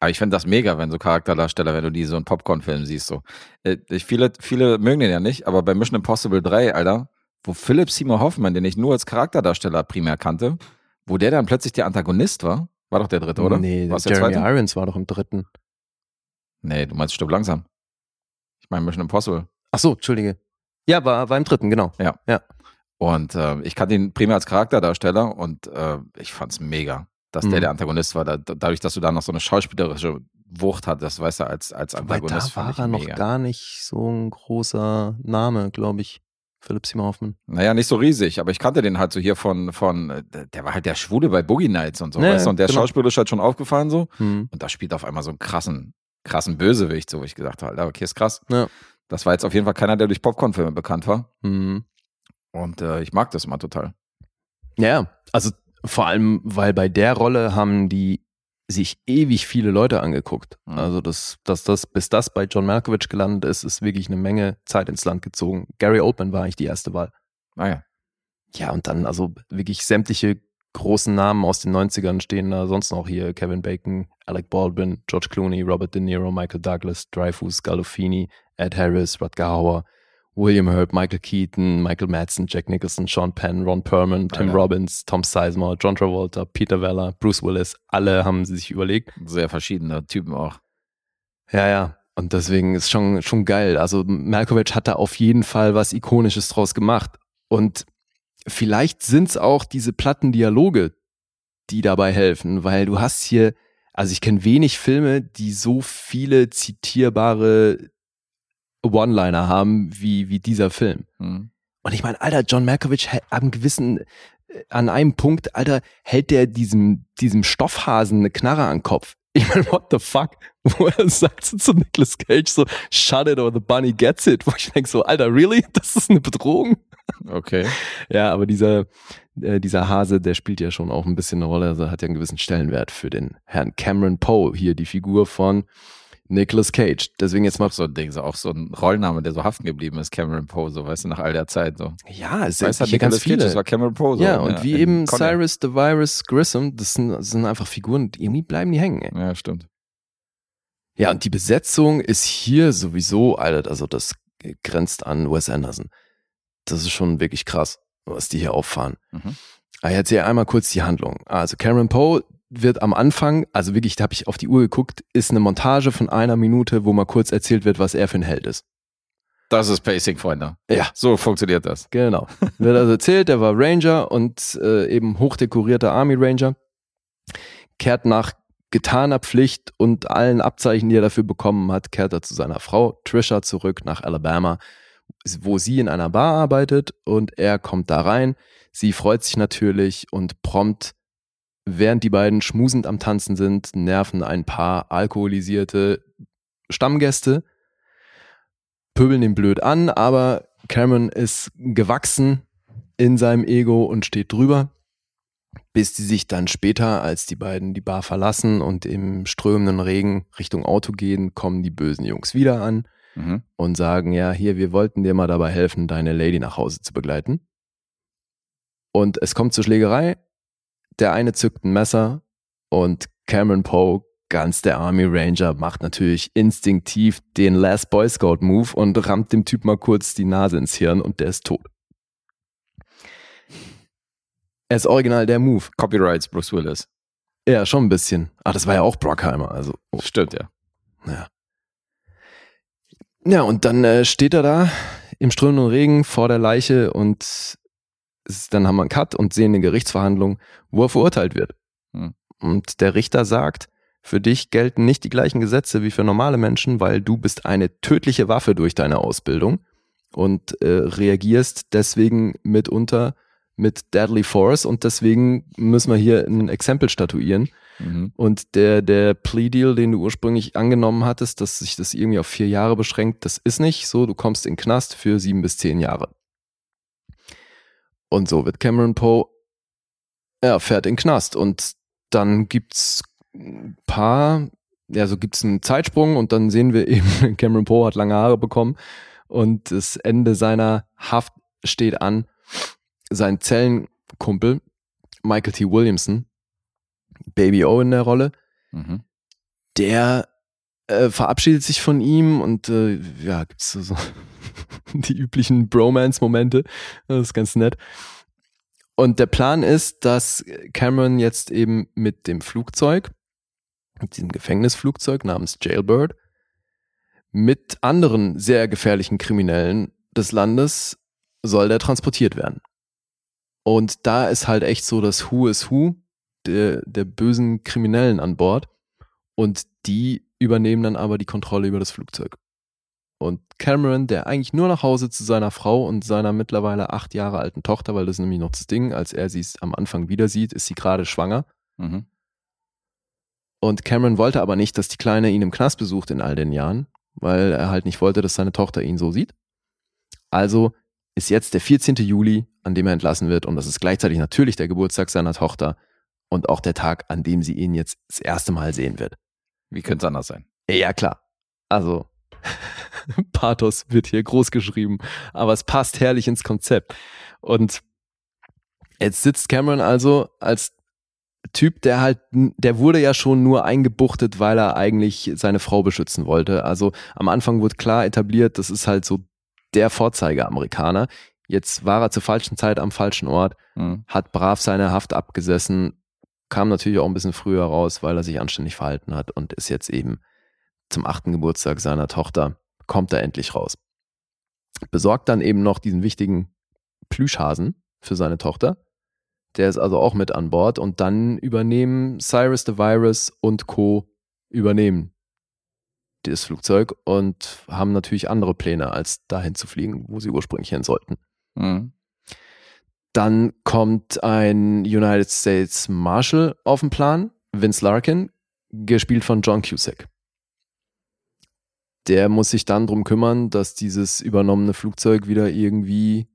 Aber ich finde das mega, wenn so Charakterdarsteller, wenn du die so einen Popcorn-Film siehst, so. Äh, ich- Viele, viele mögen den ja nicht, aber bei Mission Impossible 3, Alter, wo Philip Seymour Hoffman, den ich nur als Charakterdarsteller primär kannte, wo der dann plötzlich der Antagonist war, war doch der dritte, oder? Nee, War's der Jeremy zweite? Irons war doch im dritten. Nee, du meinst Stirb langsam. Ich meine Mission Impossible. Ach so, Entschuldige. Ja, war, war im dritten, genau. Und äh, ich kannte ihn primär als Charakterdarsteller und äh, ich fand's mega, dass der Mhm. der Antagonist war. Da, da- dadurch, dass du da noch so eine schauspielerische Wucht hattest, weißt du, als, als Wobei, da Antagonist war er noch mega. gar nicht so ein großer Name, glaube ich. Philipp Seymour Hoffman. Naja, nicht so riesig, aber ich kannte den halt so hier von, von äh, der der war halt der Schwule bei Boogie Nights und so, Ja, weißt du, und der genau. schauspielerisch halt schon aufgefallen so. Hm. Und da spielt auf einmal so einen krassen, krassen Bösewicht, so wo ich gesagt habe, okay, ist krass. Ja. Das war jetzt auf jeden Fall keiner, der durch Popcorn-Filme bekannt war. Hm. Und äh, ich mag das immer total. Ja, also vor allem, weil bei der Rolle haben die sich ewig viele Leute angeguckt. Mhm. Also das, dass das, bis das bei John Malkovich gelandet ist, ist wirklich eine Menge Zeit ins Land gezogen. Gary Oldman war eigentlich die erste Wahl. Naja. Ja, und dann also wirklich sämtliche großen Namen aus den 90ern stehen da sonst noch hier. Kevin Bacon, Alec Baldwin, George Clooney, Robert De Niro, Michael Douglas, Dreyfus, Gandolfini, Ed Harris, Rutger Hauer, William Hurt, Michael Keaton, Michael Madsen, Jack Nicholson, Sean Penn, Ron Perlman, Tim Alter. Robbins, Tom Sizemore, John Travolta, Peter Weller, Bruce Willis. Alle haben sie sich überlegt. Sehr verschiedene Typen auch. Ja, ja. und deswegen ist schon, schon geil. Also Malkovich hat da auf jeden Fall was Ikonisches draus gemacht. Und vielleicht sind's auch diese platten Dialoge, die dabei helfen, weil du hast hier, also ich kenne wenig Filme, die so viele zitierbare One-Liner haben wie, wie dieser Film. Mhm. Und ich meine, Alter, John Malkovich am gewissen, äh, an einem Punkt, Alter, hält der diesem, diesem Stoffhasen eine Knarre an den Kopf. Ich meine, what the fuck? [LAUGHS] Wo er sagt so zu Nicolas Cage so, shut it or the bunny gets it. Wo ich denke so, Alter, really? [LAUGHS] Das ist eine Bedrohung? Okay. [LAUGHS] Ja, aber dieser, äh, dieser Hase, der spielt ja schon auch ein bisschen eine Rolle, also hat ja einen gewissen Stellenwert für den Herrn Cameron Poe, hier die Figur von Nicolas Cage. Deswegen jetzt mal Auch so ein Ding, so auch so ein Rollname, der so haften geblieben ist, Cameron Poe, so weißt du, nach all der Zeit. So. Ja, es Weißt sind hier ganz Nicolas Cage, viele. das war Cameron Poe. So, ja, und wie in eben Con Air. Cyrus the Virus Grissom, das sind, das sind einfach Figuren, die irgendwie bleiben die hängen. Ey. Ja, stimmt. Ja, und die Besetzung ist hier sowieso, Alter, also das grenzt an Wes Anderson. Das ist schon wirklich krass, was die hier auffahren. Mhm. Aber jetzt hier einmal kurz die Handlung. Also Cameron Poe wird am Anfang, also wirklich, da habe ich auf die Uhr geguckt, ist eine Montage von einer Minute, wo mal kurz erzählt wird, was er für ein Held ist. Das ist Pacing, Freunde. Ja. So funktioniert das. Genau. [LAUGHS] Wird also erzählt, der war Ranger und äh, eben hochdekorierter Army Ranger. Kehrt nach getaner Pflicht und allen Abzeichen, die er dafür bekommen hat, kehrt er zu seiner Frau Trisha zurück nach Alabama, wo sie in einer Bar arbeitet und er kommt da rein. Sie freut sich natürlich und prompt, während die beiden schmusend am Tanzen sind, nerven ein paar alkoholisierte Stammgäste, pöbeln ihn blöd an, aber Cameron ist gewachsen in seinem Ego und steht drüber, bis die sich dann später, als die beiden die Bar verlassen und im strömenden Regen Richtung Auto gehen, kommen die bösen Jungs wieder an Mhm. und sagen, ja, hier, wir wollten dir mal dabei helfen, deine Lady nach Hause zu begleiten. Und es kommt zur Schlägerei. Der eine zückt ein Messer und Cameron Poe, ganz der Army Ranger, macht natürlich instinktiv den Last Boy Scout Move und rammt dem Typ mal kurz die Nase ins Hirn und der ist tot. Er ist original der Move. Copyrights, Bruce Willis. Ja, schon ein bisschen. Ah, das war ja auch Brockheimer, also. Oh. Stimmt, ja. Ja. Ja, und dann äh, steht er da im strömenden Regen vor der Leiche und ist, dann haben wir einen Cut und sehen eine Gerichtsverhandlung, wo er verurteilt wird. Hm. Und der Richter sagt, für dich gelten nicht die gleichen Gesetze wie für normale Menschen, weil du bist eine tödliche Waffe durch deine Ausbildung und äh, reagierst deswegen mitunter mit Deadly Force und deswegen müssen wir hier ein Exempel statuieren. Mhm. Und der, der Plea-Deal, den du ursprünglich angenommen hattest, dass sich das irgendwie auf vier Jahre beschränkt, das ist nicht so. Du kommst in den Knast für sieben bis zehn Jahre. Und so wird Cameron Poe, er fährt in den Knast. Und dann gibt's ein paar, ja, so gibt's einen Zeitsprung und dann sehen wir [LAUGHS] eben, Cameron Poe hat lange Haare bekommen und das Ende seiner Haft steht an. Sein Zellenkumpel, Michael T. Williamson, Baby O in der Rolle, Mhm. der äh, verabschiedet sich von ihm und äh, ja, gibt's so, so [LAUGHS] die üblichen Bromance-Momente. Das ist ganz nett. Und der Plan ist, dass Cameron jetzt eben mit dem Flugzeug, mit diesem Gefängnisflugzeug namens Jailbird, mit anderen sehr gefährlichen Kriminellen des Landes soll der transportiert werden. Und da ist halt echt so das Who is Who der, der bösen Kriminellen an Bord. Und die übernehmen dann aber die Kontrolle über das Flugzeug. Und Cameron, der eigentlich nur nach Hause zu seiner Frau und seiner mittlerweile acht Jahre alten Tochter, weil das ist nämlich noch das Ding, als er sie am Anfang wieder sieht, ist sie gerade schwanger. Mhm. Und Cameron wollte aber nicht, dass die Kleine ihn im Knast besucht in all den Jahren, weil er halt nicht wollte, dass seine Tochter ihn so sieht. Also ist jetzt der 14. Juli, an dem er entlassen wird und das ist gleichzeitig natürlich der Geburtstag seiner Tochter und auch der Tag, an dem sie ihn jetzt das erste Mal sehen wird. Wie könnte es anders sein? Ja, klar. Also, [LAUGHS] Pathos wird hier groß geschrieben, aber es passt herrlich ins Konzept. Und jetzt sitzt Cameron also als Typ, der halt, der wurde ja schon nur eingebuchtet, weil er eigentlich seine Frau beschützen wollte. Also am Anfang wurde klar etabliert, das ist halt so der Vorzeigeamerikaner. Jetzt war er zur falschen Zeit am falschen Ort, Mhm. hat brav seine Haft abgesessen, kam natürlich auch ein bisschen früher raus, weil er sich anständig verhalten hat und ist jetzt eben zum achten Geburtstag seiner Tochter kommt er endlich raus. Besorgt dann eben noch diesen wichtigen Plüschhasen für seine Tochter. Der ist also auch mit an Bord und dann übernehmen Cyrus the Virus und Co. übernehmen das Flugzeug und haben natürlich andere Pläne, als dahin zu fliegen, wo sie ursprünglich hin sollten. Mhm. Dann kommt ein United States Marshal auf den Plan, Vince Larkin, gespielt von John Cusack. Der muss sich dann drum kümmern, dass dieses übernommene Flugzeug wieder irgendwie,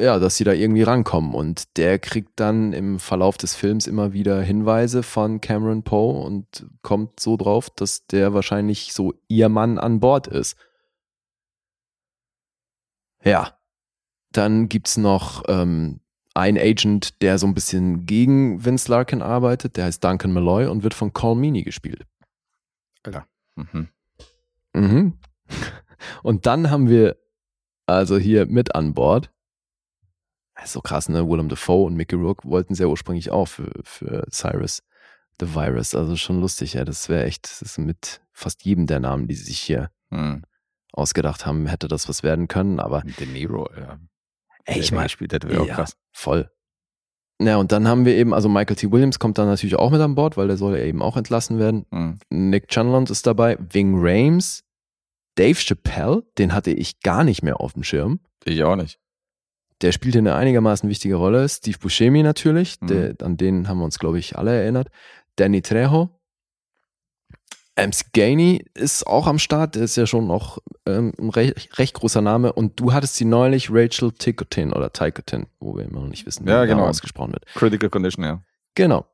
ja, dass sie da irgendwie rankommen. Und der kriegt dann im Verlauf des Films immer wieder Hinweise von Cameron Poe und kommt so drauf, dass der wahrscheinlich so ihr Mann an Bord ist. Ja, dann gibt's noch ähm, einen Agent, der so ein bisschen gegen Vince Larkin arbeitet, der heißt Duncan Malloy und wird von Cole Meany gespielt. Alter. Mhm. Mhm. Und dann haben wir also hier mit an Bord. Das so krass, ne? Willem Dafoe und Mickey Rourke wollten sehr ursprünglich auch für, für Cyrus the Virus. Also schon lustig, ja. Das wäre echt, das ist mit fast jedem der Namen, die sie sich hier Mhm. ausgedacht haben, hätte das was werden können. Aber De Niro, ja. ey, ich meine, hätte, wäre auch ja, krass. voll. Ja, und dann haben wir eben, also Michael T. Williams kommt dann natürlich auch mit an Bord, weil der soll ja eben auch entlassen werden. Mhm. Nick Chandlond ist dabei, Ving Rames, Dave Chappelle, den hatte ich gar nicht mehr auf dem Schirm. Ich auch nicht. Der spielt hier eine einigermaßen wichtige Rolle. Steve Buscemi natürlich, Mhm. der, an den haben wir uns, glaube ich, alle erinnert. Danny Trejo. MC Gainey ist auch am Start, der ist ja schon noch ähm, ein recht, recht großer Name. Und du hattest sie neulich, Rachel Ticotin oder Ticotin, wo wir immer noch nicht wissen, wie Ja, genau. ausgesprochen wird. Critical Condition, ja. Genau.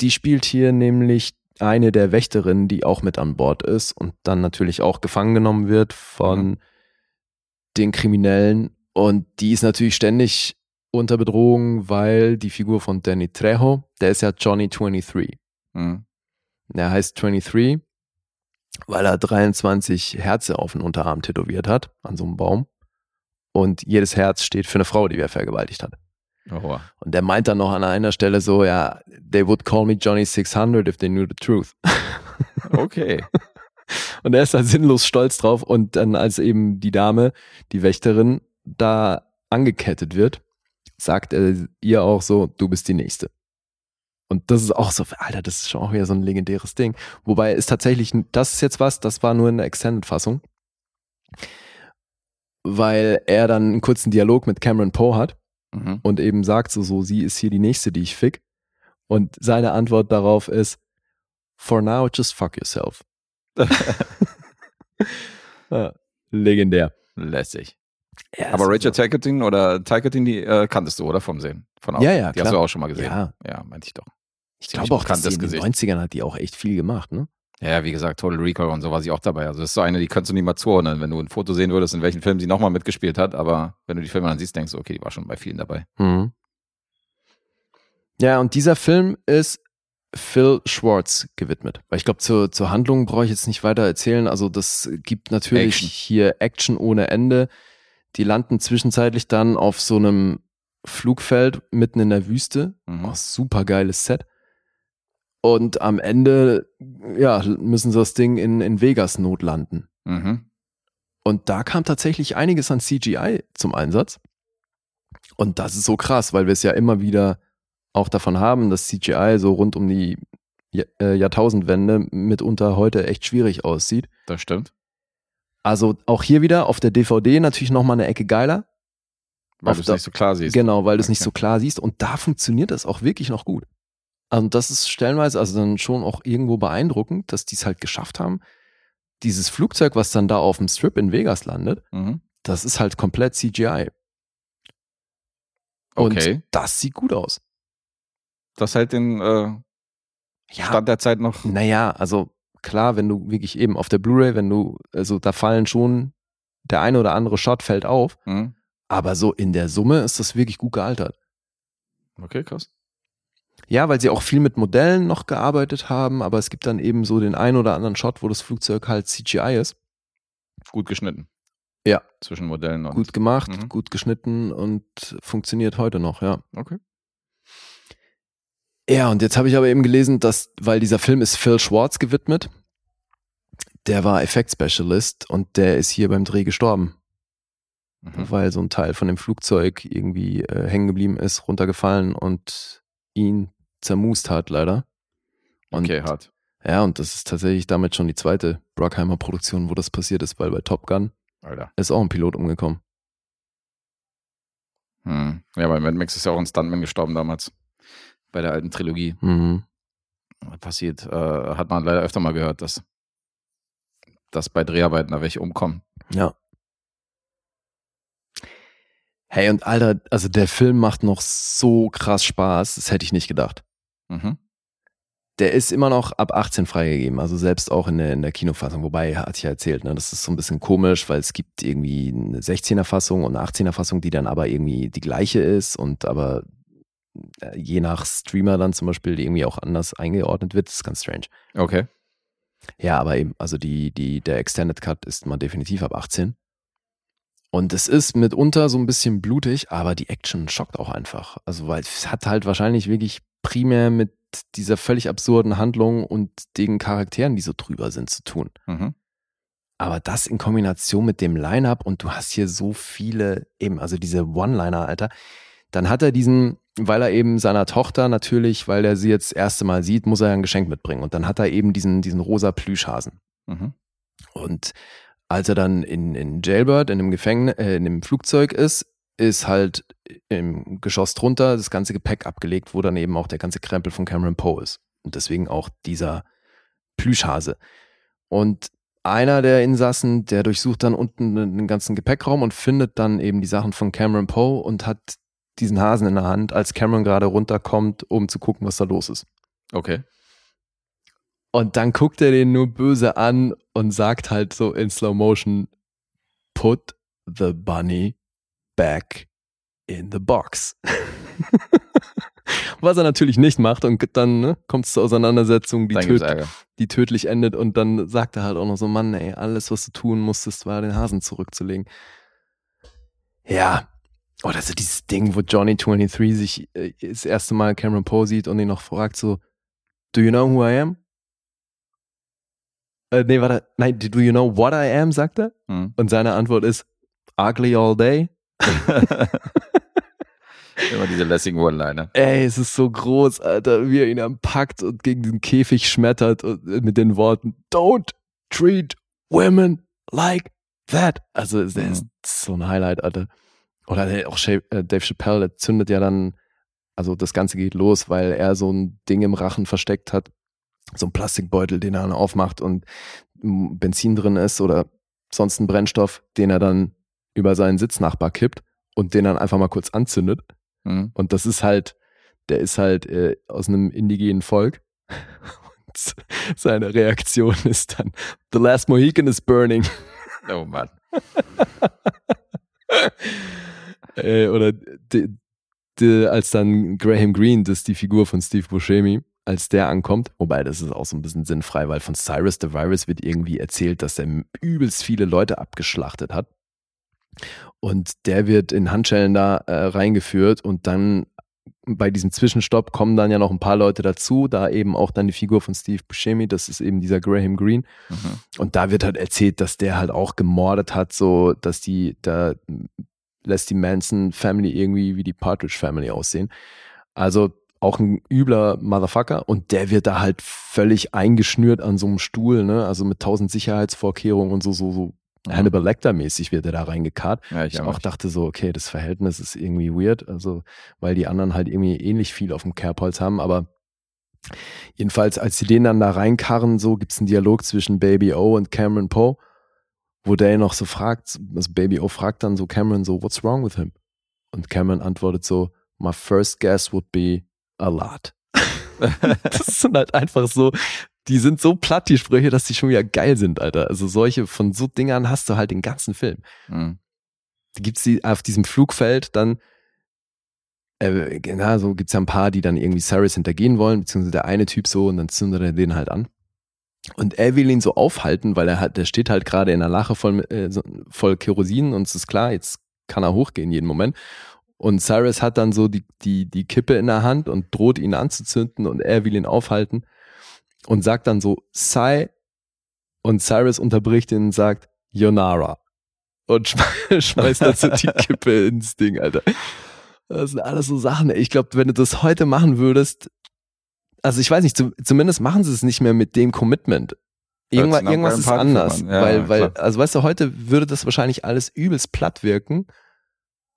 Die spielt hier nämlich eine der Wächterinnen, die auch mit an Bord ist und dann natürlich auch gefangen genommen wird von Mhm. den Kriminellen. Und die ist natürlich ständig unter Bedrohung, weil die Figur von Danny Trejo, der ist ja Johnny 23. Mhm. Der heißt 23, weil er 23 Herze auf den Unterarm tätowiert hat, an so einem Baum. Und jedes Herz steht für eine Frau, die er vergewaltigt hat. Oh. Und der meint dann noch an einer Stelle so, ja, they would call me Johnny 600 if they knew the truth. [LAUGHS] Okay. Und er ist da sinnlos stolz drauf. Und dann, als eben die Dame, die Wächterin, da angekettet wird, sagt er ihr auch so, du bist die Nächste. Und das ist auch so, Alter, das ist schon auch wieder so ein legendäres Ding. Wobei ist tatsächlich, das ist jetzt was, das war nur in der Extended-Fassung. Weil er dann einen kurzen Dialog mit Cameron Poe hat Mhm. und eben sagt so, so, sie ist hier die nächste, die ich fick. Und seine Antwort darauf ist, for now, just fuck yourself. [LAUGHS] legendär. Lässig. Ja, Aber Rachel Ticotin oder Ticotin, die äh, kanntest du, oder? Vom Sehen. Von Ja, ja, Die hast klar. du auch schon mal gesehen. Ja, Ja, meinte ich doch. Ich glaube auch, dass sie in den Gesicht. 90ern hat die auch echt viel gemacht, ne? Ja, wie gesagt, Total Recall und so war sie auch dabei. Also das ist so eine, die kannst du nie mal zuordnen, wenn du ein Foto sehen würdest, in welchen Film sie nochmal mitgespielt hat. Aber wenn du die Filme dann siehst, denkst du, okay, die war schon bei vielen dabei. Mhm. Ja, und dieser Film ist Phil Schwartz gewidmet. Weil ich glaube, zur, zur Handlung brauche ich jetzt nicht weiter erzählen. Also das gibt natürlich Action. hier Action ohne Ende. Die landen zwischenzeitlich dann auf so einem Flugfeld mitten in der Wüste. Mhm. Oh, super geiles Set. Und am Ende, ja, müssen sie das Ding in, in Vegas notlanden. Mhm. Und da kam tatsächlich einiges an CGI zum Einsatz. Und das ist so krass, weil wir es ja immer wieder auch davon haben, dass CGI so rund um die äh, Jahrtausendwende mitunter heute echt schwierig aussieht. Das stimmt. Also auch hier wieder auf der DVD natürlich nochmal eine Ecke geiler. Weil du es nicht so klar siehst. Genau, weil du es nicht Okay. so klar siehst. Und da funktioniert das auch wirklich noch gut. Also das ist stellenweise also dann schon auch irgendwo beeindruckend, dass die es halt geschafft haben. Dieses Flugzeug, was dann da auf dem Strip in Vegas landet, Mhm. das ist halt komplett CGI. Okay. Und das sieht gut aus. Das hält den äh, Stand der Zeit noch. Naja, also klar, wenn du wirklich eben auf der Blu-ray, wenn du, also da fallen schon, der eine oder andere Shot fällt auf, Mhm. aber so in der Summe ist das wirklich gut gealtert. Okay, krass. Ja, weil sie auch viel mit Modellen noch gearbeitet haben, aber es gibt dann eben so den einen oder anderen Shot, wo das Flugzeug halt CGI ist. Gut geschnitten. Ja. Zwischen Modellen und. Gut gemacht, Mhm. gut geschnitten und funktioniert heute noch, ja. Okay. Ja, und jetzt habe ich aber eben gelesen, dass, weil dieser Film ist Phil Schwartz gewidmet der war Effekt-Specialist und der ist hier beim Dreh gestorben, Mhm. weil so ein Teil von dem Flugzeug irgendwie äh, hängen geblieben ist, runtergefallen und ihn zermust hat leider. Und, Okay, hart. Ja, und das ist tatsächlich damit schon die zweite Bruckheimer Produktion, wo das passiert ist, weil bei Top Gun Alter. ist auch ein Pilot umgekommen. Hm. Ja, bei Mad Max ist ja auch ein Stuntman gestorben damals. Bei der alten Trilogie. Mhm. Passiert, äh, hat man leider öfter mal gehört, dass, dass bei Dreharbeiten da welche umkommen. Ja. Hey, und Alter, also der Film macht noch so krass Spaß, das hätte ich nicht gedacht. Mhm. Der ist immer noch ab 18 freigegeben, also selbst auch in der, in der Kinofassung. Wobei, hatte ich ja erzählt, ne, das ist so ein bisschen komisch, weil es gibt irgendwie eine 16er-Fassung und eine 18er-Fassung, die dann aber irgendwie die gleiche ist und aber äh, je nach Streamer dann zum Beispiel irgendwie auch anders eingeordnet wird. Das ist ganz strange. Okay. Ja, aber eben, also die, die, der Extended Cut ist mal definitiv ab 18. Und es ist mitunter so ein bisschen blutig, aber die Action schockt auch einfach. Also, weil es hat halt wahrscheinlich wirklich primär mit dieser völlig absurden Handlung und den Charakteren, die so drüber sind, zu tun. Mhm. Aber das in Kombination mit dem Line-Up und du hast hier so viele, eben, also diese One-Liner, Alter. Dann hat er diesen, weil er eben seiner Tochter natürlich, weil er sie jetzt das erste Mal sieht, muss er ja ein Geschenk mitbringen. Und dann hat er eben diesen, diesen rosa Plüschhasen. Mhm. Und als er dann in, in Jailbird, in dem Gefängnis, äh, in dem Flugzeug ist, ist halt im Geschoss drunter das ganze Gepäck abgelegt, wo dann eben auch der ganze Krempel von Cameron Poe ist. Und deswegen auch dieser Plüschhase. Und einer der Insassen, der durchsucht dann unten den ganzen Gepäckraum und findet dann eben die Sachen von Cameron Poe und hat diesen Hasen in der Hand, als Cameron gerade runterkommt, um zu gucken, was da los ist. Okay. Und dann guckt er den nur böse an und sagt halt so in Slow Motion, put the bunny back in the box. [LAUGHS] Was er natürlich nicht macht und dann ne, kommt es zur Auseinandersetzung, die, töd die tödlich endet und dann sagt er halt auch noch so, Mann, ey, alles, was du tun musstest, war den Hasen zurückzulegen. Ja. Oder so dieses Ding, wo Johnny 23 sich äh, das erste Mal Cameron Poe sieht und ihn noch fragt so, do you know who I am? Äh, nee, warte, nein, do you know what I am, sagt er. Mhm. Und seine Antwort ist, ugly all day. [LAUGHS] Immer diese lässigen One-Liner. Ey, es ist so groß, Alter, wie er ihn am packt und gegen den Käfig schmettert und äh, mit den Worten, don't treat women like that. Also, Mhm. ist so ein Highlight, Alter. Oder der- auch äh, Dave Chappelle, der zündet ja dann, also das Ganze geht los, weil er so ein Ding im Rachen versteckt hat. So ein Plastikbeutel, den er dann aufmacht und Benzin drin ist oder sonst ein Brennstoff, den er dann über seinen Sitznachbar kippt und den dann einfach mal kurz anzündet. Mhm. Und das ist halt, der ist halt äh, aus einem indigenen Volk. Und seine Reaktion ist dann, The Last Mohican is burning. Oh Mann. [LAUGHS] äh, oder die, die, als dann Graham Greene, das ist die Figur von Steve Buscemi, als der ankommt, wobei das ist auch so ein bisschen sinnfrei, weil von Cyrus the Virus wird irgendwie erzählt, dass er übelst viele Leute abgeschlachtet hat. Und der wird in Handschellen da äh, reingeführt und dann bei diesem Zwischenstopp kommen dann ja noch ein paar Leute dazu, da eben auch dann die Figur von Steve Buscemi, das ist eben dieser Graham Greene. Mhm. Und da wird halt erzählt, dass der halt auch gemordet hat, so dass die, da lässt die Manson Family irgendwie wie die Partridge Family aussehen. Also auch ein übler Motherfucker und der wird da halt völlig eingeschnürt an so einem Stuhl, ne? Also mit tausend Sicherheitsvorkehrungen und so, so, so Hannibal Lecter-mäßig wird er da reingekarrt. Ja, ich Ich auch. dachte so, okay, das Verhältnis ist irgendwie weird, also weil die anderen halt irgendwie ähnlich viel auf dem Kerbholz haben, aber jedenfalls, als sie den dann da reinkarren, so gibt's einen Dialog zwischen Baby O und Cameron Poe, wo der noch so fragt, also Baby O fragt dann so Cameron so, what's wrong with him? Und Cameron antwortet so, my first guess would be a lot. [LAUGHS] das sind halt einfach so, die sind so platt, die Sprüche, dass die schon wieder geil sind, Alter. Also solche, von so Dingern hast du halt den ganzen Film. Mhm. Gibt's die auf diesem Flugfeld dann, äh, na, so gibt's ja ein paar, die dann irgendwie Cyrus hintergehen wollen, beziehungsweise der eine Typ so und dann zündet er den halt an. Und er will ihn so aufhalten, weil er hat, der steht halt gerade in der Lache voll, äh, voll Kerosin und es ist klar, jetzt kann er hochgehen jeden Moment. Und Cyrus hat dann so die, die, die Kippe in der Hand und droht ihn anzuzünden und er will ihn aufhalten und sagt dann so, sei Und Cyrus unterbricht ihn und sagt, Yonara. Und schme- [LAUGHS] schmeißt dazu die Kippe [LAUGHS] ins Ding, Alter. Das sind alles so Sachen. ey. Ich glaube, wenn du das heute machen würdest, also ich weiß nicht, zum, zumindest machen sie es nicht mehr mit dem Commitment. Irgendwas, irgendwas ist anders. an. Ja, weil, weil, klar. also weißt du, heute würde das wahrscheinlich alles übelst platt wirken.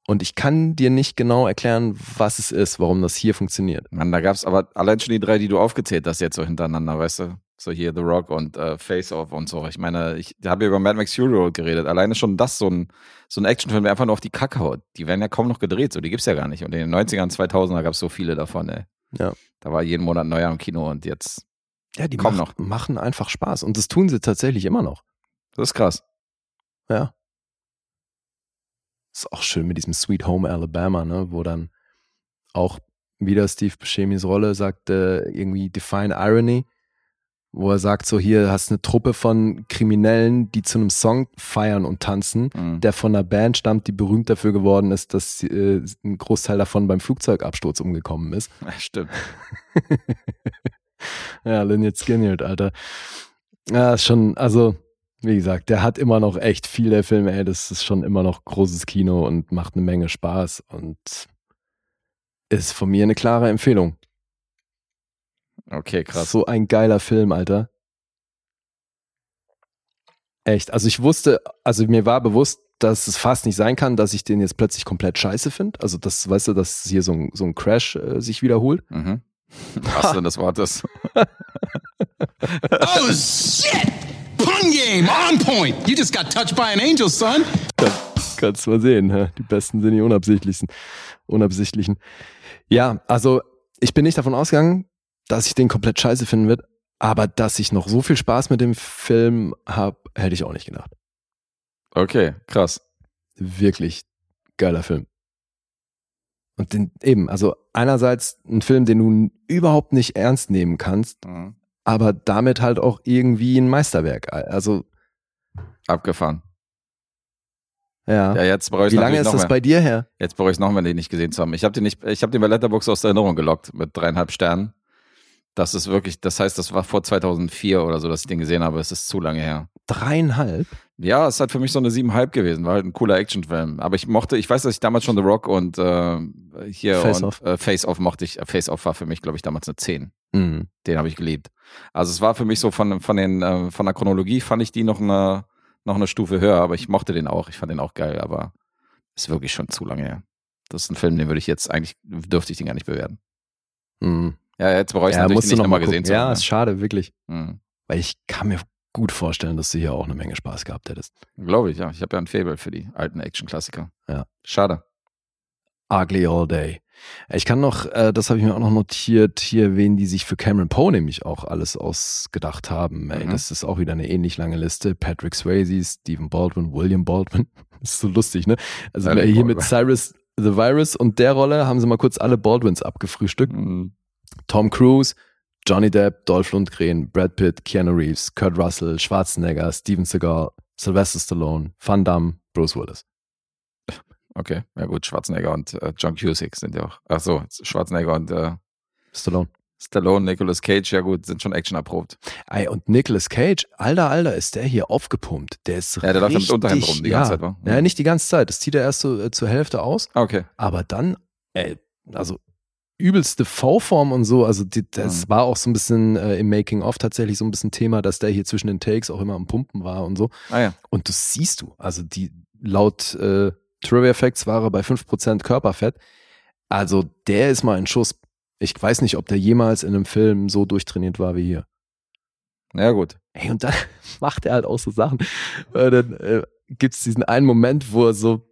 Und ich kann dir nicht genau erklären, was es ist, warum das hier funktioniert. Mann, da gab's aber allein schon die drei, die du aufgezählt hast, jetzt so hintereinander, weißt du? So hier The Rock und äh, Face Off und so. Ich meine, ich habe ja über Mad Max Fury Road geredet. Alleine schon das, so ein, so ein Actionfilm, der einfach nur auf die Kacke haut. Die werden ja kaum noch gedreht, so die gibt's ja gar nicht. Und in den 90ern, 2000er gab's so viele davon, ey. Ja. Da war jeden Monat neuer im Kino und jetzt, Ja, die Komm mach, machen einfach Spaß. Und das tun sie tatsächlich immer noch. das ist krass. Ja. Ist auch schön mit diesem Sweet Home Alabama, ne, wo dann auch wieder Steve Buscemi's Rolle sagt, äh, irgendwie Define Irony, wo er sagt, so hier hast eine Truppe von Kriminellen, die zu einem Song feiern und tanzen, Mhm. der von einer Band stammt, die berühmt dafür geworden ist, dass äh, ein Großteil davon beim Flugzeugabsturz umgekommen ist. Ja, stimmt. [LAUGHS] ja, Lynyrd Skynyrd, Alter. Ja, ist schon, also, wie gesagt, der hat immer noch echt viel, der Film, ey, das ist schon immer noch großes Kino und macht eine Menge Spaß und ist von mir eine klare Empfehlung. Okay, krass. So ein geiler Film, Alter. Echt, also ich wusste, also mir war bewusst, dass es fast nicht sein kann, dass ich den jetzt plötzlich komplett scheiße finde. Also das, weißt du, dass hier so ein, so ein Crash äh, sich wiederholt. Mhm. [LAUGHS] Was denn das Wort ist? [LAUGHS] Oh, shit! Pun game, on point! You just got touched by an angel, son! Kannst mal sehen, hä? die Besten sind die unabsichtlichsten. Unabsichtlichen. Ja, also ich bin nicht davon ausgegangen, dass ich den komplett scheiße finden wird, aber dass ich noch so viel Spaß mit dem Film habe, hätte ich auch nicht gedacht. Okay, krass. Wirklich geiler Film. Und den, eben, also einerseits ein Film, den du überhaupt nicht ernst nehmen kannst, Mhm. Aber damit halt auch irgendwie ein Meisterwerk. Also, Abgefahren. ja. Ja, jetzt brauche ich Wie lange ist das mehr. bei dir her? Jetzt brauche ich es nochmal, den nicht gesehen zu haben. Ich habe den nicht, ich habe den bei Letterboxd aus der Erinnerung gelockt mit dreieinhalb Sternen. Das ist wirklich, das heißt, das war vor 2004 oder so, dass ich den gesehen habe. Es ist zu lange her. Dreieinhalb? Ja, es hat für mich so eine siebenhalb gewesen. War halt ein cooler Actionfilm. Aber ich mochte, ich weiß, dass ich damals schon The Rock und äh, hier Face und Off. Äh, Face Off mochte ich. Face Off war für mich, glaube ich, damals eine 10. Mhm. Den habe ich geliebt. Also es war für mich so von, von den, äh, von der Chronologie fand ich die noch eine, noch eine Stufe höher, aber ich mochte den auch. Ich fand den auch geil, aber ist wirklich schon zu lange her. Das ist ein Film, den würde ich jetzt eigentlich, dürfte ich den gar nicht bewerten. Mhm. Ja, jetzt bereue ich Ja, natürlich du nicht noch nochmal mal gesehen zu Ja, haben. ist schade, wirklich. Mhm. Weil ich kann mir gut vorstellen, dass du hier auch eine Menge Spaß gehabt hättest. Glaube ich, ja. Ich habe ja ein Fable für die alten Action-Klassiker. Ja. Schade. Ugly All Day. Ich kann noch, äh, das habe ich mir auch noch notiert, hier, wen die sich für Cameron Poe nämlich auch alles ausgedacht haben. Ey, Mhm. Das ist auch wieder eine ähnlich lange Liste. Patrick Swayze, Stephen Baldwin, William Baldwin. Das [LAUGHS] ist so lustig, ne? Also Alec hier mit. Cyrus the Virus und der Rolle haben sie mal kurz alle Baldwins abgefrühstückt. Mhm. Tom Cruise, Johnny Depp, Dolph Lundgren, Brad Pitt, Keanu Reeves, Kurt Russell, Schwarzenegger, Steven Seagal, Sylvester Stallone, Van Damme, Bruce Willis. Okay, ja gut, Schwarzenegger und äh, John Cusick sind ja auch. Ach so, Schwarzenegger und äh, Stallone. Stallone, Nicolas Cage, ja gut, sind schon Action erprobt. Ey, und Nicolas Cage, alter, alter, ist der hier aufgepumpt. Der ist Ja, der läuft ja mit richtig, Unterhemd rum die ja. ganze Zeit, wa? Ja, nicht die ganze Zeit. Das zieht er erst so äh, zur Hälfte aus. Okay. Aber dann, ey, also übelste V-Form und so. Also die, das Mhm. war auch so ein bisschen äh, im Making-of tatsächlich so ein bisschen Thema, dass der hier zwischen den Takes auch immer am Pumpen war und so. Ah ja. Und das siehst du. Also die laut äh, Trivia Facts war er bei 5% Körperfett. Also der ist mal ein Schuss. Ich weiß nicht, ob der jemals in einem Film so durchtrainiert war wie hier. Ja gut. Ey, und dann [LAUGHS] macht er halt auch so Sachen. Äh, dann äh, gibt es diesen einen Moment, wo er so,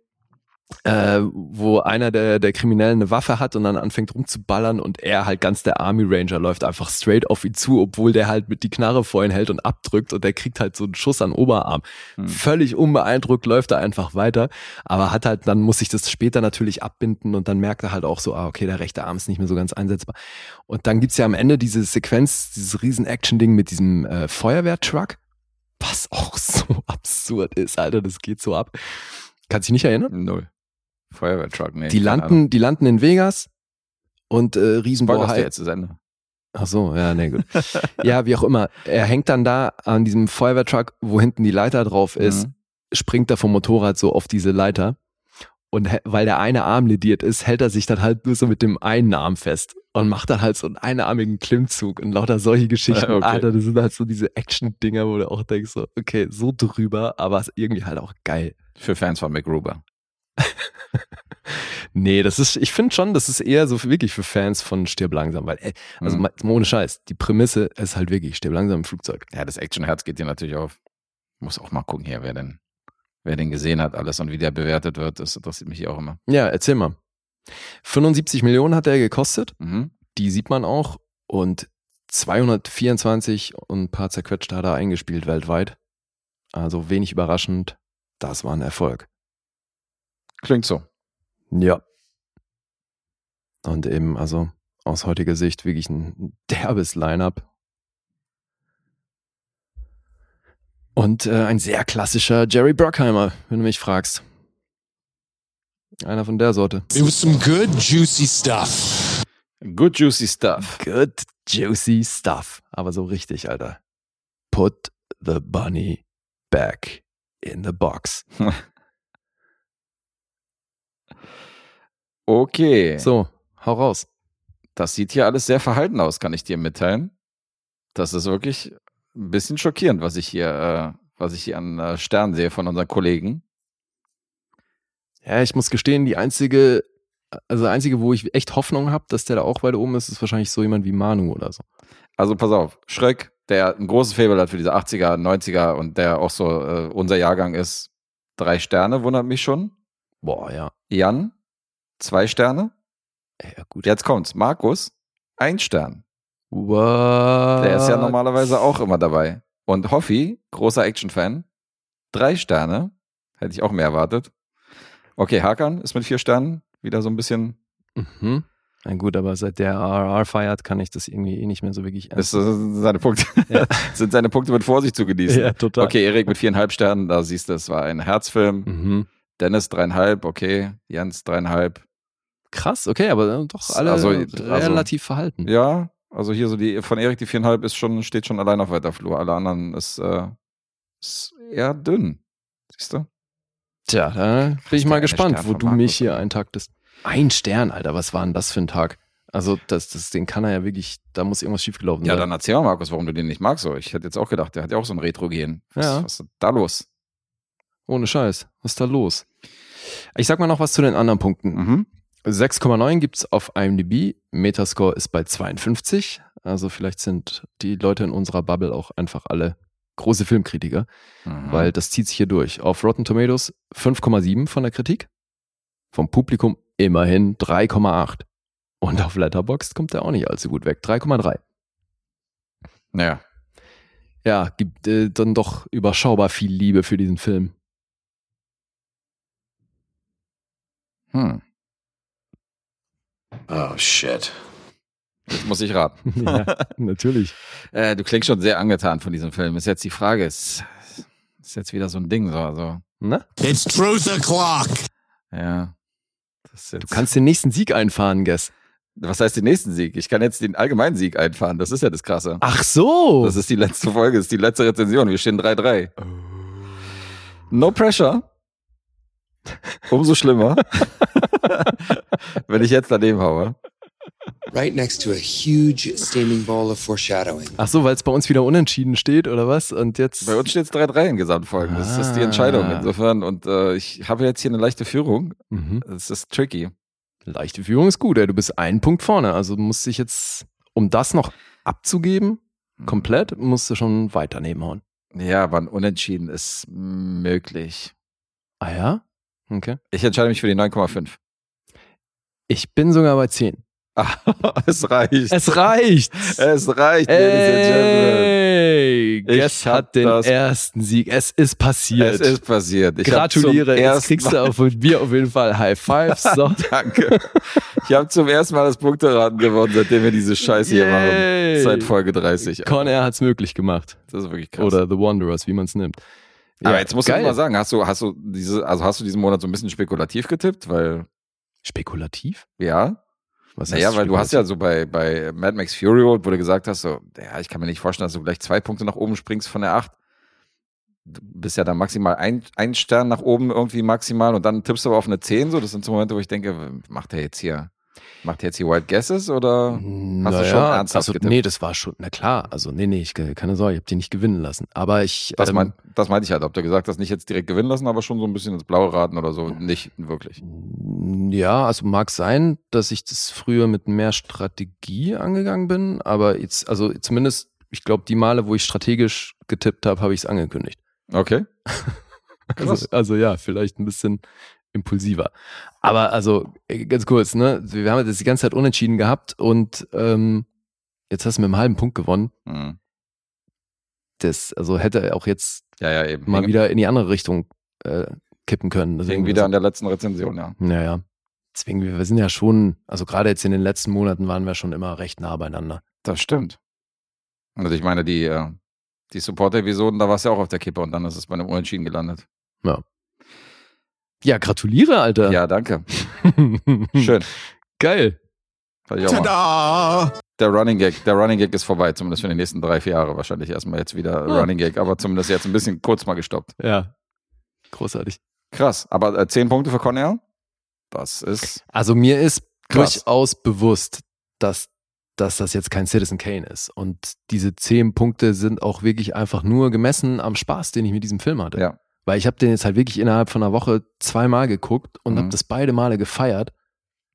äh, wo einer der, der Kriminellen eine Waffe hat und dann anfängt rumzuballern und er halt ganz der Army Ranger läuft einfach straight auf ihn zu, obwohl der halt mit die Knarre vor ihn hält und abdrückt und der kriegt halt so einen Schuss an Oberarm. Hm. Völlig unbeeindruckt läuft er einfach weiter, aber hat halt, dann muss ich das später natürlich abbinden und dann merkt er halt auch so, ah, okay, der rechte Arm ist nicht mehr so ganz einsetzbar. Und dann gibt's ja am Ende diese Sequenz, dieses riesen Action-Ding mit diesem äh, Feuerwehrtruck, was auch [LAUGHS] so absurd ist, Alter, das geht so ab. Kannst dich nicht erinnern? Null. Feuerwehrtruck, nee. Die landen, die landen in Vegas und äh, Ahnung. Riesenbohr Spoilerst du High. jetzt das Ende? Ach so, ja, nee, gut. [LAUGHS] ja, wie auch immer. Er hängt dann da an diesem Feuerwehrtruck, wo hinten die Leiter drauf ist, Mhm. springt er vom Motorrad so auf diese Leiter. Und weil der eine Arm lediert ist, hält er sich dann halt nur so mit dem einen Arm fest und macht dann halt so einen einarmigen Klimmzug und lauter solche [LAUGHS] Geschichten. Okay. Alter, das sind halt so diese Action-Dinger, wo du auch denkst, so, okay, so drüber, aber irgendwie halt auch geil. Für Fans von MacGruber. Nee, das ist, ich finde schon, das ist eher so wirklich für Fans von Stirb langsam, weil, ey, also Mhm. ohne Scheiß, die Prämisse ist halt wirklich Stirb langsam im Flugzeug. Ja, das Actionherz geht dir natürlich auf. Muss auch mal gucken hier, wer denn, wer den gesehen hat, alles und wie der bewertet wird. Das interessiert mich hier auch immer. Ja, erzähl mal. 75 Millionen hat er gekostet, Mhm. die sieht man auch und 224 und ein paar zerquetschte hat er eingespielt weltweit. Also wenig überraschend, das war ein Erfolg. Klingt so. Ja. Und eben, also aus heutiger Sicht wirklich ein derbes Line-up. Und äh, ein sehr klassischer Jerry Bruckheimer, wenn du mich fragst. Einer von der Sorte. It was some good, juicy stuff. Good juicy stuff. Good, juicy stuff. Aber so richtig, Alter. Put the bunny back in the box. [LAUGHS] Okay. So, hau raus. Das sieht hier alles sehr verhalten aus, kann ich dir mitteilen. Das ist wirklich ein bisschen schockierend, was ich hier, äh, was ich hier an äh, Sternen sehe von unseren Kollegen. Ja, ich muss gestehen, die einzige, also der einzige, wo ich echt Hoffnung habe, dass der da auch weiter oben ist, ist wahrscheinlich so jemand wie Manu oder so. Also pass auf, Schröck, der ein großes Faible hat für diese 80er, 90er und der auch so äh, unser Jahrgang ist, drei Sterne, wundert mich schon. Boah, ja. Jan, zwei Sterne. Ja, gut. Jetzt kommt's. Markus, ein Stern. What? Der ist ja normalerweise auch immer dabei. Und Hoffi, großer Action-Fan, drei Sterne. Hätte ich auch mehr erwartet. Okay, Hakan ist mit vier Sternen wieder so ein bisschen. Mhm. Na gut, aber seit der RR feiert, kann ich das irgendwie eh nicht mehr so wirklich Das sind seine Punkte. [LAUGHS] Ja. [LAUGHS] sind seine Punkte mit Vorsicht zu genießen. Ja, total. Okay, Erik mit viereinhalb Sternen, da siehst du, es war ein Herzfilm. Mhm. Dennis dreieinhalb, okay. Jens dreieinhalb. Krass, okay, aber doch alle Also- relativ verhalten. Ja, also hier so die von Erik die viereinhalb ist schon, steht schon allein auf weiter Flur. Alle anderen ist, äh, ist eher dünn. Siehst du? Tja, da bin ich mal gespannt, Stern wo du mich hier eintaktest. Ein Stern, Alter, was war denn das für ein Tag? Also, das, das, den kann er ja wirklich, da muss irgendwas schiefgelaufen Ja, sein. dann erzähl mal, Markus, warum du den nicht magst. So. Ich hätte jetzt auch gedacht, der hat ja auch so ein Retro-Gen. Was, Ja. was ist da los? Ohne Scheiß. Was ist da los? Ich sag mal noch was zu den anderen Punkten. Mhm. 6,9 gibt's auf IMDb. Metascore ist bei 52. Also vielleicht sind die Leute in unserer Bubble auch einfach alle große Filmkritiker, Mhm. weil das zieht sich hier durch. Auf Rotten Tomatoes 5,7 von der Kritik. Vom Publikum immerhin 3,8. Und auf Letterboxd kommt er auch nicht allzu gut weg. 3,3. Ja. Ja, gibt äh, dann doch überschaubar viel Liebe für diesen Film. Hm. Oh, shit. Jetzt muss ich raten. [LAUGHS] ja, natürlich. [LAUGHS] Äh, du klingst schon sehr angetan von diesem Film. Ist jetzt die Frage, ist, ist jetzt wieder so ein Ding, so, also, Na? It's truth o'clock. ja. Das ist jetzt, Du kannst den nächsten Sieg einfahren, Guess. was heißt den nächsten Sieg? Ich kann jetzt den allgemeinen Sieg einfahren. Das ist ja das Krasse. Ach so. Das ist die letzte Folge, das ist die letzte Rezension. Wir stehen 3-3. No pressure. Umso schlimmer. [LAUGHS] [LAUGHS] Wenn ich jetzt daneben haue. right next to a huge steaming ball of foreshadowing. Ach so, weil es bei uns wieder unentschieden steht oder was? Und jetzt Bei uns steht es 3-3 in Gesamtfolgen. Das ist die Entscheidung Ah. insofern. Und äh, ich habe jetzt hier eine leichte Führung. Mhm. Das ist tricky. leichte Führung ist gut. Ey. Du bist einen Punkt vorne. Also du musst dich jetzt, um das noch abzugeben, komplett, musst du schon weiter nebenhauen. Ja, aber ein Unentschieden ist möglich. Ah ja? Okay. Ich entscheide mich für die 9,5. Ich bin sogar bei 10. Ah, [LAUGHS] es reicht. Es reicht. Es reicht, ladies and gentlemen. Ey, Guess hat den das- ersten Sieg. Es ist passiert. Es ist passiert. Ich Gratuliere. Jetzt kriegst du von mir auf jeden Fall High Fives. [LAUGHS] So. Danke. Ich habe zum ersten Mal das Punkteraten gewonnen, seitdem wir diese Scheiße hier Yay. machen. Seit Folge 30. Conair hat's möglich gemacht. Das ist wirklich krass. Oder The Wanderers, wie man es nimmt. Aber Ja, jetzt musst geil. du mal sagen, hast du, hast du diese, also hast du diesen Monat so ein bisschen spekulativ getippt? Weil, Spekulativ? ja, Was Naja, weil du hast ja so bei, bei Mad Max Fury Road, wo du gesagt hast, so, ja, ich kann mir nicht vorstellen, dass du gleich zwei Punkte nach oben springst von der 8. Du bist ja dann maximal ein, ein Stern nach oben irgendwie maximal und dann tippst du aber auf eine 10. So, das sind so Momente, wo ich denke, macht der jetzt hier, macht jetzt hier Wild Guesses oder hast du Naja, schon ernsthaft also, getippt? Nee, das war schon, na klar, also nee, nee, ich, keine Sorge, ich habe die nicht gewinnen lassen. Aber ich, Das, ähm, mein, das meinte ich halt, ob du gesagt hast, nicht jetzt direkt gewinnen lassen, aber schon so ein bisschen ins Blaue raten oder so. Nicht wirklich. Ja, also mag sein, dass ich das früher mit mehr Strategie angegangen bin, aber jetzt, also zumindest, ich glaube, die Male, wo ich strategisch getippt habe, habe ich es angekündigt. Okay. [LAUGHS] Also, also ja, vielleicht ein bisschen impulsiver. Aber also äh, ganz kurz, ne? Wir haben das die ganze Zeit unentschieden gehabt und ähm, jetzt hast du mit einem halben Punkt gewonnen. Mhm. Das also hätte auch jetzt Ja, ja, eben. mal Hing- wieder in die andere Richtung äh, kippen können. Deswegen wieder an der letzten Rezension, ja. Naja. Deswegen, wir wir sind ja schon, also gerade jetzt in den letzten Monaten waren wir schon immer recht nah beieinander. Das stimmt. Also ich meine, die, äh, die Support-Episoden, da war es ja auch auf der Kippe und dann ist es bei einem Unentschieden gelandet. Ja, gratuliere, Alter. Ja, danke. [LAUGHS] Schön. Geil. Ta-da! Der Running Gag, der Running Gag ist vorbei, zumindest für die nächsten drei, vier Jahre wahrscheinlich erstmal jetzt wieder Ah. Running Gag, aber zumindest jetzt ein bisschen kurz mal gestoppt. Ja. Großartig. Krass, aber äh, zehn Punkte für Conair? Das ist, Also mir ist Krass. durchaus bewusst, dass, dass das jetzt kein Citizen Kane ist. Und diese zehn Punkte sind auch wirklich einfach nur gemessen am Spaß, den ich mit diesem Film hatte. Ja. Weil ich habe den jetzt halt wirklich innerhalb von einer Woche zweimal geguckt und Mhm. habe das beide Male gefeiert.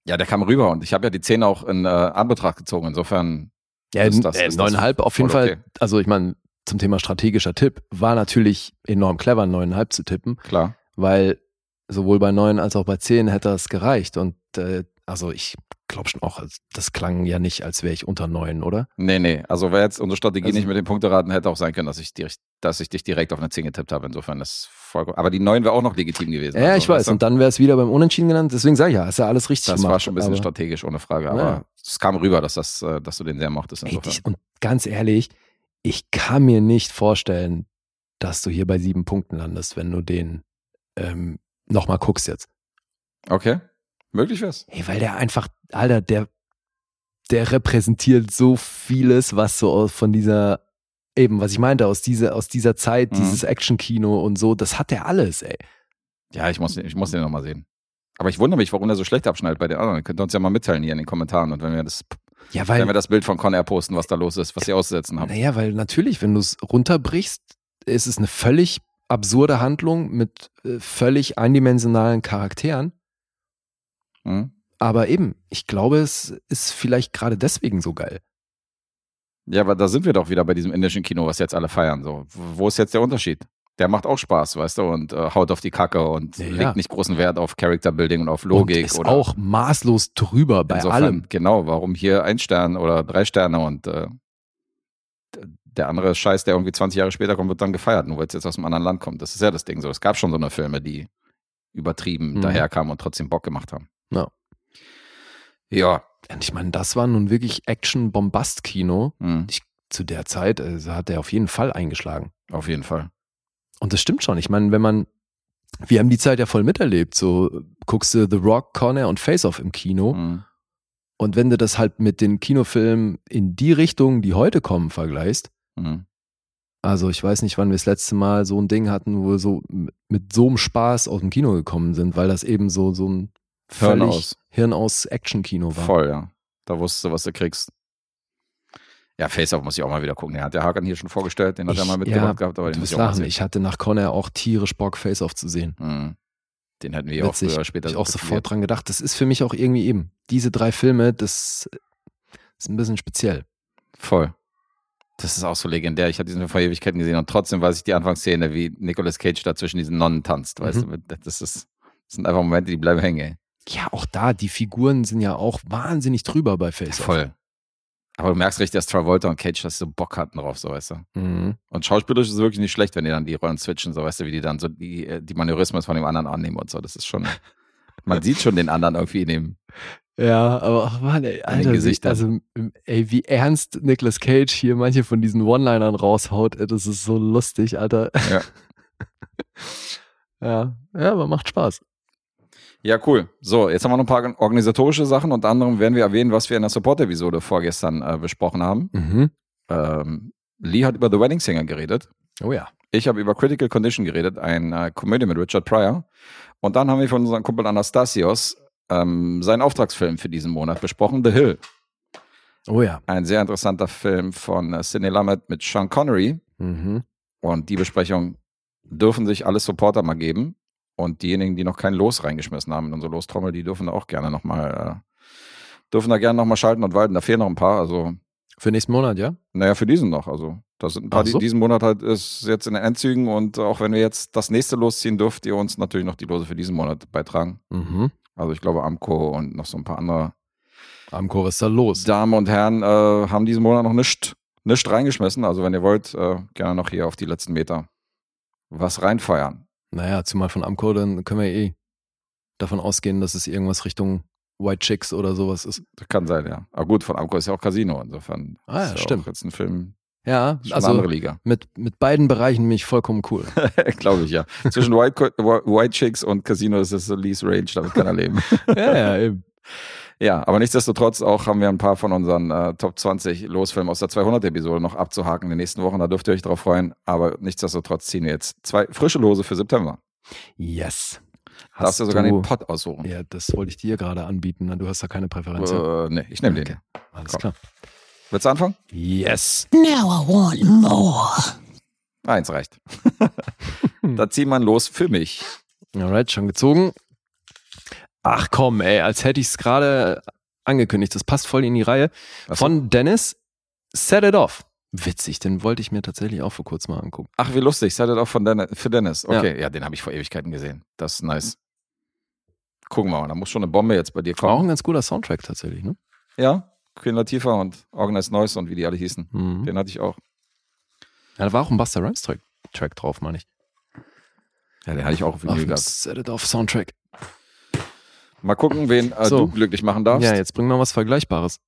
ja, der kam rüber und ich habe ja die zehn auch in äh, Anbetracht gezogen, insofern, Ja, Ist das- äh, ist auf jeden Fall. okay. Also ich meine, zum Thema strategischer Tipp war natürlich enorm clever, neuneinhalb zu tippen, klar. weil sowohl bei neun als auch bei zehn hätte das gereicht. Und äh, also ich glaube schon auch, das klang ja nicht, als wäre ich unter neun, oder? Nee, nee, also wäre jetzt unsere Strategie Also- nicht mit den Punkteraten, hätte auch sein können, dass ich, dir, dass ich dich direkt auf eine 10 getippt habe, insofern ist vollkommen, aber die neun wäre auch noch legitim gewesen. Ja, also, ich weiß. Und dann wäre es wieder beim Unentschieden genannt. Deswegen sage ich ja, ist ja alles richtig Das gemacht. war schon ein bisschen aber- strategisch, ohne Frage. Aber Ja. es kam rüber, dass, das, äh, dass du den sehr mochtest. Ey, dich, und ganz ehrlich, ich kann mir nicht vorstellen, dass du hier bei sieben Punkten landest, wenn du den ähm, nochmal guckst jetzt. Okay, möglich wär's. Ey, weil der einfach, Alter, der, der repräsentiert so vieles, was so von dieser, eben, was ich meinte, aus dieser, aus dieser Zeit, Mhm. dieses Actionkino und so, das hat er alles, ey. Ja, ich muss, ich muss den nochmal sehen. Aber ich wundere mich, warum der so schlecht abschneidet bei den anderen. Könnt ihr uns ja mal mitteilen hier in den Kommentaren. Und wenn wir das, Ja, wenn wir weil, das Bild von Conair posten, was da los ist, was sie auszusetzen haben. naja, weil natürlich, wenn du es runterbrichst, ist es eine völlig absurde Handlung mit äh, völlig eindimensionalen Charakteren. Hm? Aber eben, ich glaube, es ist vielleicht gerade deswegen so geil. Ja, aber da sind wir doch wieder bei diesem indischen Kino, was jetzt alle feiern. So, wo ist jetzt der Unterschied? Der macht auch Spaß, weißt du, und äh, haut auf die Kacke und ja. legt nicht großen Wert auf Character Building und auf Logik und ist oder auch maßlos drüber bei Insofern, allem. Genau, warum hier ein Stern oder drei Sterne und äh, der andere Scheiß, der irgendwie 20 Jahre später kommt, wird dann gefeiert, nur weil es jetzt aus einem anderen Land kommt. Das ist ja das Ding so. Es gab schon so eine Filme, die übertrieben Mhm. daherkamen und trotzdem Bock gemacht haben. Ja. Ja. Und ich meine, das war nun wirklich Action-Bombast-Kino. Mhm. Zu der Zeit also hat er auf jeden Fall eingeschlagen. Auf jeden Fall. Und das stimmt schon. Ich meine, wenn man, wir haben die Zeit ja voll miterlebt. So guckst du The Rock, Corner und Face Off im Kino. Mhm. Und wenn du das halt mit den Kinofilmen in die Richtung, die heute kommen, vergleichst, Mhm. also ich weiß nicht, wann wir das letzte Mal so ein Ding hatten, wo wir so mit so einem Spaß aus dem Kino gekommen sind, weil das eben so, so ein Hirn völlig aus. Hirn aus Action-Kino war. Voll, ja. Da wusstest du, was du kriegst. Ja, Face-Off muss ich auch mal wieder gucken. Der hat der Hakan hier schon vorgestellt, den hat er mal mitgebracht ja, gehabt, aber den muss ich auch mal sehen. Ich hatte nach Conner auch tierisch Bock, Face Off zu sehen. Mhm. Den hätten wir auch Witzig. früher oder später ich auch sofort dran gedacht. Das ist für mich auch irgendwie eben. Diese drei Filme, das ist ein bisschen speziell. Voll. Das ist auch so legendär. Ich habe diesen Film vor Ewigkeiten gesehen und trotzdem weiß ich die Anfangsszene, wie Nicolas Cage da zwischen diesen Nonnen tanzt. Weißt Mhm. du, das, ist, das sind einfach Momente, die bleiben hängen. Ja, auch da, die Figuren sind ja auch wahnsinnig drüber bei Face Off. Voll. Aber du merkst richtig, dass Travolta und Cage das so Bock hatten drauf, so weißt du. Mhm. Und schauspielerisch ist es wirklich nicht schlecht, wenn die dann die Rollen switchen, so weißt du, wie die dann so die, äh, die Manörismen von dem anderen annehmen und so. Das ist schon, [LAUGHS] man sieht schon den anderen irgendwie in dem, Ja, aber ach Mann, ey, Alter, wie, also ey, wie ernst Nicolas Cage hier manche von diesen One-Linern raushaut, ey, das ist so lustig, Alter. Ja. [LAUGHS] ja, ja, aber macht Spaß. Ja, cool. So, jetzt haben wir noch ein paar organisatorische Sachen. Unter anderem werden wir erwähnen, was wir in der Support-Episode vorgestern äh, besprochen haben. Mhm. Ähm, Lee hat über The Wedding Singer geredet. Oh ja. Ich habe über Critical Condition geredet, eine Komödie mit Richard Pryor. Und dann haben wir von unserem Kumpel Anastasios ähm, seinen Auftragsfilm für diesen Monat besprochen, The Hill. Oh ja. Ein sehr interessanter Film von äh, Sidney Lumet mit Sean Connery. Mhm. Und die Besprechung dürfen sich alle Supporter mal geben. Und diejenigen, die noch kein Los reingeschmissen haben in unsere Lostrommel, die dürfen da auch gerne nochmal, äh, dürfen da gerne nochmal schalten und walten. Da fehlen noch ein paar. Also, Für nächsten Monat, ja? naja, für diesen noch. Also, da sind ein paar, so. die diesen Monat halt ist jetzt in den Endzügen. Und auch wenn wir jetzt das nächste losziehen, dürft ihr uns natürlich noch die Lose für diesen Monat beitragen. Mhm. Also, ich glaube, Amco und noch so ein paar andere Am Chor ist da los. Damen und Herren äh, haben diesen Monat noch nicht, nicht reingeschmissen. Also, wenn ihr wollt, äh, gerne noch hier auf die letzten Meter was reinfeuern. Naja, zumal von Amcor, dann können wir eh davon ausgehen, dass es irgendwas Richtung White Chicks oder sowas ist. Das kann sein, ja. Aber gut, von Amco ist ja auch Casino. Insofern Ah ja, ist ja stimmt. Auch jetzt ein Film, Ja, also eine andere Liga. mit, mit beiden Bereichen bin ich vollkommen cool. [LAUGHS] Glaube ich, ja. Zwischen White, White Chicks und Casino ist es so Lease Range, damit kann er leben. [LAUGHS] ja, ja, eben. Ja, aber nichtsdestotrotz auch haben wir ein paar von unseren äh, Top 20 Losfilmen aus der 200-Episode noch abzuhaken in den nächsten Wochen. Da dürft ihr euch drauf freuen. Aber nichtsdestotrotz ziehen wir jetzt zwei frische Lose für September. Yes. Darfst du sogar den Pot aussuchen. Ja, das wollte ich dir gerade anbieten. ne? Du hast da keine Präferenz. Äh, nee, ich nehme den. Okay. Alles komm. klar. Willst du anfangen? Yes. Now I want more. Eins reicht. [LAUGHS] da ziehen wir los für mich. Alright, schon gezogen. Ach komm, ey, als hätte ich es gerade angekündigt. Das passt voll in die Reihe. So. Von Dennis, Set It Off. Witzig, den wollte ich mir tatsächlich auch vor kurzem mal angucken. Ach, wie lustig. Seid ihr auch von Dennis, für Dennis. Okay, ja, den habe ich vor Ewigkeiten gesehen. Das ist nice. Gucken wir mal, da muss schon eine Bombe jetzt bei dir War auch kommen. ein ganz guter Soundtrack tatsächlich, ne? Ja, Queen Latifah und Organized Noise und wie die alle hießen. Mhm. Den hatte ich auch. Ja, da war auch ein Buster Rhymes Track, Track drauf, meine ich. Ja, den hatte ich auch auf dem gehabt. Set It Off Soundtrack. Mal gucken, wen äh, So. du glücklich machen darfst. Ja, jetzt bringen wir was Vergleichbares.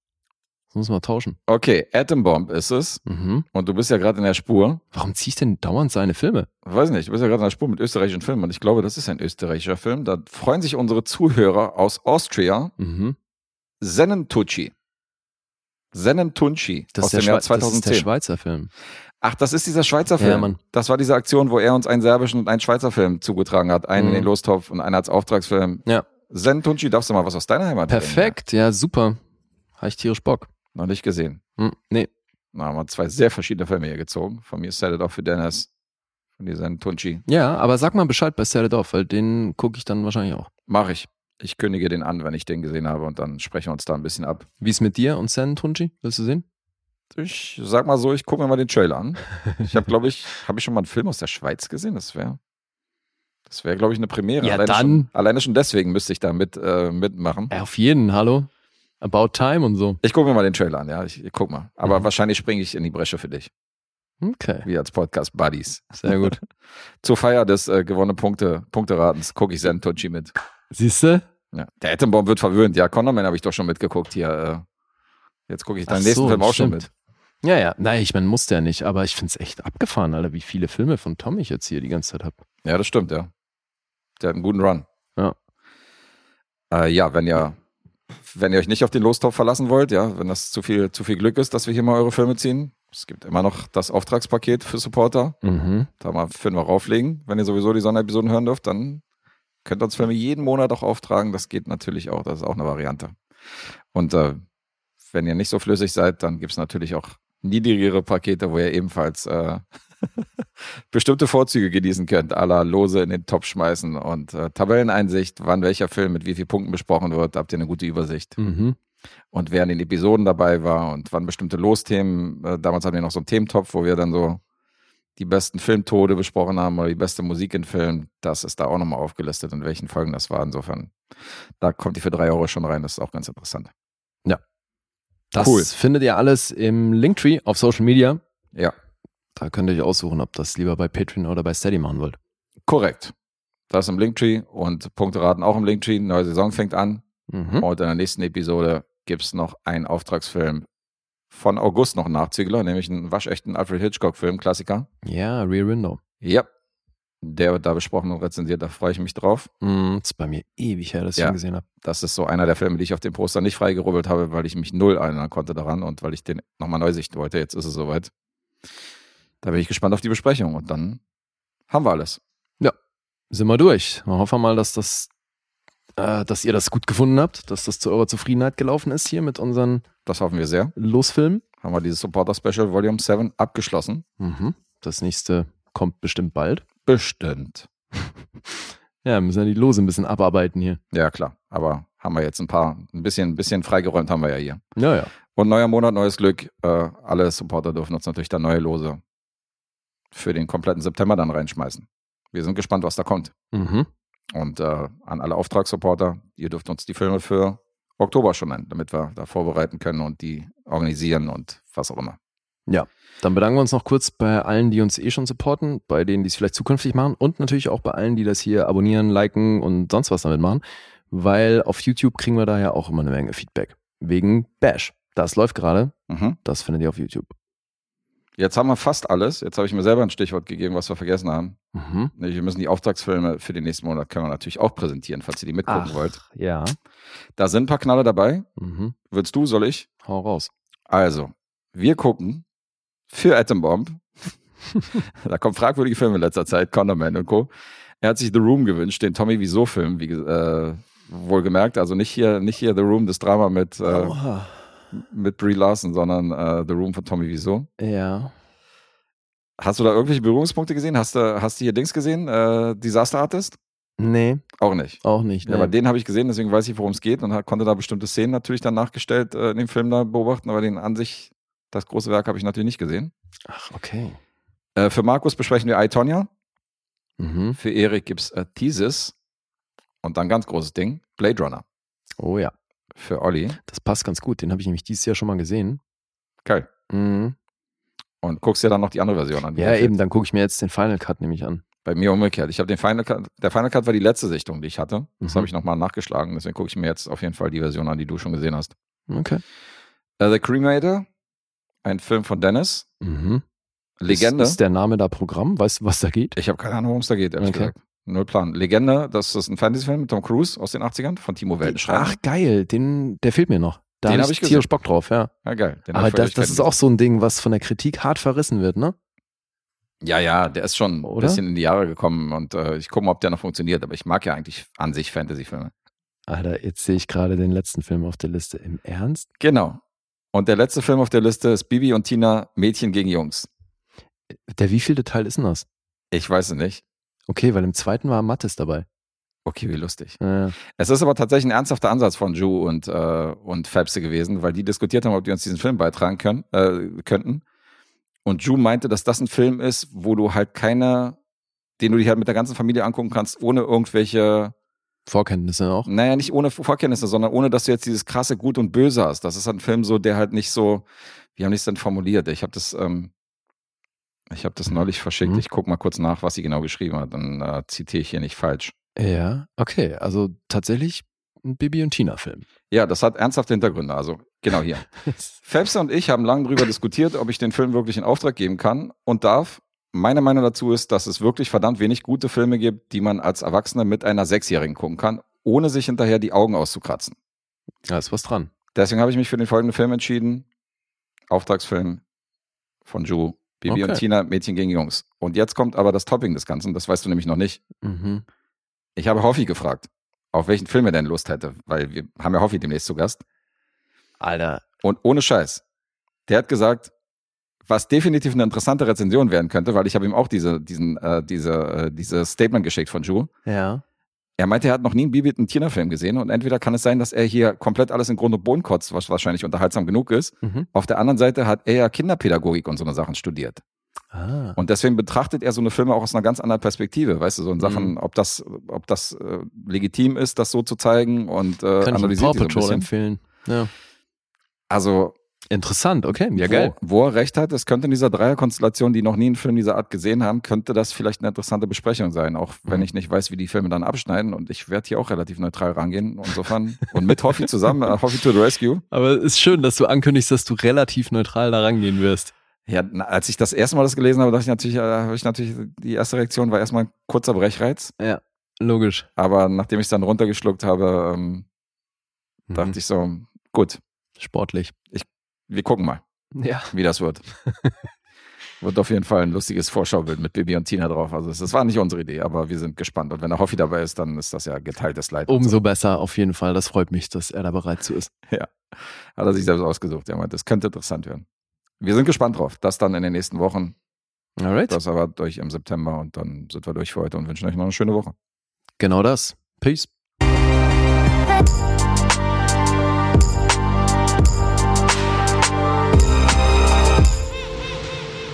Das müssen wir tauschen. Okay, Atom Bomb ist es. Mhm. Und du bist ja gerade in der Spur. Warum zieh ich denn dauernd seine Filme? Weiß nicht, du bist ja gerade in der Spur mit österreichischen Filmen. Und ich glaube, das ist ein österreichischer Film. Da freuen sich unsere Zuhörer aus Austria. Mhm. Sennentucci. Sennentunci Das, aus ist der dem Jahr Schwe- das ist der 2010. Schweizer Film. Ach, das ist dieser Schweizer Film. Ja, Mann. Das war diese Aktion, wo er uns einen serbischen und einen Schweizer Film zugetragen hat. Einen in Mhm. den Lostopf und einen als Auftragsfilm. Ja. Sennentunci, darfst du mal was aus deiner Heimat bringen? Perfekt, ja, super. Habe ich tierisch Bock. Ja, noch nicht gesehen. Hm, nee. Na, haben wir zwei sehr verschiedene Filme hier gezogen. Von mir Set It Off für Dennis. Von dir Sennentunci. Ja, aber sag mal Bescheid bei Set It Off, weil den gucke ich dann wahrscheinlich auch. Mach ich. Ich kündige den an, wenn ich den gesehen habe und dann sprechen wir uns da ein bisschen ab. Wie ist mit dir und Sen Tunji? Willst du sehen? Ich sag mal so, ich gucke mir mal den Trailer an. Ich habe, glaube ich, habe ich schon mal einen Film aus der Schweiz gesehen? Das wäre, das wäre, glaube ich, eine Premiere. Ja, alleine dann. Schon, alleine schon deswegen müsste ich da mit, äh, mitmachen. Ja, auf jeden, hallo. About Time und so. Ich gucke mir mal den Trailer an, ja. Ich, ich guck mal. Aber Mhm. wahrscheinlich springe ich in die Bresche für dich. Okay, Wir als Podcast Buddies. sehr gut. [LAUGHS] Zur Feier des äh, gewonnenen Punkte, Punkteratens gucke ich Zen Tucci mit. Siehst du? Ja. Der Atombaum wird verwöhnt. Ja, Connorman habe ich doch schon mitgeguckt hier. Äh. Jetzt gucke ich deinen Ach nächsten so, Film auch schon stimmt. mit. Ja, ja. Nein, ich meine, musste ja nicht, aber ich finde es echt abgefahren, Alter, wie viele Filme von Tom ich jetzt hier die ganze Zeit habe. Ja, das stimmt, ja. Der hat einen guten Run. Ja. Äh, ja, wenn ihr, wenn ihr euch nicht auf den Lostopf verlassen wollt, ja, wenn das zu viel, zu viel Glück ist, dass wir hier mal eure Filme ziehen. Es gibt immer noch das Auftragspaket für Supporter. Mhm. Da mal Filme rauflegen. Wenn ihr sowieso die Sonderepisoden hören dürft, dann könnt ihr uns Filme jeden Monat auch auftragen. Das geht natürlich auch. Das ist auch eine Variante. Und äh, wenn ihr nicht so flüssig seid, dann gibt es natürlich auch niedrigere Pakete, wo ihr ebenfalls äh, [LAUGHS] bestimmte Vorzüge genießen könnt, aller Lose in den Topf schmeißen und äh, Tabelleneinsicht, wann welcher Film mit wie vielen Punkten besprochen wird, habt ihr eine gute Übersicht. Mhm. Und wer in den Episoden dabei war und wann bestimmte Losthemen, äh, damals hatten wir noch so einen Thementopf, wo wir dann so die besten Filmtode besprochen haben oder die beste Musik in Filmen, das ist da auch nochmal aufgelistet, in welchen Folgen das war. Insofern, da kommt die für drei Euro schon rein, das ist auch ganz interessant. Das Cool. findet ihr alles im Linktree auf Social Media. Ja, Da könnt ihr euch aussuchen, ob das lieber bei Patreon oder bei Steady machen wollt. korrekt. Das ist im Linktree und Punkteraten auch im Linktree. Neue Saison fängt an. Mhm. Und in der nächsten Episode gibt es noch einen Auftragsfilm von August noch Nachzügler, nämlich einen waschechten Alfred Hitchcock-Film, Klassiker. Ja, Rear Window. Ja. Der wird da besprochen und rezensiert, da freue ich mich drauf. Mm, das ist bei mir ewig her, dass ich Ja. ihn gesehen habe. Das ist so einer der Filme, die ich auf dem Poster nicht freigerubbelt habe, weil ich mich null erinnern konnte daran und weil ich den nochmal neu sichten wollte. Jetzt ist es soweit. Da bin ich gespannt auf die Besprechung und dann haben wir alles. Sind wir durch. Wir hoffen mal, dass das, äh, dass ihr das gut gefunden habt, dass das zu eurer Zufriedenheit gelaufen ist hier mit unseren Das hoffen wir sehr. Losfilmen. Haben wir dieses Supporter Special Volume 7 abgeschlossen. Mhm. Das nächste kommt bestimmt bald. Bestimmt. [LAUGHS] Ja, müssen ja die Lose ein bisschen abarbeiten hier. Ja, klar. Aber haben wir jetzt ein paar, ein bisschen, ein bisschen freigeräumt haben wir ja hier. Ja, ja. Und neuer Monat, neues Glück. Äh, alle Supporter dürfen uns natürlich da neue Lose für den kompletten September dann reinschmeißen. Wir sind gespannt, was da kommt. Mhm. Und äh, an alle Auftragssupporter, ihr dürft uns die Filme für Oktober schon nennen, damit wir da vorbereiten können und die organisieren und was auch immer. Dann bedanken wir uns noch kurz bei allen, die uns eh schon supporten, bei denen, die es vielleicht zukünftig machen und natürlich auch bei allen, die das hier abonnieren, liken und sonst was damit machen, weil auf YouTube kriegen wir da ja auch immer eine Menge Feedback. Wegen Bash. Das läuft gerade. Mhm. Das findet ihr auf YouTube. Jetzt haben wir fast alles. Jetzt habe ich mir selber ein Stichwort gegeben, was wir vergessen haben. Mhm. Wir müssen die Auftragsfilme für den nächsten Monat können wir natürlich auch präsentieren, falls ihr die mitgucken wollt. ja. Da sind ein paar Knaller dabei. Mhm. Willst du, soll ich? Hau raus. Also, wir gucken für Atom Bomb. [LAUGHS] da kommen fragwürdige Filme in letzter Zeit, Condorman und Co. Er hat sich The Room gewünscht, den Tommy Wieso-Film, wie äh, wohlgemerkt. Also nicht hier, nicht hier The Room, das Drama mit, äh. Mit Brie Larson, sondern äh, The Room von Tommy Wieso. Ja. Hast du da irgendwelche Berührungspunkte gesehen? Hast du, hast du hier Dings gesehen? Äh, Disaster Artist? Nee, Auch nicht. auch nicht. Ja, Nee. aber den habe ich gesehen, deswegen weiß ich, worum es geht und hat, konnte da bestimmte Szenen natürlich dann nachgestellt äh, in dem Film da beobachten, aber den an sich, das große Werk habe ich natürlich nicht gesehen. Ach, okay. Äh, für Markus besprechen wir I, Tonya. Mhm. Für Erik gibt's äh, Thesis. Und dann ganz großes Ding, Blade Runner. Oh ja. Für Olli. Das passt ganz gut. Den habe ich nämlich dieses Jahr schon mal gesehen. Geil. Mhm. Und guckst dir dann noch die andere Version an. Ja, eben. Dann gucke ich mir jetzt den Final Cut nämlich an. Bei mir umgekehrt. Ich habe den Final Cut, der Final Cut war die letzte Sichtung, die ich hatte. Das Mhm. habe ich nochmal nachgeschlagen. Deswegen gucke ich mir jetzt auf jeden Fall die Version an, die du schon gesehen hast. Okay. Äh, The Cremator, ein Film von Dennis. Mhm. Legende. Ist, ist der Name da Programm? Weißt du, was da geht? Ich habe keine Ahnung, worum es da geht, ehrlich Okay. gesagt. Null Plan. Legende, das ist ein Fantasy-Film mit Tom Cruise aus den 80ern von Timo Weltenschreiber. Ach, geil. Den, der fehlt mir noch. Da Den habe hab ich ich tierisch Bock drauf, ja. Ja, geil. Den Aber ich das, das ist auch so ein Ding, was von der Kritik hart verrissen wird, ne? Ja, ja, der ist schon Oder? ein bisschen in die Jahre gekommen und äh, ich gucke mal, ob der noch funktioniert. Aber ich mag ja eigentlich an sich Fantasy-Filme. Alter, jetzt sehe ich gerade den letzten Film auf der Liste. Im Ernst? Genau. Und der letzte Film auf der Liste ist Bibi und Tina, Mädchen gegen Jungs. Der wievielte Teil ist denn das? Ich weiß es nicht. Okay, weil im zweiten war Mattes dabei. Okay, wie lustig. Ja. Es ist aber tatsächlich ein ernsthafter Ansatz von Ju und, äh, und Fabse gewesen, weil die diskutiert haben, ob die uns diesen Film beitragen können, äh, könnten. Und Ju meinte, dass das ein Film ist, wo du halt keine, den du dir halt mit der ganzen Familie angucken kannst, ohne irgendwelche Vorkenntnisse auch. Naja, nicht ohne Vorkenntnisse, sondern ohne, dass du jetzt dieses krasse Gut und Böse hast. Das ist ein Film so, der halt nicht so, wie haben die es denn formuliert? Ich habe das, ähm, ich habe das neulich verschickt. Mhm. Ich guck mal kurz nach, was sie genau geschrieben hat. Dann äh, zitiere ich hier nicht falsch. Ja, okay. Also tatsächlich ein Bibi und Tina-Film. Ja, das hat ernsthafte Hintergründe. Also genau hier. [LAUGHS] Phelps und ich haben lange darüber diskutiert, ob ich den Film wirklich in Auftrag geben kann und darf. Meine Meinung dazu ist, dass es wirklich verdammt wenig gute Filme gibt, die man als Erwachsener mit einer Sechsjährigen gucken kann, ohne sich hinterher die Augen auszukratzen. Da ist was dran. Deswegen habe ich mich für den folgenden Film entschieden. Auftragsfilm von Ju, Bibi Okay. und Tina, Mädchen gegen Jungs. Und jetzt kommt aber das Topping des Ganzen, das weißt du nämlich noch nicht. Mhm. Ich habe Hoffi gefragt, auf welchen Film er denn Lust hätte, weil wir haben ja Hoffi demnächst zu Gast. Alter. Und ohne Scheiß, der hat gesagt, was definitiv eine interessante Rezension werden könnte, weil ich habe ihm auch diese, diesen, äh, diese, äh, dieses Statement geschickt von Ju. Ja. Er meinte, er hat noch nie einen Bibi und Tina-Film gesehen und entweder kann es sein, dass er hier komplett alles in Grund und Boden kotzt, was wahrscheinlich unterhaltsam genug ist. Mhm. Auf der anderen Seite hat er ja Kinderpädagogik und so eine Sachen studiert. Ah. Und deswegen betrachtet er so eine Filme auch aus einer ganz anderen Perspektive, weißt du, so in Sachen, Mhm. ob das, ob das äh, legitim ist, das so zu zeigen und äh, Kann ich analysiert Paw so ein Patrol bisschen. empfehlen. Ja. Also, Interessant, okay. Ja, wo, geil. wo er recht hat, es könnte in dieser Dreierkonstellation, die noch nie einen Film dieser Art gesehen haben, könnte das vielleicht eine interessante Besprechung sein, auch wenn Mhm. ich nicht weiß, wie die Filme dann abschneiden und ich werde hier auch relativ neutral rangehen, insofern und mit Hoffi zusammen, äh, Hoffi to the Rescue. Aber es ist schön, dass du ankündigst, dass du relativ neutral da rangehen wirst. Ja, na, als ich das erste Mal das gelesen habe, dachte ich natürlich, äh, habe ich natürlich, die erste Reaktion war erstmal ein kurzer Brechreiz. Ja, logisch. Aber nachdem ich es dann runtergeschluckt habe, ähm, Mhm. dachte ich so, gut, Sportlich. Wir gucken mal, Ja. wie das wird. [LAUGHS] wird auf jeden Fall ein lustiges Vorschaubild mit Bibi und Tina drauf. Also das war nicht unsere Idee, aber wir sind gespannt. Und wenn der Hoffi dabei ist, dann ist das ja geteiltes Leid. Umso besser, auf jeden Fall. Das freut mich, dass er da bereit zu ist. [LAUGHS] So. Hat er sich selbst ausgesucht. Er meint, das könnte interessant werden. Wir sind gespannt drauf. Das dann in den nächsten Wochen. Alright. Das aber durch im September und dann sind wir durch für heute und wünschen euch noch eine schöne Woche. Genau das. Peace.